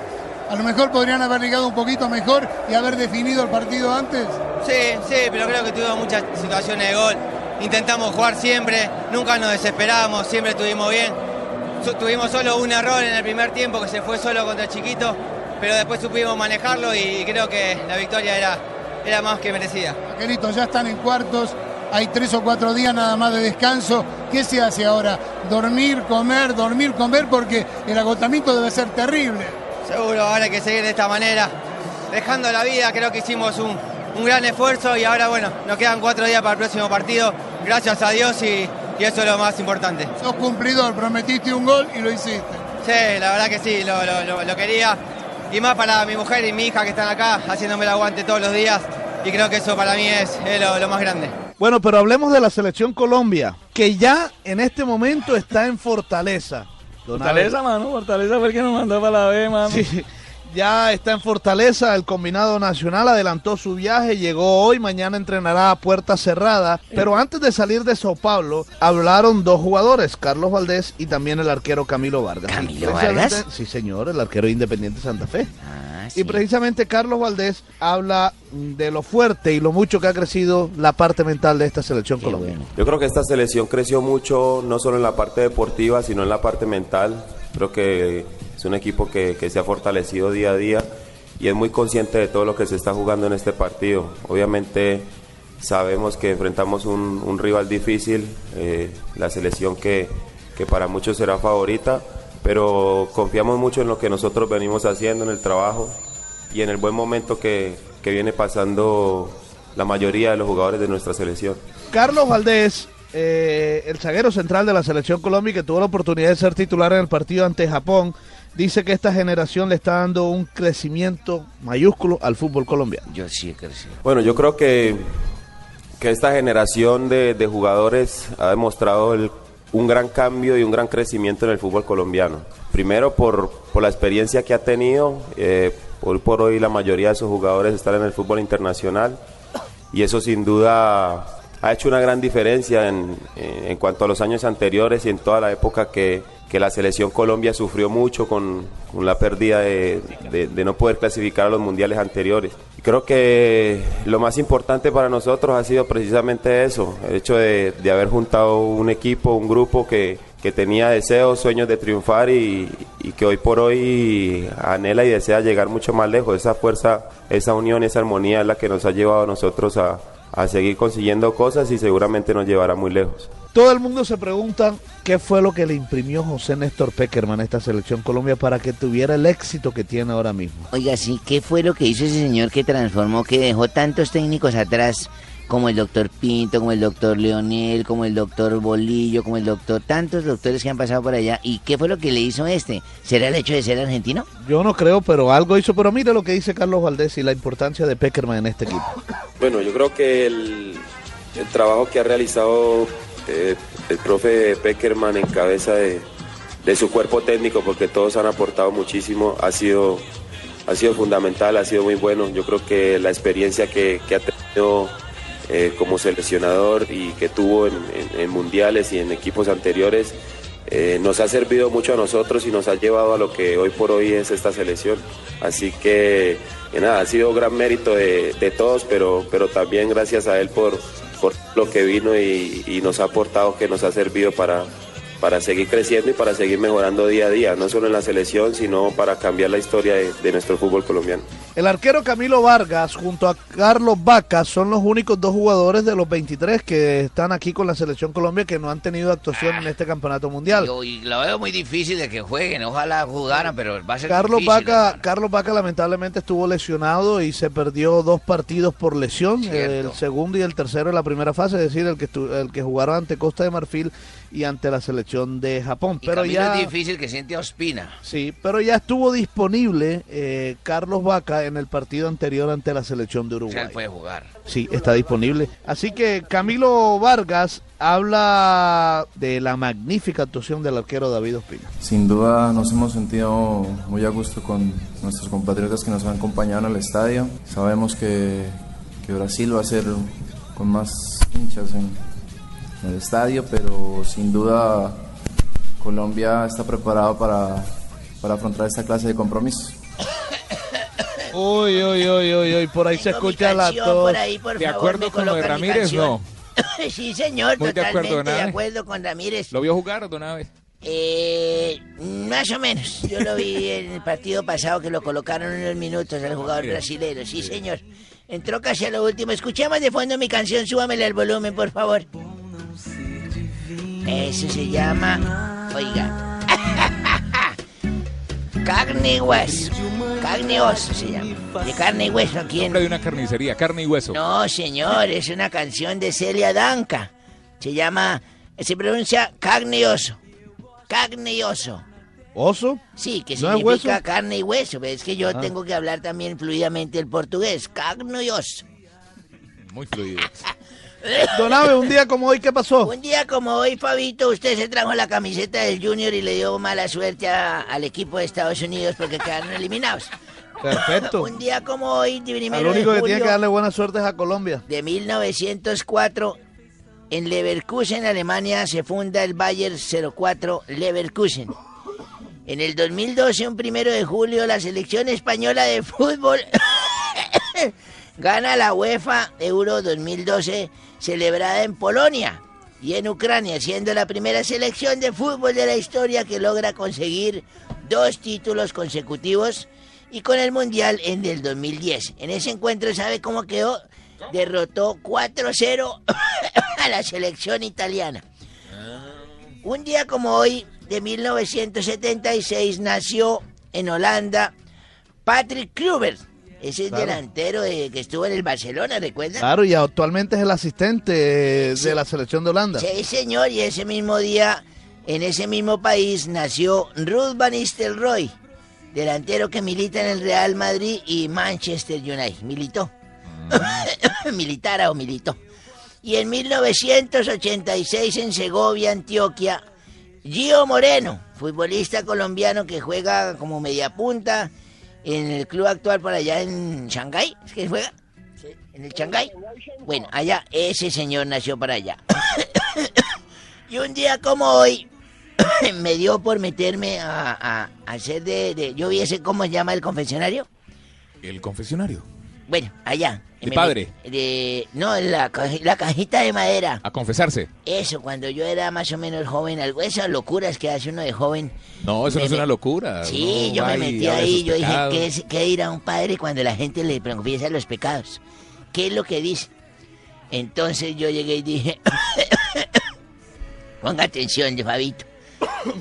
a lo mejor podrían haber ligado un poquito mejor y haber definido el partido antes. Sí, sí, pero creo que tuvimos muchas situaciones de gol. Intentamos jugar siempre, nunca nos desesperamos, siempre estuvimos bien. Tuvimos solo un error en el primer tiempo que se fue solo contra chiquito, pero después supimos manejarlo y creo que la victoria era, era más que merecida. Angelito, ya están en cuartos, hay tres o cuatro días nada más de descanso. ¿Qué se hace ahora? Dormir, comer, dormir, comer, porque el agotamiento debe ser terrible. Seguro, ahora hay que seguir de esta manera, dejando la vida, creo que hicimos un, un gran esfuerzo y ahora bueno, nos quedan cuatro días para el próximo partido, gracias a Dios y, y eso es lo más importante. Sos cumplidor, prometiste un gol y lo hiciste. Sí, la verdad que sí, lo, lo- lo- lo quería. Y más para mi mujer y mi hija que están acá haciéndome el aguante todos los días. Y creo que eso para mí es, es lo, lo más grande. Bueno, pero hablemos de la selección Colombia, que ya en este momento está en Fortaleza. Don Fortaleza, Abel. mano, Fortaleza fue el que nos mandó para la B, mano. Sí, ya está en Fortaleza, el combinado nacional adelantó su viaje, llegó hoy, mañana entrenará a puerta cerrada, pero antes de salir de Sao Paulo, hablaron dos jugadores, Carlos Valdés y también el arquero Camilo Vargas. ¿Camilo Vargas? Sí, señor, el arquero de Independiente Santa Fe. Ah, Y precisamente Carlos Valdés habla de lo fuerte y lo mucho que ha crecido la parte mental de esta selección colombiana. Yo creo que esta selección creció mucho, no solo en la parte deportiva, sino en la parte mental. Creo que es un equipo que, que se ha fortalecido día a día y es muy consciente de todo lo que se está jugando en este partido. Obviamente sabemos que enfrentamos un, un rival difícil, eh, la selección que, que para muchos será favorita, pero confiamos mucho en lo que nosotros venimos haciendo, en el trabajo y en el buen momento que, que viene pasando la mayoría de los jugadores de nuestra selección. Carlos Valdés, eh, el zaguero central de la selección Colombia, que tuvo la oportunidad de ser titular en el partido ante Japón, dice que esta generación le está dando un crecimiento mayúsculo al fútbol colombiano. Yo sí he crecido. Bueno, yo creo que que esta generación de, de jugadores ha demostrado el- un gran cambio y un gran crecimiento en el fútbol colombiano. Primero por, por la experiencia que ha tenido, eh, hoy por hoy la mayoría de esos jugadores están en el fútbol internacional y eso sin duda ha hecho una gran diferencia en, en- en cuanto a los años anteriores y en toda la época que, que la selección Colombia sufrió mucho con, la pérdida de, no poder clasificar a los mundiales anteriores. Y creo que lo más importante para nosotros ha sido precisamente eso, el hecho de, haber juntado un equipo, un grupo que, que tenía deseos, sueños de triunfar y, que hoy por hoy anhela y desea llegar mucho más lejos. Esa fuerza, esa unión, esa armonía es la que nos ha llevado a nosotros a seguir consiguiendo cosas y seguramente nos llevará muy lejos. Todo el mundo se pregunta qué fue lo que le imprimió José Néstor Peckerman a esta selección Colombia para que tuviera el éxito que tiene ahora mismo. Oiga, sí, ¿qué fue lo que hizo ese señor que transformó, que dejó tantos técnicos atrás, como el doctor Pinto, como el doctor Leonel, como el doctor Bolillo, como el doctor, tantos doctores que han pasado por allá? ¿Y qué fue lo que le hizo este? ¿Será el hecho de ser argentino? Yo no creo, pero algo hizo. Pero mire lo que dice Carlos Valdés y la importancia de Peckerman en este equipo. Bueno, yo creo que el, el trabajo que ha realizado eh, el profe Peckerman en cabeza de, su cuerpo técnico, porque todos han aportado muchísimo, ha sido, ha sido fundamental, ha sido muy bueno. Yo creo que la experiencia que, ha tenido eh, como seleccionador y que tuvo en, mundiales y en equipos anteriores eh, nos ha servido mucho a nosotros y nos ha llevado a lo que hoy por hoy es esta selección. Así que, que nada, ha sido gran mérito de, de todos, pero, pero también gracias a él por, por lo que vino y, y nos ha aportado, que nos ha servido para, para seguir creciendo y para seguir mejorando día a día, no solo en la selección, sino para cambiar la historia de, de nuestro fútbol colombiano. El arquero Camilo Vargas junto a Carlos Vaca son los únicos dos jugadores de los 23 que están aquí con la selección Colombia que no han tenido actuación en este campeonato mundial. Yo, y lo veo muy difícil de que jueguen, ojalá jugaran, pero va a ser Carlos difícil. Vaca, Carlos Vaca lamentablemente estuvo lesionado y se perdió dos partidos por lesión, el segundo y el tercero en la primera fase, es decir, el que el que jugaron ante Costa de Marfil y ante la selección de Japón. Y Pero ya es difícil que siente a Ospina. Sí, pero ya estuvo disponible eh, Carlos Vaca en el partido anterior ante la selección de O sea, Uruguay. él puede jugar. Sí, está disponible. Así que Camilo Vargas habla de la magnífica actuación del arquero David Ospina. Sin duda nos hemos sentido muy a gusto con nuestros compatriotas que nos han acompañado en el estadio. Sabemos que, que Brasil va a ser con más hinchas en, en el estadio, pero sin duda Colombia está preparado para, para afrontar esta clase de compromisos. Uy, uy, uy, uy, uy, por ahí se escucha la tos. por ahí, por ¿De favor, acuerdo con lo de Ramírez? No. sí, señor, Muy de totalmente acuerdo, de nada. acuerdo con Ramírez. ¿Lo vio jugar, don Abe? Eh, más o menos. Yo lo vi en el partido pasado que lo colocaron unos minutos al jugador brasileño. Sí, señor. Entró casi a lo último. Escuchemos de fondo mi canción. Súbamele al volumen, por favor. Eso se llama. Oiga. Carne y hueso. Carne y oso se llama. De carne y hueso, ¿quién? Nombre de una carnicería, carne y hueso. No, señor, es una canción de Celia Danca. Se llama, se pronuncia carne y oso. Carne y oso. ¿Oso? Sí, que ¿No es significa hueso? carne y hueso. Es que yo Ah. tengo que hablar también fluidamente el portugués. Carne y oso. Muy fluido. Don Abe, un día como hoy, ¿qué pasó? Un día como hoy, Fabito, usted se trajo la camiseta del Junior y le dio mala suerte a- al equipo de Estados Unidos porque quedaron eliminados. Perfecto. Un día como hoy, Al único que tiene que darle buena suerte es a Colombia. de 1904, en Leverkusen, Alemania, se funda el Bayer 04 Leverkusen. En el 2012, un primero de julio, la selección española de fútbol gana la UEFA Euro 2012 celebrada en Polonia y en Ucrania, siendo la primera selección de fútbol de la historia que logra conseguir dos títulos consecutivos y con el Mundial en el 2010. En ese encuentro, ¿sabe cómo quedó? Derrotó 4-0 a la selección italiana. Un día como hoy, de 1976, nació en Holanda Patrick Kluivert. Ese es Claro. delantero de- que estuvo en el Barcelona, ¿recuerda? Claro, y actualmente es el asistente eh, de la selección de Holanda. Sí, señor, y ese mismo día, en ese mismo país, nació Ruth Van Nistelrooy, delantero que milita en el Real Madrid y Manchester United. Militó. Militara o militó. Y en 1986 en Segovia, Antioquia, Gio Moreno, futbolista colombiano que juega como mediapunta en el club actual por allá en Shanghái, ¿es que juega? ¿En el Shanghái? Bueno, allá, ese señor nació para allá. y un día como hoy, me dio por meterme a, a- a hacer de, de- Yo vi ese, ¿cómo se llama el confesionario? El confesionario. Bueno, allá. ¿De padre? De, no, la, la cajita de madera. A confesarse. Eso, cuando yo era más o menos joven, algo esas locuras que hace uno de joven. No, eso Me no es una locura. Sí, yo me metí ahí, yo dije. ¿qué, es, ¿qué dirá un padre cuando la gente le confiesa los pecados? ¿Qué es lo que dice? Entonces yo llegué y dije, ponga atención, de Fabito.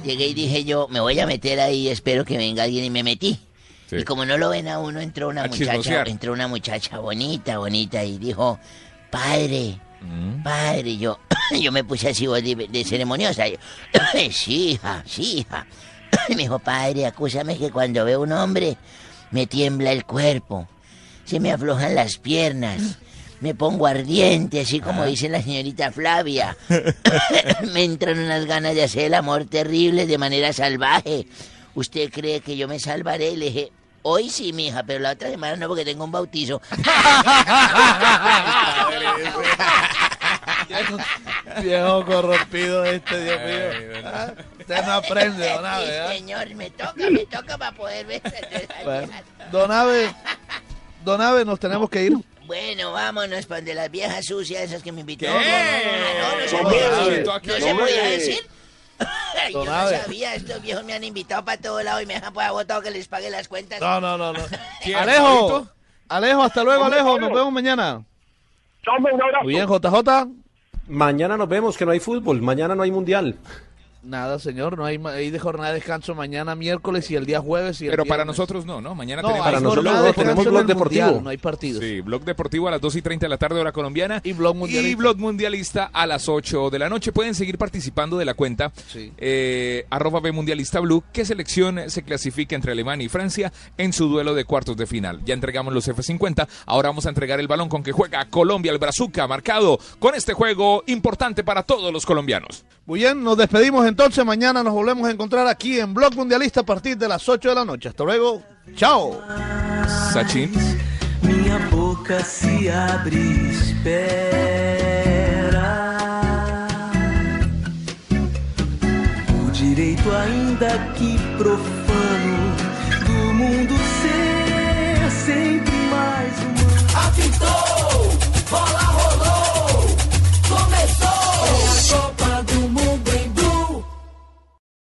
Llegué y dije yo, me voy a meter ahí, espero que venga alguien y me metí. Y como no lo ven a uno, entró una A muchacha, chismosear. entró una muchacha bonita, bonita, y dijo, padre, Mm. padre, yo, yo me puse así de, de ceremoniosa. Yo, sí, hija, sí, hija. Y me dijo, padre, acúsame que cuando veo un hombre me tiembla el cuerpo, se me aflojan las piernas, me pongo ardiente, así como dice la señorita Flavia. me entran unas ganas de hacer el amor terrible de manera salvaje. ¿Usted cree que yo me salvaré? Le dije, hoy sí, mija, pero la otra semana no porque tengo un bautizo. Viejo corrompido este, Dios mío. Ah, Usted no aprende, don Abe. Sí, ¿ah? señor, me toca, me toca para poder ver. Bueno, don Abe, don Abe, nos tenemos que ir. Bueno, vámonos para donde las viejas sucias esas que me invitó. ¿Qué? No, no, no, no se ¿Cómo podía decir. Yo no sabía, estos viejos me han invitado para todo lado y me dejan para votado que les pague las cuentas. No, no, no, no. Alejo, Alejo, hasta luego, Alejo. Nos vemos mañana. Muy bien, JJ. Mañana nos vemos, que no hay fútbol, mañana no hay mundial. Nada, señor, no hay, hay de jornada de descanso mañana miércoles y el día jueves y el Pero para viernes. nosotros no, ¿no? Mañana No, tenemos... Para nosotros tenemos blog deportivo. Mundial, no hay partidos. Sí, blog deportivo a las 2 y 30 de la tarde, hora colombiana. Y blog mundialista. Y blog mundialista a las 8 de la noche. Pueden seguir participando de la cuenta eh, arroba B mundialista blue. ¿Qué selección se clasifica entre Alemania y Francia en su duelo de cuartos de final? Ya entregamos los F50. Ahora vamos a entregar el balón con que juega Colombia, el Brazuca, marcado con este juego importante para todos los colombianos. Muy bien, nos despedimos entonces. Mañana nos volvemos a encontrar aquí en Blog Mundialista a partir de las 8 de la noche. Hasta luego. Chao. Sachin. Minha boca se abre, espera. O direito, ainda que profano, do mundo ser sempre mais humano. Apitou, bola